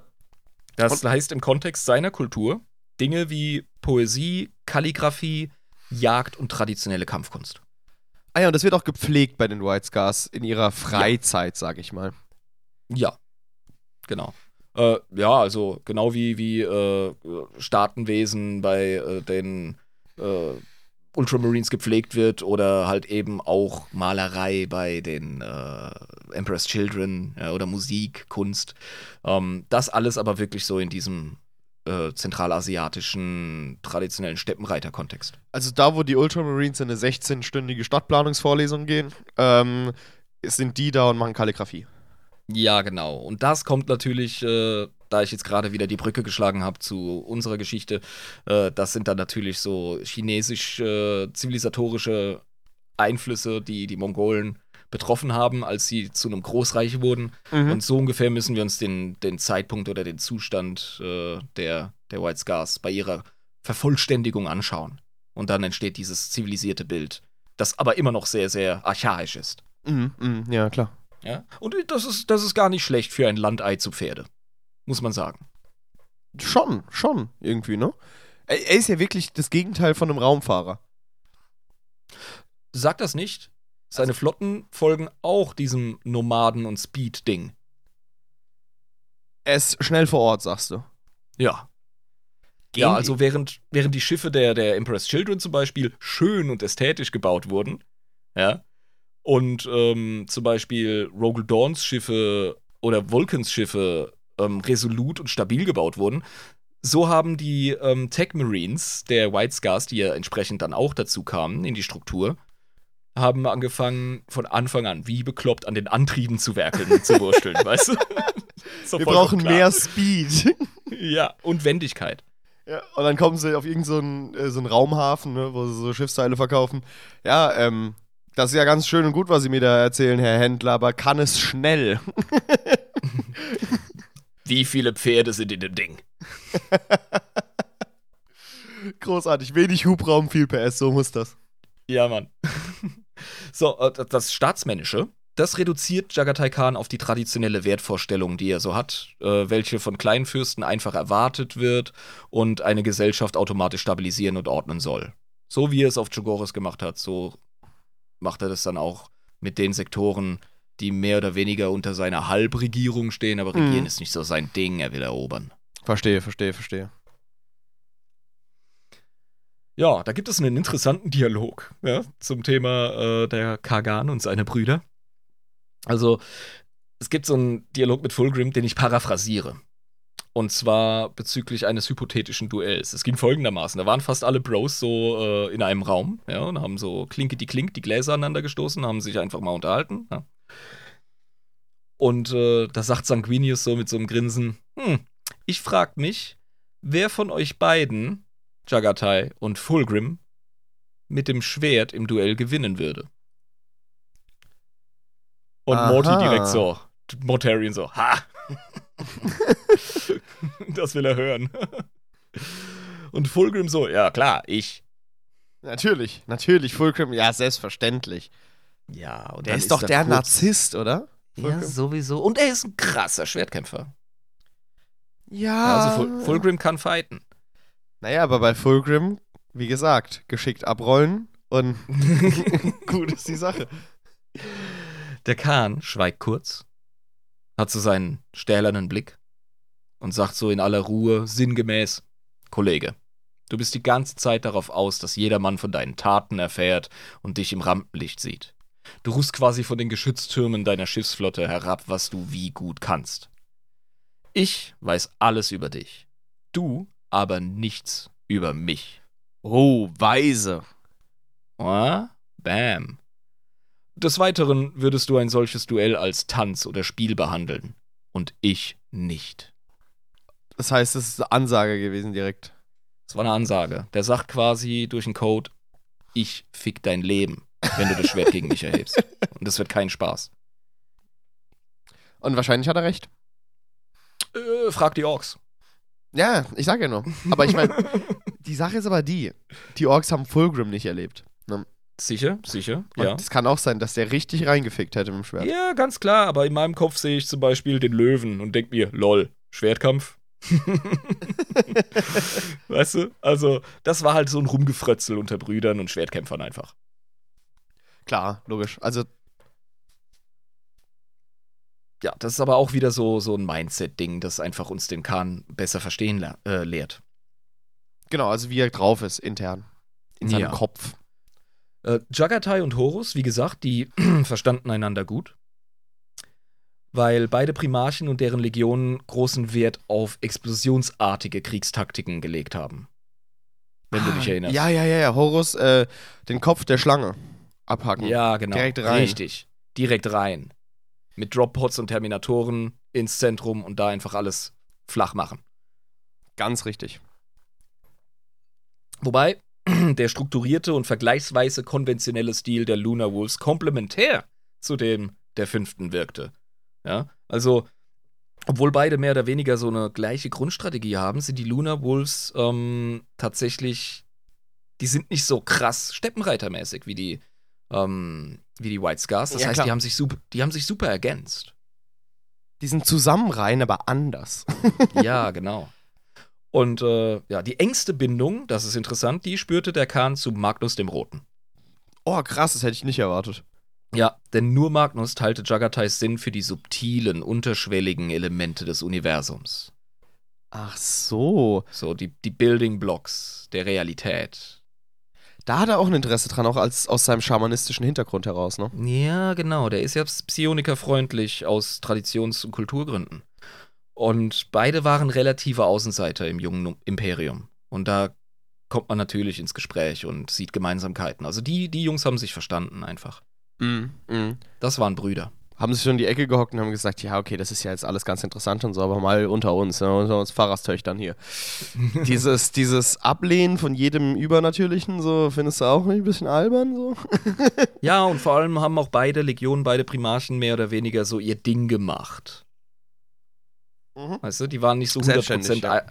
Das heißt im Kontext seiner Kultur Dinge wie Poesie, Kalligraphie, Jagd und traditionelle Kampfkunst. Ah ja, und das wird auch gepflegt bei den White Scars in ihrer Freizeit, sag ich mal. Ja, genau. Äh, ja, also genau wie, wie äh, Staatenwesen bei äh, den äh, Ultramarines gepflegt wird oder halt eben auch Malerei bei den äh, Emperor's Children ja, oder Musik, Kunst. Ähm, das alles aber wirklich so in diesem äh, zentralasiatischen traditionellen Steppenreiter-Kontext. Also da, wo die Ultramarines in eine 16-stündige Stadtplanungsvorlesung gehen, ähm, sind die da und machen Kalligrafie. Ja, genau. Und das kommt natürlich, äh, da ich jetzt gerade wieder die Brücke geschlagen habe zu unserer Geschichte, äh, das sind dann natürlich so chinesisch-zivilisatorische Einflüsse, die die Mongolen betroffen haben, als sie zu einem Großreich wurden. Mhm. Und so ungefähr müssen wir uns den, den Zeitpunkt oder den Zustand äh, der, der White Scars bei ihrer Vervollständigung anschauen. Und dann entsteht dieses zivilisierte Bild, das aber immer noch sehr, sehr archaisch ist. Mhm, mhm, ja, klar. Ja? Und das ist, das ist gar nicht schlecht für ein Landei zu Pferde. Muss man sagen. schon, schon, irgendwie, ne? Er, er ist ja wirklich das Gegenteil von einem Raumfahrer. Sag das nicht. Seine Flotten folgen auch diesem Nomaden- und Speed-Ding. Er ist schnell vor Ort, sagst du. Ja. Gehen ja, also während, während die Schiffe der, der Empress Children zum Beispiel schön und ästhetisch gebaut wurden, ja, und ähm, zum Beispiel Rogel Dawns Schiffe oder Vulcans Schiffe ähm, resolut und stabil gebaut wurden, so haben die ähm, Tech Marines der White Scars, die ja entsprechend dann auch dazu kamen in die Struktur, haben angefangen von Anfang an wie bekloppt an den Antrieben zu werkeln und zu wursteln, (laughs) weißt du? So Wir brauchen mehr Speed. (laughs) Ja, und Wendigkeit. ja, und dann kommen sie auf irgendeinen so äh, so einen Raumhafen, ne, wo sie so Schiffsteile verkaufen. Ja, ähm, das ist ja ganz schön und gut, was Sie mir da erzählen, Herr Händler, aber kann es schnell? (laughs) Wie viele Pferde sind in dem Ding? (laughs) Großartig. Wenig Hubraum, viel PS, so muss das. Ja, Mann. (laughs) so, äh, das Staatsmännische, das reduziert Jagatai Khan auf die traditionelle Wertvorstellung, die er so hat, äh, welche von Kleinfürsten einfach erwartet wird und eine Gesellschaft automatisch stabilisieren und ordnen soll. So wie er es auf Chogoris gemacht hat, so macht er das dann auch mit den Sektoren, die mehr oder weniger unter seiner Halbregierung stehen, aber regieren Mhm. ist nicht so sein Ding, er will erobern. Verstehe, verstehe, verstehe. Ja, da gibt es einen interessanten Dialog ja, zum Thema äh, der Kagan und seine Brüder. Also, es gibt so einen Dialog mit Fulgrim, den ich paraphrasiere. Und zwar bezüglich eines hypothetischen Duells. Es ging folgendermaßen: Da waren fast alle Bros so äh, in einem Raum, ja, und haben so Klinke die Klink, die Gläser aneinander gestoßen, haben sich einfach mal unterhalten. Ja. Und äh, da sagt Sanguinius so mit so einem Grinsen: Hm, ich frag mich, wer von euch beiden Jagatai und Fulgrim mit dem Schwert im Duell gewinnen würde. Und Aha. Morty direkt so, Mortarion so, ha! (laughs) das will er hören. Und Fulgrim so, ja klar, ich. Natürlich, natürlich, Fulcrum, ja, selbstverständlich. Ja, und Der ist doch er der kurz- Narzisst, oder? Ja, Fulgrim? sowieso. Und er ist ein krasser Schwertkämpfer. Ja. Ja, also Ful Fulgrim kann fighten. Naja, aber bei Fulgrim, wie gesagt, geschickt abrollen und (laughs) gut ist die Sache. Der Kahn schweigt kurz, hat so seinen stählernen Blick und sagt so in aller Ruhe, sinngemäß: Kollege, du bist die ganze Zeit darauf aus, dass jedermann von deinen Taten erfährt und dich im Rampenlicht sieht. Du rufst quasi von den Geschütztürmen deiner Schiffsflotte herab, was du wie gut kannst. Ich weiß alles über dich. Du aber nichts über mich. Oh, weise. Ah, bam. Des Weiteren würdest du ein solches Duell als Tanz oder Spiel behandeln. Und ich nicht. Das heißt, das ist eine Ansage gewesen direkt. Das war eine Ansage. Der sagt quasi durch den Code, ich fick dein Leben, wenn du das Schwert gegen mich erhebst. Und das wird kein Spaß. Und wahrscheinlich hat er recht. Äh, frag die Orks. Ja, ich sag ja nur. Aber ich meine, die Sache ist aber die: Die Orks haben Fulgrim nicht erlebt. Ne? Sicher, sicher, Und ja. es kann auch sein, dass der richtig reingefickt hätte mit dem Schwert. Ja, ganz klar, aber in meinem Kopf sehe ich zum Beispiel den Löwen und denk mir, lol, Schwertkampf. (laughs) weißt du? Also, das war halt so ein Rumgefrötzel unter Brüdern und Schwertkämpfern einfach. Klar, logisch. Also, Ja, das ist aber auch wieder so, so ein Mindset-Ding, das einfach uns den Kahn besser verstehen le äh, lehrt. genau, also wie er drauf ist, intern. In seinem Ja. Kopf. Äh, Jagatai und Horus, wie gesagt, die (clears throat) verstanden einander gut. Weil beide Primarchen und deren Legionen großen Wert auf explosionsartige Kriegstaktiken gelegt haben. Wenn du dich Ah, erinnerst. Ja, ja, ja, ja. Horus, äh, den Kopf der Schlange abhacken. Ja, genau. Direkt rein. Richtig. Direkt rein. Mit Droppods und Terminatoren ins Zentrum und da einfach alles flach machen. Ganz richtig. Wobei (clears throat) der strukturierte und vergleichsweise konventionelle Stil der Lunar Wolves komplementär zu dem der fünften wirkte. Ja, also, obwohl beide mehr oder weniger so eine gleiche Grundstrategie haben, sind die Lunar Wolves ähm, tatsächlich, die sind nicht so krass Steppenreitermäßig wie die, ähm, wie die White Scars. Das Ja, heißt, klar. die haben, sich super, die haben sich super ergänzt. Die sind zusammen rein, aber anders. (laughs) ja, genau. Und äh, ja, die engste Bindung, das ist interessant, die spürte der Khan zu Magnus dem Roten. Oh, krass, das hätte ich nicht erwartet. Ja, denn nur Magnus teilte Jagatais Sinn für die subtilen, unterschwelligen Elemente des Universums. Ach so. So die, die Building Blocks der Realität. Da hat er auch ein Interesse dran, auch als, aus seinem schamanistischen Hintergrund heraus, ne? Ja, genau. Der ist ja psionikerfreundlich aus Traditions- und Kulturgründen. Und beide waren relative Außenseiter im jungen Imperium. Und da kommt man natürlich ins Gespräch und sieht Gemeinsamkeiten. Also die, die Jungs haben sich verstanden einfach. Mhm. Mhm. Das waren Brüder. Haben sich so in die Ecke gehockt und haben gesagt, ja, okay, das ist ja jetzt alles ganz interessant und so, aber mal unter uns, ne, unter uns Pfarrerstöchtern hier. (laughs) dieses, dieses Ablehnen von jedem Übernatürlichen, so, findest du auch nicht ein bisschen albern, so? (laughs) Ja, und vor allem haben auch beide Legionen, beide Primarchen mehr oder weniger so ihr Ding gemacht. Mhm. Weißt du, die waren nicht so 100% Selbstständig, ja.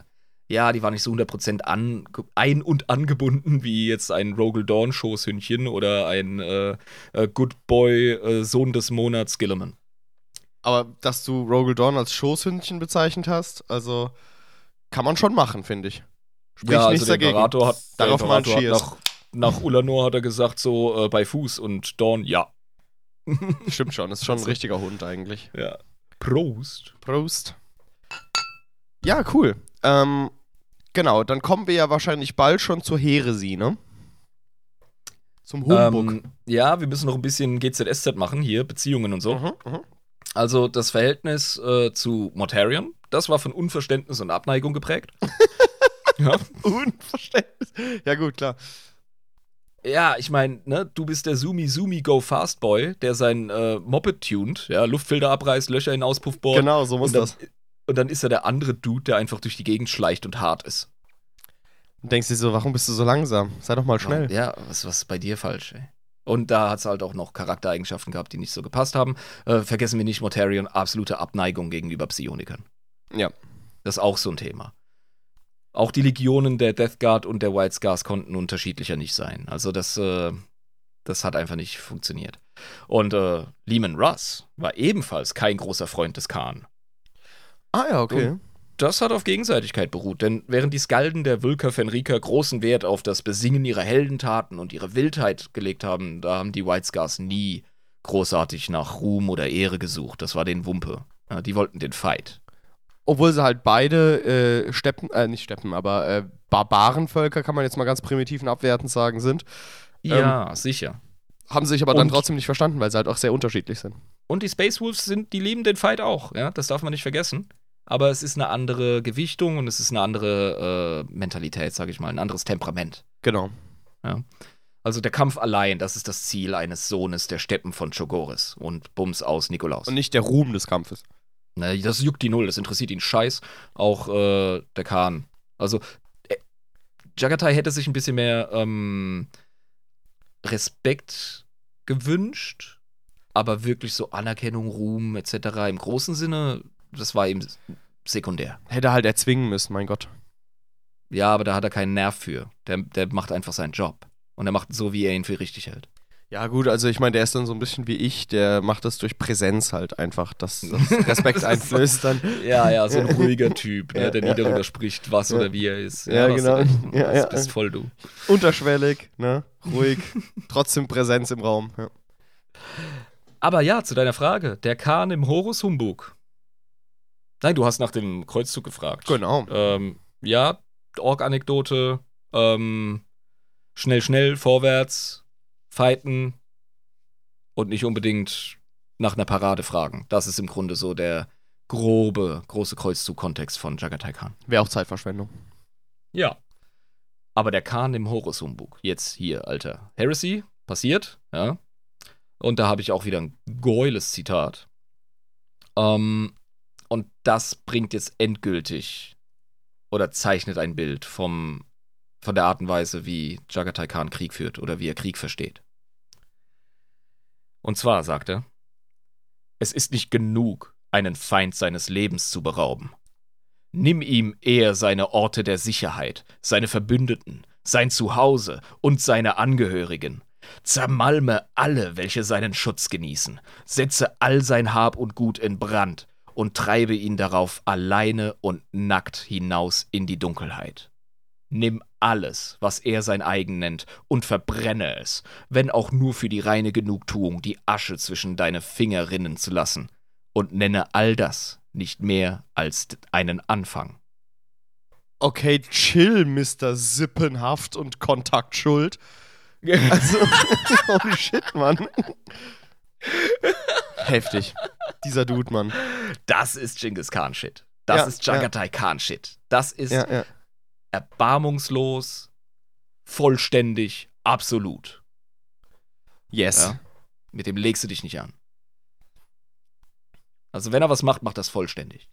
Ja. die waren nicht so 100% an, ein- und angebunden wie jetzt ein Rogel Dawn Schoßhündchen oder ein äh, äh, Good Boy äh, Sohn des Monats Gilliman. Aber dass du Rogel Dawn als Schoßhündchen bezeichnet hast, also kann man schon machen, finde ich. Spricht ja, nichts also der dagegen. Imperator hat, Darauf der Imperator hat nach, nach Ulanor hat er gesagt so äh, bei Fuß und Dawn ja. (laughs) Stimmt schon, ist schon ein richtiger Hund eigentlich. ja. Prost. Prost. Ja, cool. Ähm, genau, dann kommen wir ja wahrscheinlich bald schon zur Heresie, ne? Zum Humbug. Ähm, ja, wir müssen noch ein bisschen GZSZ machen hier, Beziehungen und so. Mhm, mhm. Also das Verhältnis äh, zu Mortarion, das war von Unverständnis und Abneigung geprägt. (laughs) ja. Unverständnis. Ja, gut, klar. ja, ich meine, ne, du bist der Sumi Sumi Go Fast Boy, der sein äh, Moped tuned, ja, Luftfilter abreißt, Löcher in Auspuff bohrt. Genau, so muss das. Und dann ist er der andere Dude, der einfach durch die Gegend schleicht und hart ist. Und denkst dir so, warum bist du so langsam? Sei doch mal schnell. Ja, was, was ist bei dir falsch, ey? Und da hat es halt auch noch Charaktereigenschaften gehabt, die nicht so gepasst haben. Äh, vergessen wir nicht, Mortarion, absolute Abneigung gegenüber Psionikern. Ja. Das ist auch so ein Thema. Auch die Legionen der Death Guard und der White Scars konnten unterschiedlicher nicht sein. Also das, äh, das hat einfach nicht funktioniert. Und äh, Lehman Russ war ebenfalls kein großer Freund des Khan. Ah ja, okay. Und- Das hat auf Gegenseitigkeit beruht, denn während die Skalden der Vulker Fenrika großen Wert auf das Besingen ihrer Heldentaten und ihre Wildheit gelegt haben, da haben die White Scars nie großartig nach Ruhm oder Ehre gesucht. Das war den Wumpe. Ja, die wollten den Fight. Obwohl sie halt beide äh, Steppen, äh, nicht Steppen, aber äh, Barbarenvölker, kann man jetzt mal ganz primitiv und abwertend sagen, sind. Ja, sicher. Haben sich aber dann Und- trotzdem nicht verstanden, weil sie halt auch sehr unterschiedlich sind. Und die Space Wolves sind, die lieben den Fight auch, ja, das darf man nicht vergessen. Aber es ist eine andere Gewichtung und es ist eine andere äh, Mentalität, sage ich mal, ein anderes Temperament. Genau. Also der Kampf allein, das ist das Ziel eines Sohnes der Steppen von Chogoris und Bums aus Nikolaus. Und nicht der Ruhm des Kampfes. Ne, das juckt die Null, das interessiert ihn scheiß. Auch äh, der Khan. Also, äh, Jagatai hätte sich ein bisschen mehr ähm, Respekt gewünscht, aber wirklich so Anerkennung, Ruhm etc. im großen Sinne, das war ihm sekundär. Hätte er halt erzwingen müssen, mein Gott. Ja, aber da hat er keinen Nerv für. Der, der macht einfach seinen Job. Und er macht so, wie er ihn für richtig hält. Ja, gut, also ich meine, der ist dann so ein bisschen wie ich, der macht das durch Präsenz halt einfach, dass das (laughs) Respekt Das einflößt dann. Ja, ja, so ein ruhiger Typ, ne, Ja, der ja, nie darüber ja. spricht, was Ja. oder wie er ist. Ja, du genau. recht. Ja, das ja. bist voll du. Unterschwellig, ne? Ruhig. (laughs) Trotzdem Präsenz im Raum. Ja. Aber ja, zu deiner Frage. Der Kahn im Horus Humbug. Nein, du hast nach dem Kreuzzug gefragt. Genau. Ähm, ja, Org-Anekdote. Ähm, schnell, schnell, vorwärts, fighten und nicht unbedingt nach einer Parade fragen. Das ist im Grunde so der grobe, große Kreuzzug-Kontext von Jagatai Khan. Wäre auch Zeitverschwendung. Ja. Aber der Kahn im Horus-Humbug. Jetzt hier, Alter. Heresy, passiert, ja. Und da habe ich auch wieder ein geiles Zitat. Ähm, und das bringt jetzt endgültig oder zeichnet ein Bild vom, von der Art und Weise, wie Jagatai Khan Krieg führt oder wie er Krieg versteht. Und zwar sagt er, es ist nicht genug, einen Feind seines Lebens zu berauben. Nimm ihm eher seine Orte der Sicherheit, seine Verbündeten, sein Zuhause und seine Angehörigen. Zermalme alle, welche seinen Schutz genießen. Setze all sein Hab und Gut in Brand und treibe ihn darauf alleine und nackt hinaus in die Dunkelheit. Nimm alles, was er sein eigen nennt, und verbrenne es, wenn auch nur für die reine Genugtuung, die Asche zwischen deine Finger rinnen zu lassen, und nenne all das nicht mehr als einen Anfang. Okay, chill, Mr. Sippenhaft und Kontaktschuld. (laughs) Also, (laughs) holy shit, Mann. (laughs) Heftig. Dieser Dude, Mann. Das ist Genghis Khan-Shit. Das Ja, ist Jagatai Khan-Shit. Das ist Ja, ja. erbarmungslos, vollständig, absolut. Yes. Ja? Mit dem legst du dich nicht an. Also wenn er was macht, macht das vollständig.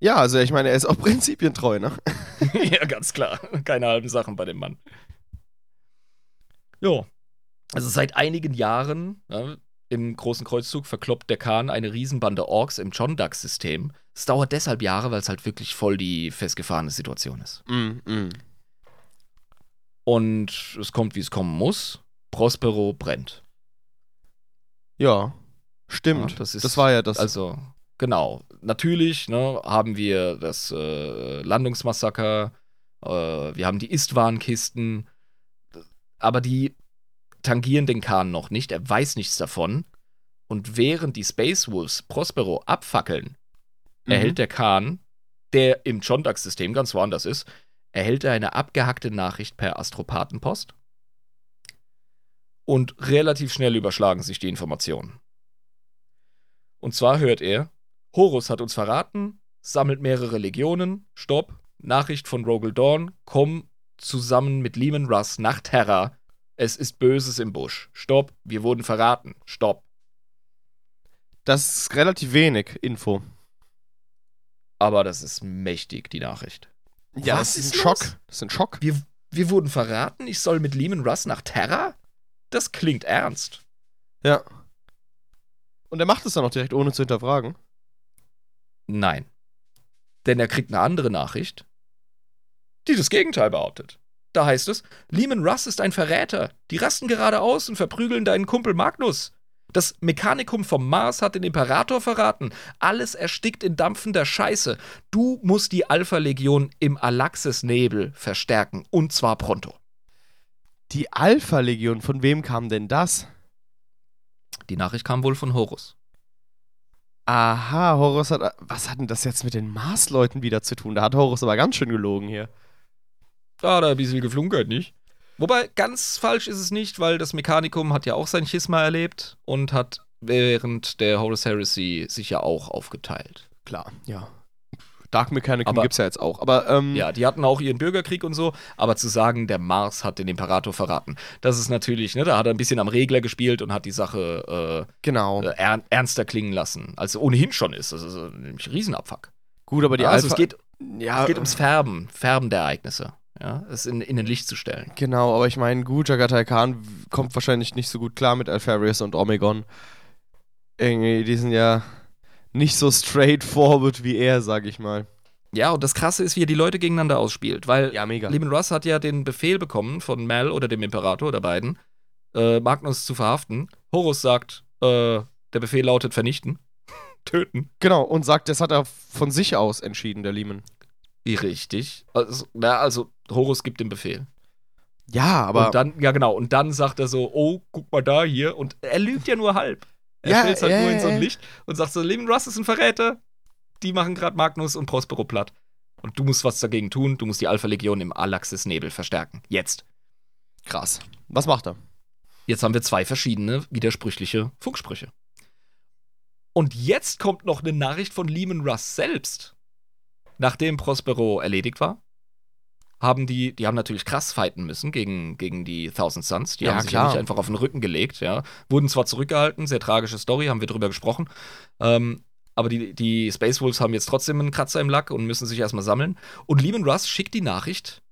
Ja, also ich meine, er ist auch (laughs) prinzipientreu, ne? (laughs) ja, ganz klar. Keine halben Sachen bei dem Mann. Jo. Also seit einigen Jahren ja, im großen Kreuzzug verkloppt der Khan eine Riesenbande Orks im Chondak-System. Es dauert deshalb Jahre, weil es halt wirklich voll die festgefahrene Situation ist. Mm, mm. Und es kommt, wie es kommen muss. Prospero brennt. Ja, stimmt. Ja, das ist- das war ja das. Also, genau. Natürlich ne, haben wir das äh, Landungsmassaker, äh, wir haben die Istvan-Kisten, aber die tangieren den Khan noch nicht. Er weiß nichts davon. Und während die Space Wolves Prospero abfackeln, Mhm. erhält der Khan, der im Chondak-System ganz woanders ist, erhält er eine abgehackte Nachricht per Astropathenpost. Und relativ schnell überschlagen sich die Informationen. Und zwar hört er, Horus hat uns verraten, sammelt mehrere Legionen, Stopp, Nachricht von Rogel Dawn, komm zusammen mit Lehman Russ nach Terra. Es ist Böses im Busch. Stopp, wir wurden verraten. Stopp. Das ist relativ wenig Info. Aber das ist mächtig, die Nachricht. Ja, Was das ist ein Schock. los? Das ist ein Schock. Wir, wir wurden verraten, ich soll mit Lehman Russ nach Terra? Das klingt ernst. Ja. Und er macht es dann auch direkt, ohne zu hinterfragen. Nein. Denn er kriegt eine andere Nachricht, die das Gegenteil behauptet. Da heißt es, Lehman Russ ist ein Verräter. Die rasten gerade aus und verprügeln deinen Kumpel Magnus. Das Mechanikum vom Mars hat den Imperator verraten. Alles erstickt in dampfender Scheiße. Du musst die Alpha-Legion im Alaxis-Nebel verstärken. Und zwar pronto. Die Alpha-Legion, von wem kam denn das? Die Nachricht kam wohl von Horus. Aha, Horus hat. Was hat denn das jetzt mit den Mars-Leuten wieder zu tun? Da hat Horus aber ganz schön gelogen hier. Da ein bisschen geflunkert, nicht? Wobei, ganz falsch ist es nicht, weil das Mechanikum hat ja auch sein Schisma erlebt und hat während der Horus Heresy sich ja auch aufgeteilt. Klar, ja. Dark Mechanicum Aber- gibt's ja jetzt auch. Aber, ähm, Ja, die hatten auch ihren Bürgerkrieg und so, aber zu sagen, der Mars hat den Imperator verraten, das ist natürlich, ne, da hat er ein bisschen am Regler gespielt und hat die Sache genau. äh, äh, ern ernster klingen lassen, als es ohnehin schon ist. Das ist äh, nämlich ein Riesenabfuck. Gut, aber die also Alpha. es geht, ja, es geht ums Färben, Färben der Ereignisse. Ja, es in, in ein Licht zu stellen. Genau, aber ich meine, gut, Jagatai Khan kommt wahrscheinlich nicht so gut klar mit Alpharius und Omegon. Irgendwie, die sind ja nicht so straightforward wie er, sag ich mal. Ja, und das Krasse ist, wie er die Leute gegeneinander ausspielt, weil Ja, mega. Lehman Russ hat ja den Befehl bekommen von Mal oder dem Imperator oder beiden, äh, Magnus zu verhaften. Horus sagt, äh, der Befehl lautet vernichten, (laughs) töten. Genau, und sagt, das hat er von sich aus entschieden, der Lehman. Richtig. Also, na, also Horus gibt den Befehl. Ja, aber. und dann, ja genau, und dann sagt er so, oh, guck mal da hier. Und er lügt ja nur halb. Er Ja, stellt halt ja, nur in so ein. Licht und sagt so, Lehman Russ ist ein Verräter. Die machen gerade Magnus und Prospero platt. Und du musst was dagegen tun. Du musst die Alpha-Legion im Alaxis-Nebel verstärken. Jetzt. krass. Was macht er? Jetzt haben wir zwei verschiedene widersprüchliche Funksprüche. Und jetzt kommt noch eine Nachricht von Lehman Russ selbst. Nachdem Prospero erledigt war, haben die, die haben natürlich krass fighten müssen gegen, gegen die Thousand Suns. Die Ja, haben sich klar. nicht einfach auf den Rücken gelegt, ja. Wurden zwar zurückgehalten, sehr tragische Story, haben wir drüber gesprochen. Ähm, aber die, die Space Wolves haben jetzt trotzdem einen Kratzer im Lack und müssen sich erstmal sammeln. Und Lehman Russ schickt die Nachricht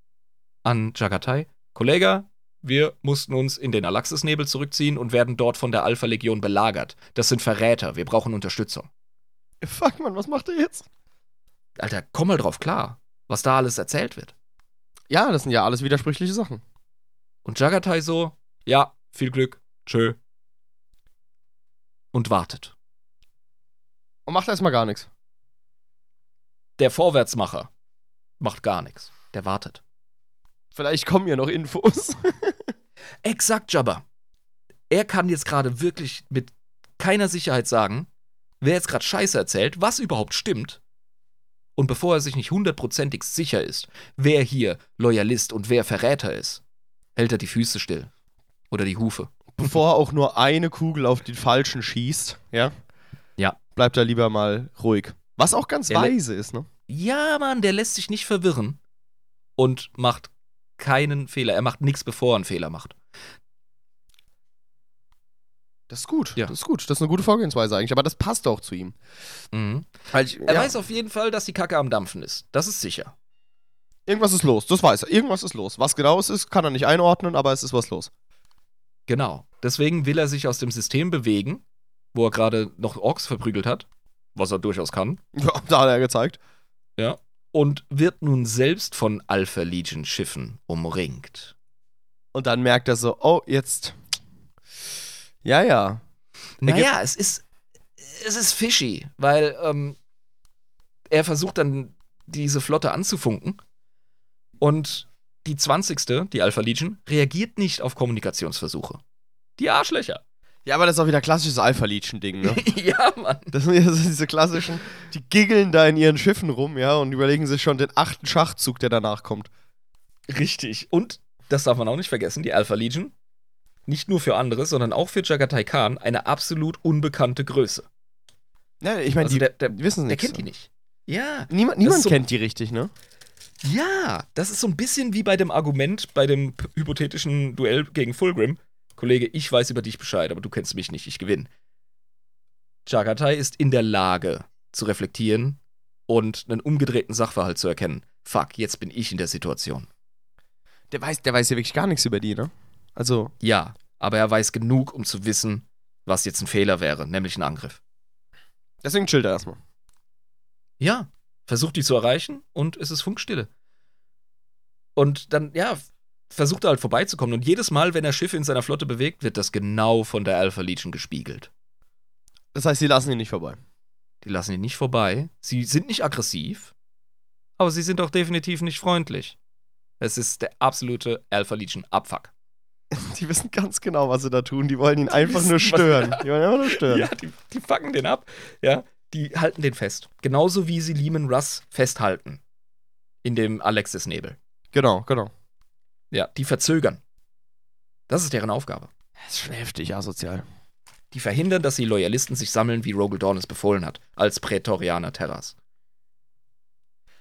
an Jagatai: Kollege, wir mussten uns in den Alaxis-Nebel zurückziehen und werden dort von der Alpha-Legion belagert. Das sind Verräter, wir brauchen Unterstützung. Fuck, Mann, was macht er jetzt? Alter, komm mal drauf klar, was da alles erzählt wird. Ja, das sind ja alles widersprüchliche Sachen. Und Jagatai so, ja, viel Glück, tschö. Und wartet. Und macht erstmal gar nichts. Der Vorwärtsmacher macht gar nichts. Der wartet. Vielleicht kommen ja noch Infos. (laughs) Exakt, Jabba. Er kann jetzt gerade wirklich mit keiner Sicherheit sagen, wer jetzt gerade Scheiße erzählt, was überhaupt stimmt. Und bevor er sich nicht hundertprozentig sicher ist, wer hier Loyalist und wer Verräter ist, hält er die Füße still. Oder die Hufe. Bevor er auch nur eine Kugel auf den Falschen schießt, ja? Ja. Bleibt er lieber mal ruhig. Was auch ganz Er lä- weise ist, ne? Ja, Mann, der lässt sich nicht verwirren und macht keinen Fehler. Er macht nichts, bevor er einen Fehler macht. Das ist gut. Ja. Das ist gut. Das ist eine gute Vorgehensweise eigentlich. Aber das passt auch zu ihm. Mhm. Ich, Er ja, weiß auf jeden Fall, dass die Kacke am Dampfen ist. Das ist sicher. irgendwas ist los. Das weiß er. Irgendwas ist los. Was genau es ist, kann er nicht einordnen, aber es ist was los. Genau. Deswegen will er sich aus dem System bewegen, wo er gerade noch Orks verprügelt hat, was er durchaus kann, (laughs) Ja, da hat er gezeigt. und wird nun selbst von Alpha Legion Schiffen umringt. Und dann merkt er so, oh, jetzt. Ja, ja. Naja, es ist, es ist fishy, weil ähm, er versucht dann diese Flotte anzufunken und die 20. die Alpha Legion, reagiert nicht auf Kommunikationsversuche. Die Arschlöcher. Ja, aber das ist auch wieder klassisches Alpha-Legion-Ding, ne? (laughs) ja, Mann. Das sind ja so diese klassischen, die giggeln da in ihren Schiffen rum, ja, und überlegen sich schon den achten Schachzug, der danach kommt. Richtig. Und, das darf man auch nicht vergessen, die Alpha Legion, nicht nur für andere, sondern auch für Jagatai Khan, eine absolut unbekannte Größe. Ja, ich meine, Also die, der, der, die wissen der nichts. kennt die nicht. Ja. Niemand, niemand so- kennt die richtig, ne? Ja, das ist so ein bisschen wie bei dem Argument bei dem hypothetischen Duell gegen Fulgrim. Kollege, ich weiß über dich Bescheid, aber du kennst mich nicht, ich gewinne. Jagatai ist in der Lage zu reflektieren und einen umgedrehten Sachverhalt zu erkennen. Fuck, jetzt bin ich in der Situation. Der weiß, der weiß ja wirklich gar nichts über die, ne? Also, Ja, aber er weiß genug, um zu wissen, was jetzt ein Fehler wäre, nämlich ein Angriff. deswegen chillt er erstmal. Ja, versucht die zu erreichen und es ist Funkstille. Und dann, ja, versucht er halt vorbeizukommen. Und jedes Mal, wenn er Schiffe in seiner Flotte bewegt, wird das genau von der Alpha Legion gespiegelt. Das heißt, sie lassen ihn nicht vorbei. Die lassen ihn nicht vorbei. Sie sind nicht aggressiv, aber sie sind auch definitiv nicht freundlich. Es ist der absolute Alpha Legion Abfuck. (laughs) Die wissen ganz genau, was sie da tun. Die wollen ihn einfach wissen, nur was- stören. Die wollen einfach nur stören. Ja, die, die fucken den ab. Ja, die halten den fest. Genauso wie sie Lehman Russ festhalten. In dem Alexis-Nebel. Genau, genau. Ja, die verzögern. Das ist deren Aufgabe. Das ist schon heftig asozial. Die verhindern, dass die Loyalisten sich sammeln, wie Rogel Dawn es befohlen hat, als Prätorianer Terras.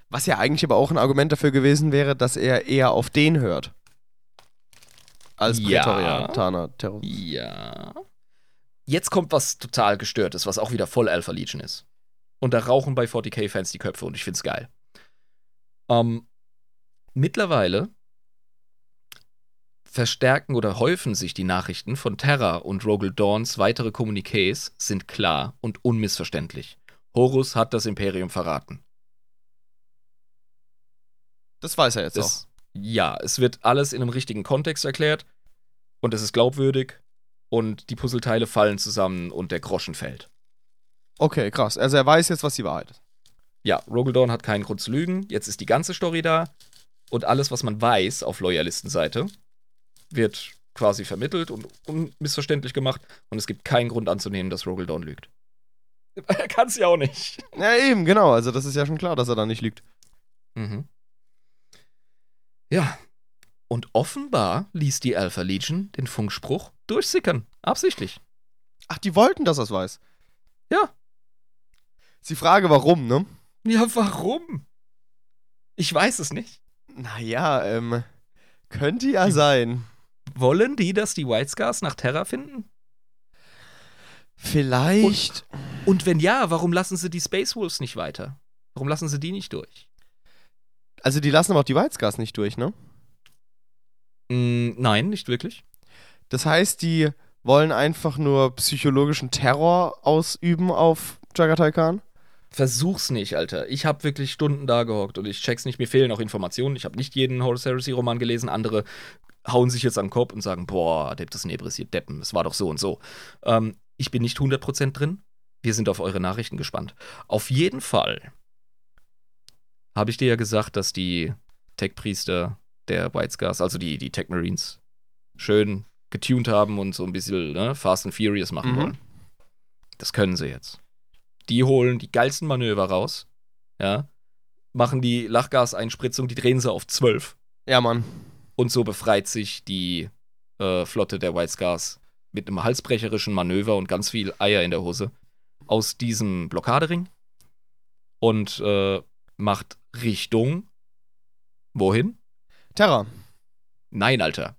Was ja eigentlich aber auch ein Argument dafür gewesen wäre, dass er eher auf den hört. Als Ja. Prätorianer Terror. Ja. Jetzt kommt was total gestörtes, was auch wieder voll Alpha Legion ist. Und da rauchen bei 40k-Fans die Köpfe und ich find's geil. Ähm, mittlerweile verstärken oder häufen sich die Nachrichten von Terra und Rogel Dawns weitere Kommuniqués sind klar und unmissverständlich. Horus hat das Imperium verraten. Das weiß er jetzt auch. Ja, es wird alles in einem richtigen Kontext erklärt und es ist glaubwürdig und die Puzzleteile fallen zusammen und der Groschen fällt. Okay, krass. Also er weiß jetzt, was die Wahrheit ist. Ja, Rogel Dawn hat keinen Grund zu lügen. Jetzt ist die ganze Story da und alles, was man weiß auf Loyalistenseite, wird quasi vermittelt und unmissverständlich gemacht und es gibt keinen Grund anzunehmen, dass Rogel Dawn lügt. (laughs) Er kann es ja auch nicht. Ja, eben, genau. Also das ist ja schon klar, dass er da nicht lügt. Mhm. Ja. Und offenbar ließ die Alpha Legion den Funkspruch durchsickern. Absichtlich. Ach, die wollten, dass er es weiß. Ja. Ist die Frage, warum, ne? Ja, warum? Ich weiß es nicht. Naja, ähm, könnte ja sein. Wollen die, dass die White Scars nach Terra finden? Vielleicht. Und wenn ja, warum lassen sie die Space Wolves nicht weiter? Warum lassen sie die nicht durch? Also die lassen aber auch die Weizgas nicht durch, ne? Mm, nein, nicht wirklich. Das heißt, die wollen einfach nur psychologischen Terror ausüben auf Jagatai Khan? Versuch's nicht, Alter. Ich habe wirklich Stunden da gehockt und ich check's nicht. Mir fehlen auch Informationen. Ich habe nicht jeden Horus Heresy Roman gelesen. Andere hauen sich jetzt an den Kopf und sagen, boah, Adeptus Nebris, ihr Deppen, es war doch so und so. Ähm, ich bin nicht 100% drin. wir sind auf eure Nachrichten gespannt. Auf jeden Fall habe ich dir ja gesagt, dass die Tech-Priester der White Scars, also die, die Tech Marines, schön getuned haben und so ein bisschen ne, Fast and Furious machen Mhm. wollen. Das können sie jetzt. Die holen die geilsten Manöver raus, ja, machen die Lachgaseinspritzung, die drehen sie auf 12 Ja, Mann. und so befreit sich die äh, Flotte der White Scars mit einem halsbrecherischen Manöver und ganz viel Eier in der Hose aus diesem Blockadering und äh, macht Richtung wohin? Terra. Nein, Alter.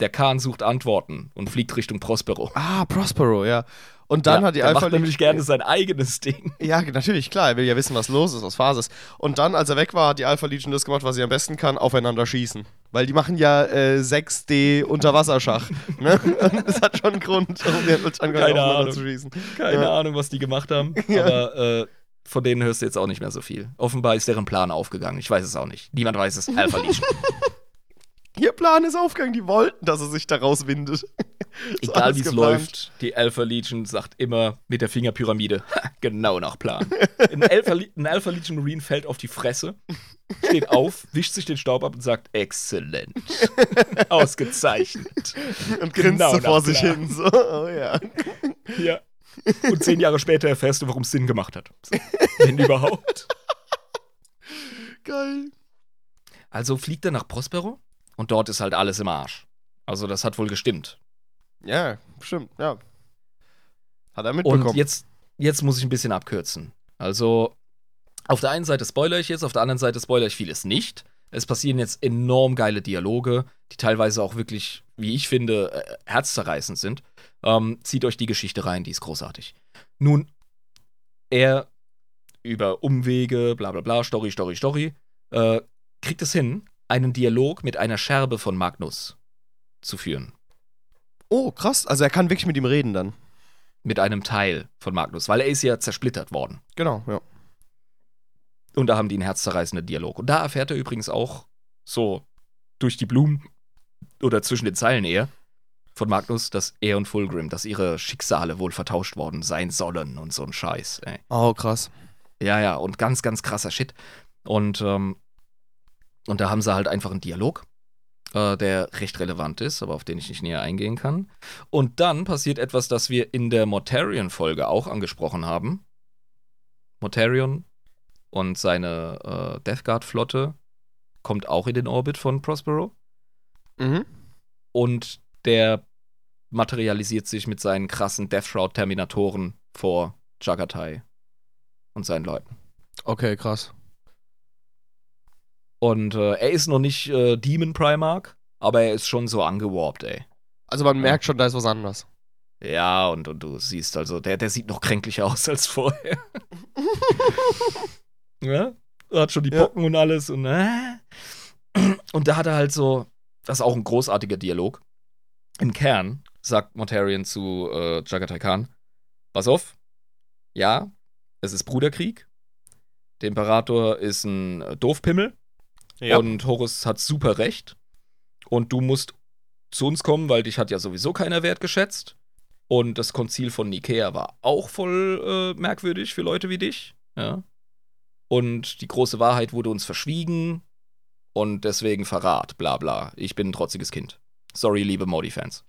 Der Khan sucht Antworten und fliegt Richtung Prospero. Ah, Prospero, ja. Und dann ja, hat die Alpha macht nämlich gerne sein eigenes Ding. (laughs) Ja, natürlich, klar. Er will ja wissen, was los ist, was Phase ist. Und dann, als er weg war, hat die Alpha Legion das gemacht, was sie am besten kann, aufeinander schießen. Weil die machen ja äh, 6D Unterwasserschach. (laughs) ne? Das hat schon einen Grund, warum die Keine aufeinander Ahnung. zu schießen. Keine Ja. Ahnung, was die gemacht haben. (laughs) Ja. Aber äh, von denen hörst du jetzt auch nicht mehr so viel. Offenbar ist deren Plan aufgegangen. Ich weiß es auch nicht. Niemand weiß es. Alpha Legion. (laughs) Ihr Plan ist aufgegangen, die wollten, dass er sich daraus windet. (laughs) Egal wie es läuft, die Alpha Legion sagt immer mit der Fingerpyramide, ha, genau nach Plan. (laughs) Ein Alpha, ein Alpha Legion Marine fällt auf die Fresse, steht auf, wischt sich den Staub ab und sagt, exzellent. Ausgezeichnet. Und grinst Genau so vor sich Plan. hin. So, oh ja. Ja. Und zehn Jahre später erfährst du, warum es Sinn gemacht hat. So. Wenn überhaupt. Geil. Also fliegt er nach Prospero und dort ist halt alles im Arsch. Also das hat wohl gestimmt. Ja, stimmt, ja. Hat er mitbekommen. Und jetzt, jetzt muss ich ein bisschen abkürzen. Also, auf der einen Seite spoilere ich jetzt, auf der anderen Seite spoilere ich vieles nicht. Es passieren jetzt enorm geile Dialoge, die teilweise auch wirklich, wie ich finde, äh, herzzerreißend sind. Ähm, zieht euch die Geschichte rein, die ist großartig. Nun, er über Umwege, bla bla bla, Story, Story, Story, äh, kriegt es hin, einen Dialog mit einer Scherbe von Magnus zu führen. oh, krass. Also er kann wirklich mit ihm reden dann. Mit einem Teil von Magnus, weil er ist ja zersplittert worden. Genau, ja. Und da haben die einen herzzerreißenden Dialog. Und da erfährt er übrigens auch so durch die Blumen oder zwischen den Zeilen eher von Magnus, dass er und Fulgrim, dass ihre Schicksale wohl vertauscht worden sein sollen und so ein Scheiß. Ey. Oh, krass. Ja, ja, und ganz, ganz krasser Shit. Und, ähm, und da haben sie halt einfach einen Dialog, äh, der recht relevant ist, aber auf den ich nicht näher eingehen kann. Und dann passiert etwas, das wir in der Mortarion-Folge auch angesprochen haben. Mortarion und seine äh, Death Guard-Flotte kommt auch in den Orbit von Prospero. Mhm. Und der materialisiert sich mit seinen krassen Death Shroud-Terminatoren vor Jagatai und seinen Leuten. Okay, krass. Und äh, er ist noch nicht äh, Demon Primarch, aber er ist schon so angewarpt, ey. Also man Ja. merkt schon, da ist was anderes. Ja, und, und du siehst also, der, der sieht noch kränklicher aus als vorher. (laughs) ja? Hat schon die Ja. Pocken und alles und äh. Und da hat er halt so, das ist auch ein großartiger Dialog. Im Kern sagt Mortarion zu äh, Jagatai Khan, pass auf, ja, es ist Bruderkrieg. Der Imperator ist ein Doofpimmel. Und Horus hat super recht. Und du musst zu uns kommen, weil dich hat ja sowieso keiner wertgeschätzt. Und das Konzil von Nikea war auch voll äh, merkwürdig für Leute wie dich. Ja. Und die große Wahrheit wurde uns verschwiegen. Und deswegen Verrat, bla bla. Ich bin ein trotziges Kind. Sorry, liebe Modi-Fans.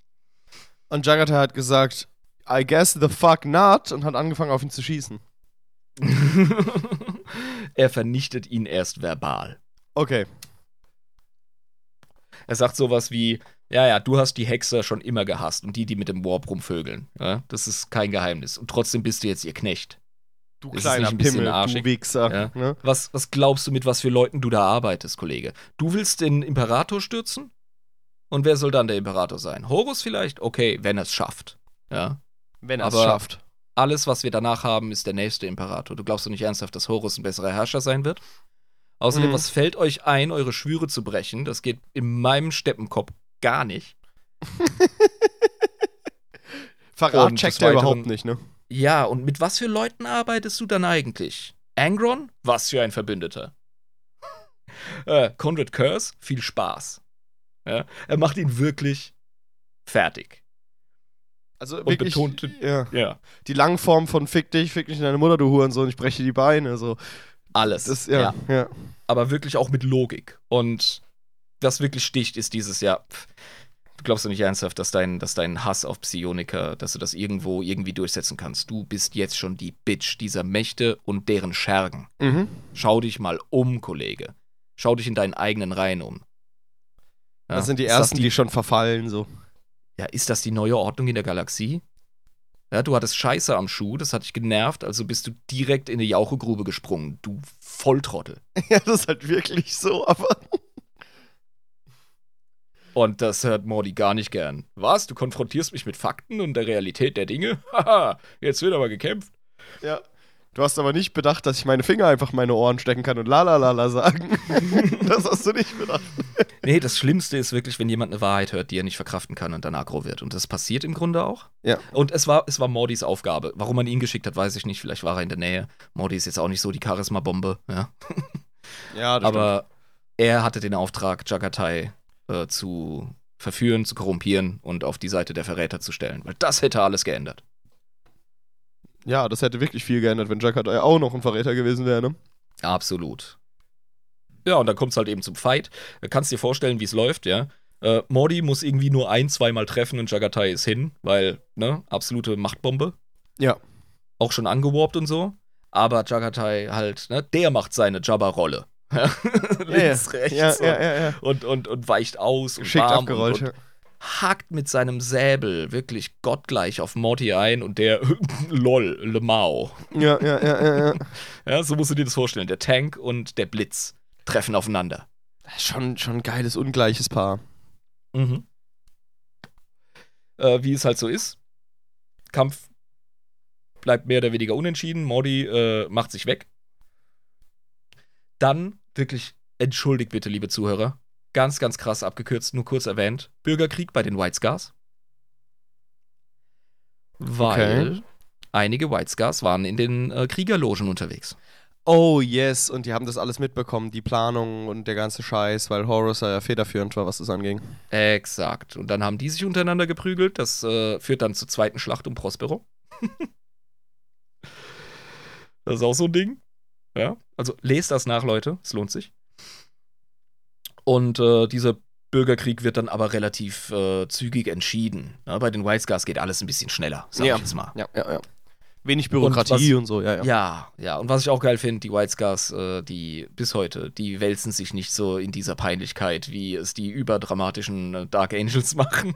Und Jagata hat gesagt, I guess the fuck not und hat angefangen auf ihn zu schießen. (laughs) er vernichtet ihn erst verbal. Okay. Er sagt sowas wie, ja, ja, du hast die Hexer schon immer gehasst und die, die mit dem Warp rumvögeln. Ja, das ist kein Geheimnis. Und trotzdem bist du jetzt ihr Knecht. Du es kleiner Pimmel, du arschig? Wichser. Ja. Ne? Was, was glaubst du, mit was für Leuten du da arbeitest, Kollege? Du willst den Imperator stürzen? Und wer soll dann der Imperator sein? Horus vielleicht? Okay, wenn er es schafft. Ja. Wenn er es schafft. Alles, was wir danach haben, ist der nächste Imperator. Du glaubst doch nicht ernsthaft, dass Horus ein besserer Herrscher sein wird? Außerdem, Mhm. was fällt euch ein, eure Schwüre zu brechen? Das geht in meinem Steppenkopf gar nicht. (laughs) Verrat Und checkt er überhaupt nicht, ne? Ja, und mit was für Leuten arbeitest du dann eigentlich? Angron? Was für ein Verbündeter. (laughs) äh, Conrad Curse? Viel Spaß. Ja, er macht ihn wirklich fertig. Also und wirklich, betonte, ja, ja, die Langform von Fick dich, fick dich in deine Mutter, du Hurensohn, ich breche dir die Beine. So. alles. Das, ja, ja. aber wirklich auch mit Logik. Und was wirklich sticht, ist dieses Jahr. pff, Du glaubst doch nicht ernsthaft, dass dein, dass dein Hass auf Psioniker, dass du das irgendwo irgendwie durchsetzen kannst. Du bist jetzt schon die Bitch dieser Mächte und deren Schergen. Mhm. Schau dich mal um, Kollege. Schau dich in deinen eigenen Reihen um. Ja, Das sind die ist ersten, die, schon verfallen. So. Ja, ist das die neue Ordnung in der Galaxie? Ja, du hattest Scheiße am Schuh, das hat dich genervt, also bist du direkt in die Jauchegrube gesprungen, du Volltrottel. (laughs) ja, das ist halt wirklich so, aber. (laughs) Und das hört Morty gar nicht gern. Was? Du konfrontierst mich mit Fakten und der Realität der Dinge? (laughs) Haha, jetzt wird aber gekämpft. Ja. Du hast aber nicht bedacht, dass ich meine Finger einfach in meine Ohren stecken kann und la la la la sagen. (laughs) das hast du nicht bedacht. Nee, das Schlimmste ist wirklich, wenn jemand eine Wahrheit hört, die er nicht verkraften kann und dann aggro wird. Und das passiert im Grunde auch. Ja. Und es war, es war Mordys Aufgabe. Warum man ihn geschickt hat, weiß ich nicht. Vielleicht war er in der Nähe. Morty ist jetzt auch nicht so die Charisma-Bombe, ja. Ja, Aber er hatte den Auftrag, Jagatai äh, zu verführen, zu korrumpieren und auf die Seite der Verräter zu stellen. Weil das hätte alles geändert. Ja, das hätte wirklich viel geändert, wenn Jackaday auch noch ein Verräter gewesen wäre, ne? Absolut. Ja, und dann kommt es halt eben zum Fight. Du kannst dir vorstellen, wie es läuft, ja. Äh, Morty muss irgendwie nur ein, zweimal treffen und Jagatai ist hin, weil, ne, absolute Machtbombe. Ja. Auch schon angewarpt und so. Aber Jagatai halt, ne, der macht seine Jabba-Rolle. (laughs) Links, ja, rechts. ja, und, ja, ja, ja. Und, und, und weicht aus und Geschickt warm abgerollt. und, und hakt mit seinem Säbel wirklich gottgleich auf Morty ein und der, (laughs) lol, Le Mao. ja, ja, ja, ja, ja. Ja, so musst du dir das vorstellen. Der Tank und der Blitz treffen aufeinander. Schon, schon ein geiles, ungleiches Paar. Mhm. Äh, wie es halt so ist. Kampf bleibt mehr oder weniger unentschieden. Morty äh, macht sich weg. Dann wirklich, entschuldigt bitte, liebe Zuhörer. Ganz, ganz krass abgekürzt, nur kurz erwähnt. Bürgerkrieg bei den White Scars. Weil Okay. einige White Scars waren in den äh, Kriegerlogen unterwegs. Oh, yes. Und die haben das alles mitbekommen, die Planung und der ganze Scheiß, weil Horus ja federführend war, was das anging. Exakt. Und dann haben die sich untereinander geprügelt. Das äh, führt dann zur zweiten Schlacht um Prospero. (laughs) das ist auch so ein Ding. Ja. Also lest das nach, Leute. Es lohnt sich. Und äh, dieser Bürgerkrieg wird dann aber relativ äh, zügig entschieden. Ja, bei den White Scars geht alles ein bisschen schneller, sag Ja. ich jetzt mal. Ja, ja, ja. Wenig Bürokratie und, so, ja, ja. Ja, ja. Und was ich auch geil finde, die White Scars, äh, die bis heute, die wälzen sich nicht so in dieser Peinlichkeit, wie es die überdramatischen äh, Dark Angels (laughs) machen.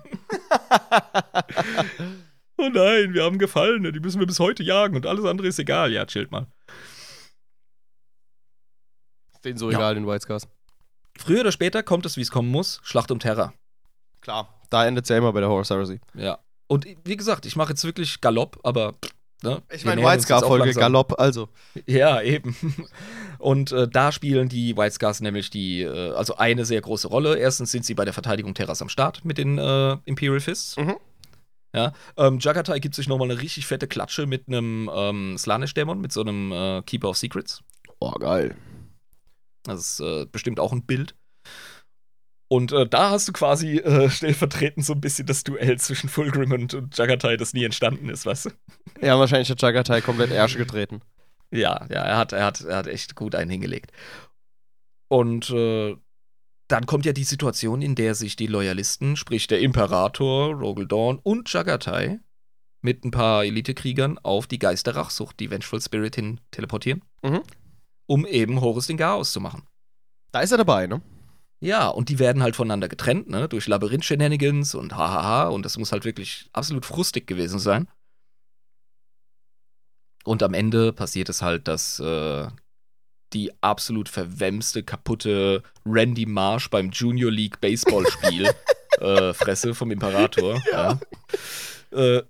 oh nein, wir haben Gefallene, die müssen wir bis heute jagen und alles andere ist egal. Ja, chillt mal. Denen so Ja. egal, den White Scars. Früher oder später kommt es, wie es kommen muss: Schlacht um Terra. Klar. Da endet es ja immer bei der Horus Heresy. Ja. Und wie gesagt, ich mache jetzt wirklich Galopp, aber. Ne, Ich meine, White uns jetzt auch Scar-Folge, langsam. Galopp, also. Ja, eben. (laughs) Und äh, da spielen die White Scars nämlich die, äh, also eine sehr große Rolle. Erstens sind sie bei der Verteidigung Terras am Start mit den äh, Imperial Fists. Mhm. Ja, ähm, Jagatai gibt sich nochmal eine richtig fette Klatsche mit einem ähm, Slanesh-Dämon, mit so einem äh, Keeper of Secrets. Oh, geil. Das ist äh, bestimmt auch ein Bild. Und äh, da hast du quasi äh, stellvertretend so ein bisschen das Duell zwischen Fulgrim und, und Jagatai, das nie entstanden ist, weißt du? (laughs) Ja, wahrscheinlich hat Jagatai komplett Ärsche getreten. Ja, ja, er hat, er hat, er hat echt gut einen hingelegt. Und äh, dann kommt ja die Situation, in der sich die Loyalisten, sprich der Imperator, Rogel Dawn und Jagatai mit ein paar Elitekriegern auf die Geisterrachsucht, die Vengeful Spirit hin teleportieren, Mhm. Um eben Horus den Chaos zu machen. Da ist er dabei, ne? Ja, und die werden halt voneinander getrennt, ne, durch Labyrinth-Shenanigans und hahaha, und das muss halt wirklich absolut frustig gewesen sein. Und am Ende passiert es halt, dass äh, die absolut verwemste, kaputte Randy Marsh beim Junior League Baseballspiel (laughs) äh, Fresse vom Imperator. Ja. Äh,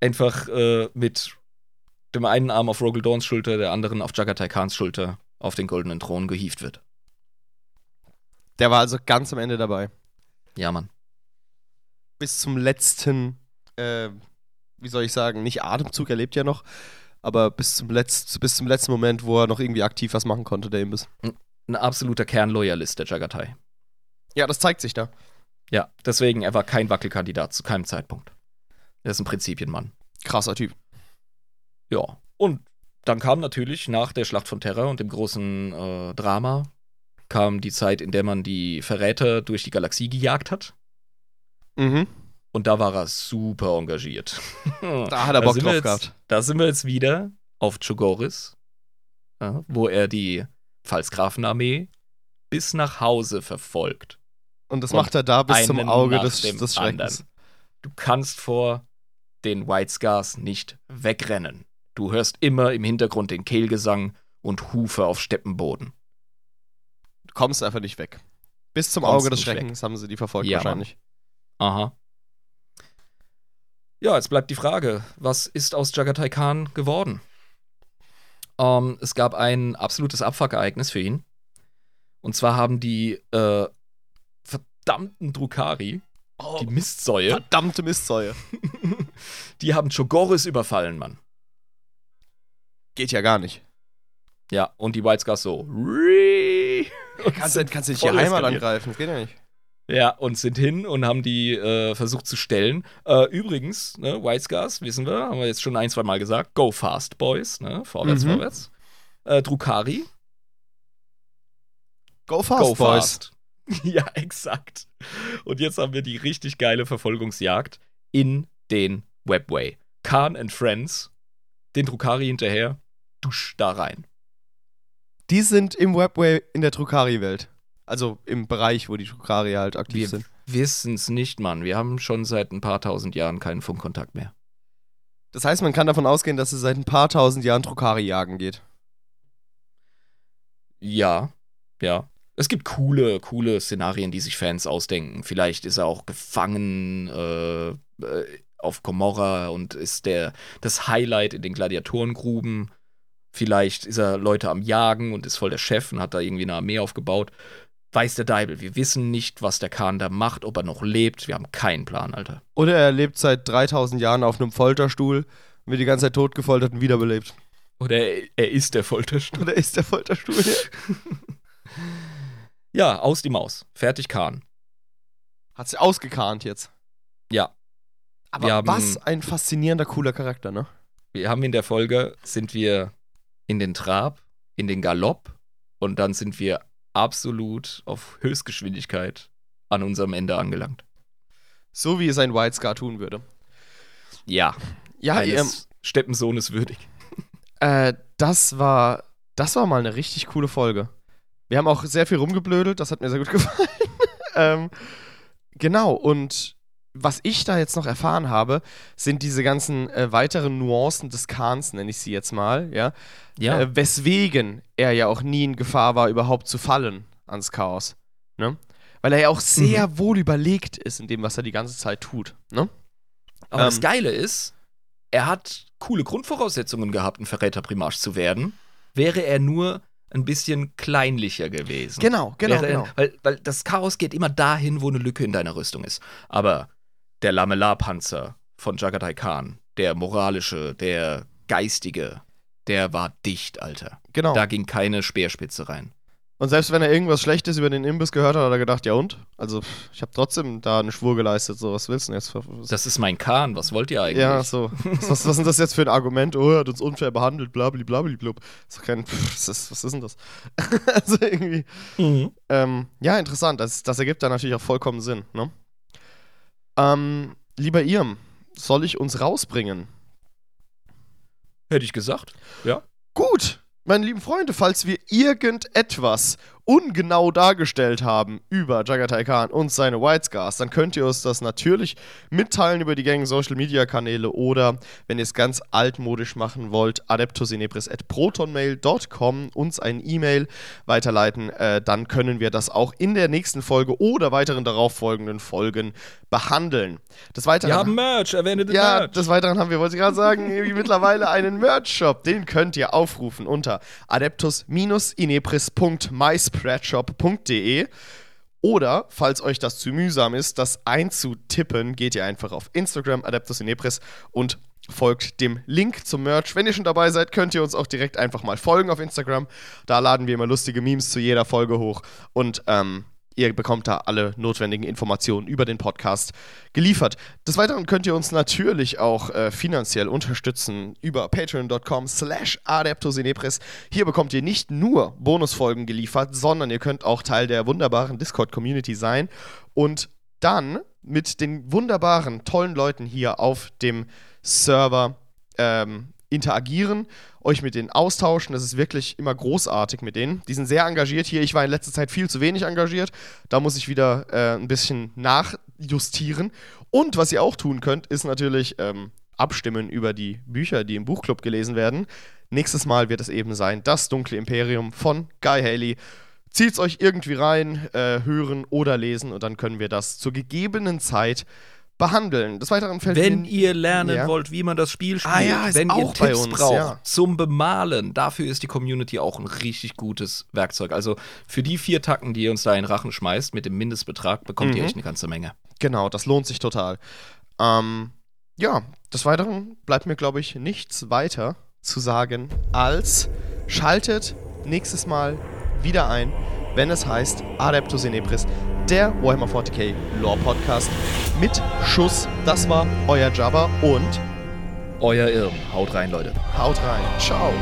einfach äh, mit dem einen Arm auf Rogel Dawns Schulter, der anderen auf Jagatai Khans Schulter auf den goldenen Thron gehievt wird. Der war also ganz am Ende dabei. Ja, Mann. Bis zum letzten, äh, wie soll ich sagen, nicht Atemzug, er lebt ja noch, aber bis zum, Letz bis zum letzten Moment, wo er noch irgendwie aktiv was machen konnte, der Imbiss. Ein absoluter Kernloyalist, der Jagatai. Ja, das zeigt sich da. Ja, deswegen, er war kein Wackelkandidat zu keinem Zeitpunkt. Er ist ein Prinzipienmann. Krasser Typ. Ja. Und dann kam natürlich nach der Schlacht von Terra und dem großen äh, Drama, kam die Zeit, in der man die Verräter durch die Galaxie gejagt hat. Mhm. Und da war er super engagiert. (laughs) Da hat er Bock drauf jetzt, gehabt. Da sind wir jetzt wieder auf Chogoris, ja, wo er die Pfalzgrafenarmee bis nach Hause verfolgt. Und das Und macht er da bis zum Auge des, des Schreckens. Du kannst vor den White Scars nicht wegrennen. Du hörst immer im Hintergrund den Kehlgesang und Hufe auf Steppenboden. Du kommst einfach nicht weg. Bis zum Kommst Auge des nicht weg. Schreckens haben sie die verfolgt Ja, wahrscheinlich. Aha. Ja, jetzt bleibt die Frage, was ist aus Jagatai Khan geworden? Ähm, es gab ein absolutes Abfuck-Ereignis für ihn. Und zwar haben die äh, verdammten Drukari, Oh, die Mistsäue, verdammte Mistsäue. (laughs) die haben Chogoris überfallen, Mann. Geht ja gar nicht. Ja, und die White Scars so. Kannst, sind kannst du nicht die Heimat angreifen? Das geht ja nicht. Ja, und sind hin und haben die äh, versucht zu stellen. Äh, übrigens, ne, White Scars, wissen wir, haben wir jetzt schon ein, zwei Mal gesagt. Go fast, Boys, ne? Vorwärts, Mhm. vorwärts. Äh, Drukari, Go fast, go Boys. fast. (laughs) ja, exakt. Und jetzt haben wir die richtig geile Verfolgungsjagd in den Webway. Khan and Friends, den Drukari hinterher, dusch da rein. Die sind im Webway in der Drukari-Welt. Also im Bereich, wo die Drukari halt aktiv Wir sind. wissen's nicht, Mann. Wir haben schon seit ein paar tausend Jahren keinen Funkkontakt mehr. Das heißt, man kann davon ausgehen, dass es seit ein paar tausend Jahren Drukari jagen geht. Ja, ja. Es gibt coole, coole Szenarien, die sich Fans ausdenken. Vielleicht ist er auch gefangen äh, äh, auf Komorra und ist der das Highlight in den Gladiatorengruben. Vielleicht ist er Leute am Jagen und ist voll der Chef und hat da irgendwie eine Armee aufgebaut. Weiß der Deibel. Wir wissen nicht, was der Khan da macht, ob er noch lebt. Wir haben keinen Plan, Alter. Oder er lebt seit 3000 Jahren auf einem Folterstuhl, wird die ganze Zeit totgefoltert und wiederbelebt. Oder er, er ist der Folterstuhl. Oder ist der Folterstuhl? (laughs) Ja, aus die Maus. Fertig Khan. Hat sie ausgekarnt jetzt. Ja. Aber haben- was ein faszinierender, cooler Charakter, ne? Wir haben in der Folge, sind wir in den Trab, in den Galopp und dann sind wir absolut auf Höchstgeschwindigkeit an unserem Ende angelangt. So wie es ein White Scar tun würde. Ja, Ja, ähm, eines Steppensohnes würdig. (laughs) äh, das war, das war mal eine richtig coole Folge. Wir haben auch sehr viel rumgeblödelt, das hat mir sehr gut (laughs) gefallen. ähm, genau, und was ich da jetzt noch erfahren habe, sind diese ganzen äh, weiteren Nuancen des Khans, nenne ich sie jetzt mal, ja. Ja, Äh, weswegen er ja auch nie in Gefahr war, überhaupt zu fallen ans Chaos. Ne? Weil er ja auch sehr Mhm. wohl überlegt ist in dem, was er die ganze Zeit tut. Ne? aber das ähm, Geile ist, er hat coole Grundvoraussetzungen gehabt, ein Verräterprimarch zu werden, wäre er nur ein bisschen kleinlicher gewesen. Genau, genau, er- genau. Weil, weil das Chaos geht immer dahin, wo eine Lücke in deiner Rüstung ist. Aber der Lamellarpanzer von Jagatai Khan, der moralische, der geistige, der war dicht, Alter. genau. Da ging keine Speerspitze rein. Und selbst wenn er irgendwas Schlechtes über den Imbiss gehört hat, hat er gedacht, ja und? Also, ich habe trotzdem da eine Schwur geleistet. So, was willst du denn jetzt? Das ist mein Khan, was wollt ihr eigentlich? ja, so. Was, was, was ist das jetzt für ein Argument? Oh, er hat uns unfair behandelt, blablablablub. Ist doch kein. Was, ist, was ist denn das? (laughs) also irgendwie. Mhm. Ähm, ja, interessant. Das, das ergibt da natürlich auch vollkommen Sinn. Ne? Ähm, lieber Irm, soll ich uns rausbringen? Hätte ich gesagt. Ja. Gut, meine lieben Freunde, falls wir irgendetwas ungenau dargestellt haben über Jagatai Khan und seine White Scars, dann könnt ihr uns das natürlich mitteilen über die gängigen Social Media Kanäle oder, wenn ihr es ganz altmodisch machen wollt, adeptusinebris.protonmail.com uns ein E-Mail weiterleiten. Äh, dann können wir das auch in der nächsten Folge oder weiteren darauffolgenden Folgen behandeln. Des Weiteren Wir haben Merch, erwähne den ja, Merch. des Weiteren haben wir, wollte ich gerade sagen, (laughs) mittlerweile einen Merch-Shop. Den könnt ihr aufrufen unter adeptus-inepris.myspreadshop.de. Oder, falls euch das zu mühsam ist, das einzutippen, geht ihr einfach auf Instagram Adeptus Inepris und folgt dem Link zum Merch. Wenn ihr schon dabei seid, könnt ihr uns auch direkt einfach mal folgen auf Instagram. Da laden wir immer lustige Memes zu jeder Folge hoch. Und ähm, Ihr bekommt da alle notwendigen Informationen über den Podcast geliefert. Des Weiteren könnt ihr uns natürlich auch äh, finanziell unterstützen über patreon.com slash adeptosenepres. Hier bekommt ihr nicht nur Bonusfolgen geliefert, sondern ihr könnt auch Teil der wunderbaren Discord-Community sein und dann mit den wunderbaren, tollen Leuten hier auf dem Server ähm, interagieren, euch mit denen austauschen. Das ist wirklich immer großartig mit denen. Die sind sehr engagiert hier. Ich war in letzter Zeit viel zu wenig engagiert. Da muss ich wieder äh, ein bisschen nachjustieren. Und was ihr auch tun könnt, ist natürlich ähm, abstimmen über die Bücher, die im Buchclub gelesen werden. Nächstes Mal wird es eben sein Das dunkle Imperium von Guy Haley. Zieht es euch irgendwie rein, äh, hören oder lesen und dann können wir das zur gegebenen Zeit behandeln. Des Weiteren fällt Wenn mir- ihr lernen Ja. wollt, wie man das Spiel spielt, Ah ja, wenn ihr Tipps uns, braucht ja. zum Bemalen, dafür ist die Community auch ein richtig gutes Werkzeug. Also für die vier Tacken, die ihr uns da in den Rachen schmeißt, mit dem Mindestbetrag, bekommt ihr Mhm. echt eine ganze Menge. Genau, das lohnt sich total. Ähm, ja, des Weiteren bleibt mir, glaube ich, nichts weiter zu sagen, als schaltet nächstes Mal wieder ein, wenn es heißt Adeptus Inepris, der Warhammer 40k Lore Podcast mit Schuss. Das war euer Jabba und Euer Irm. Haut rein, Leute. haut rein. Ciao.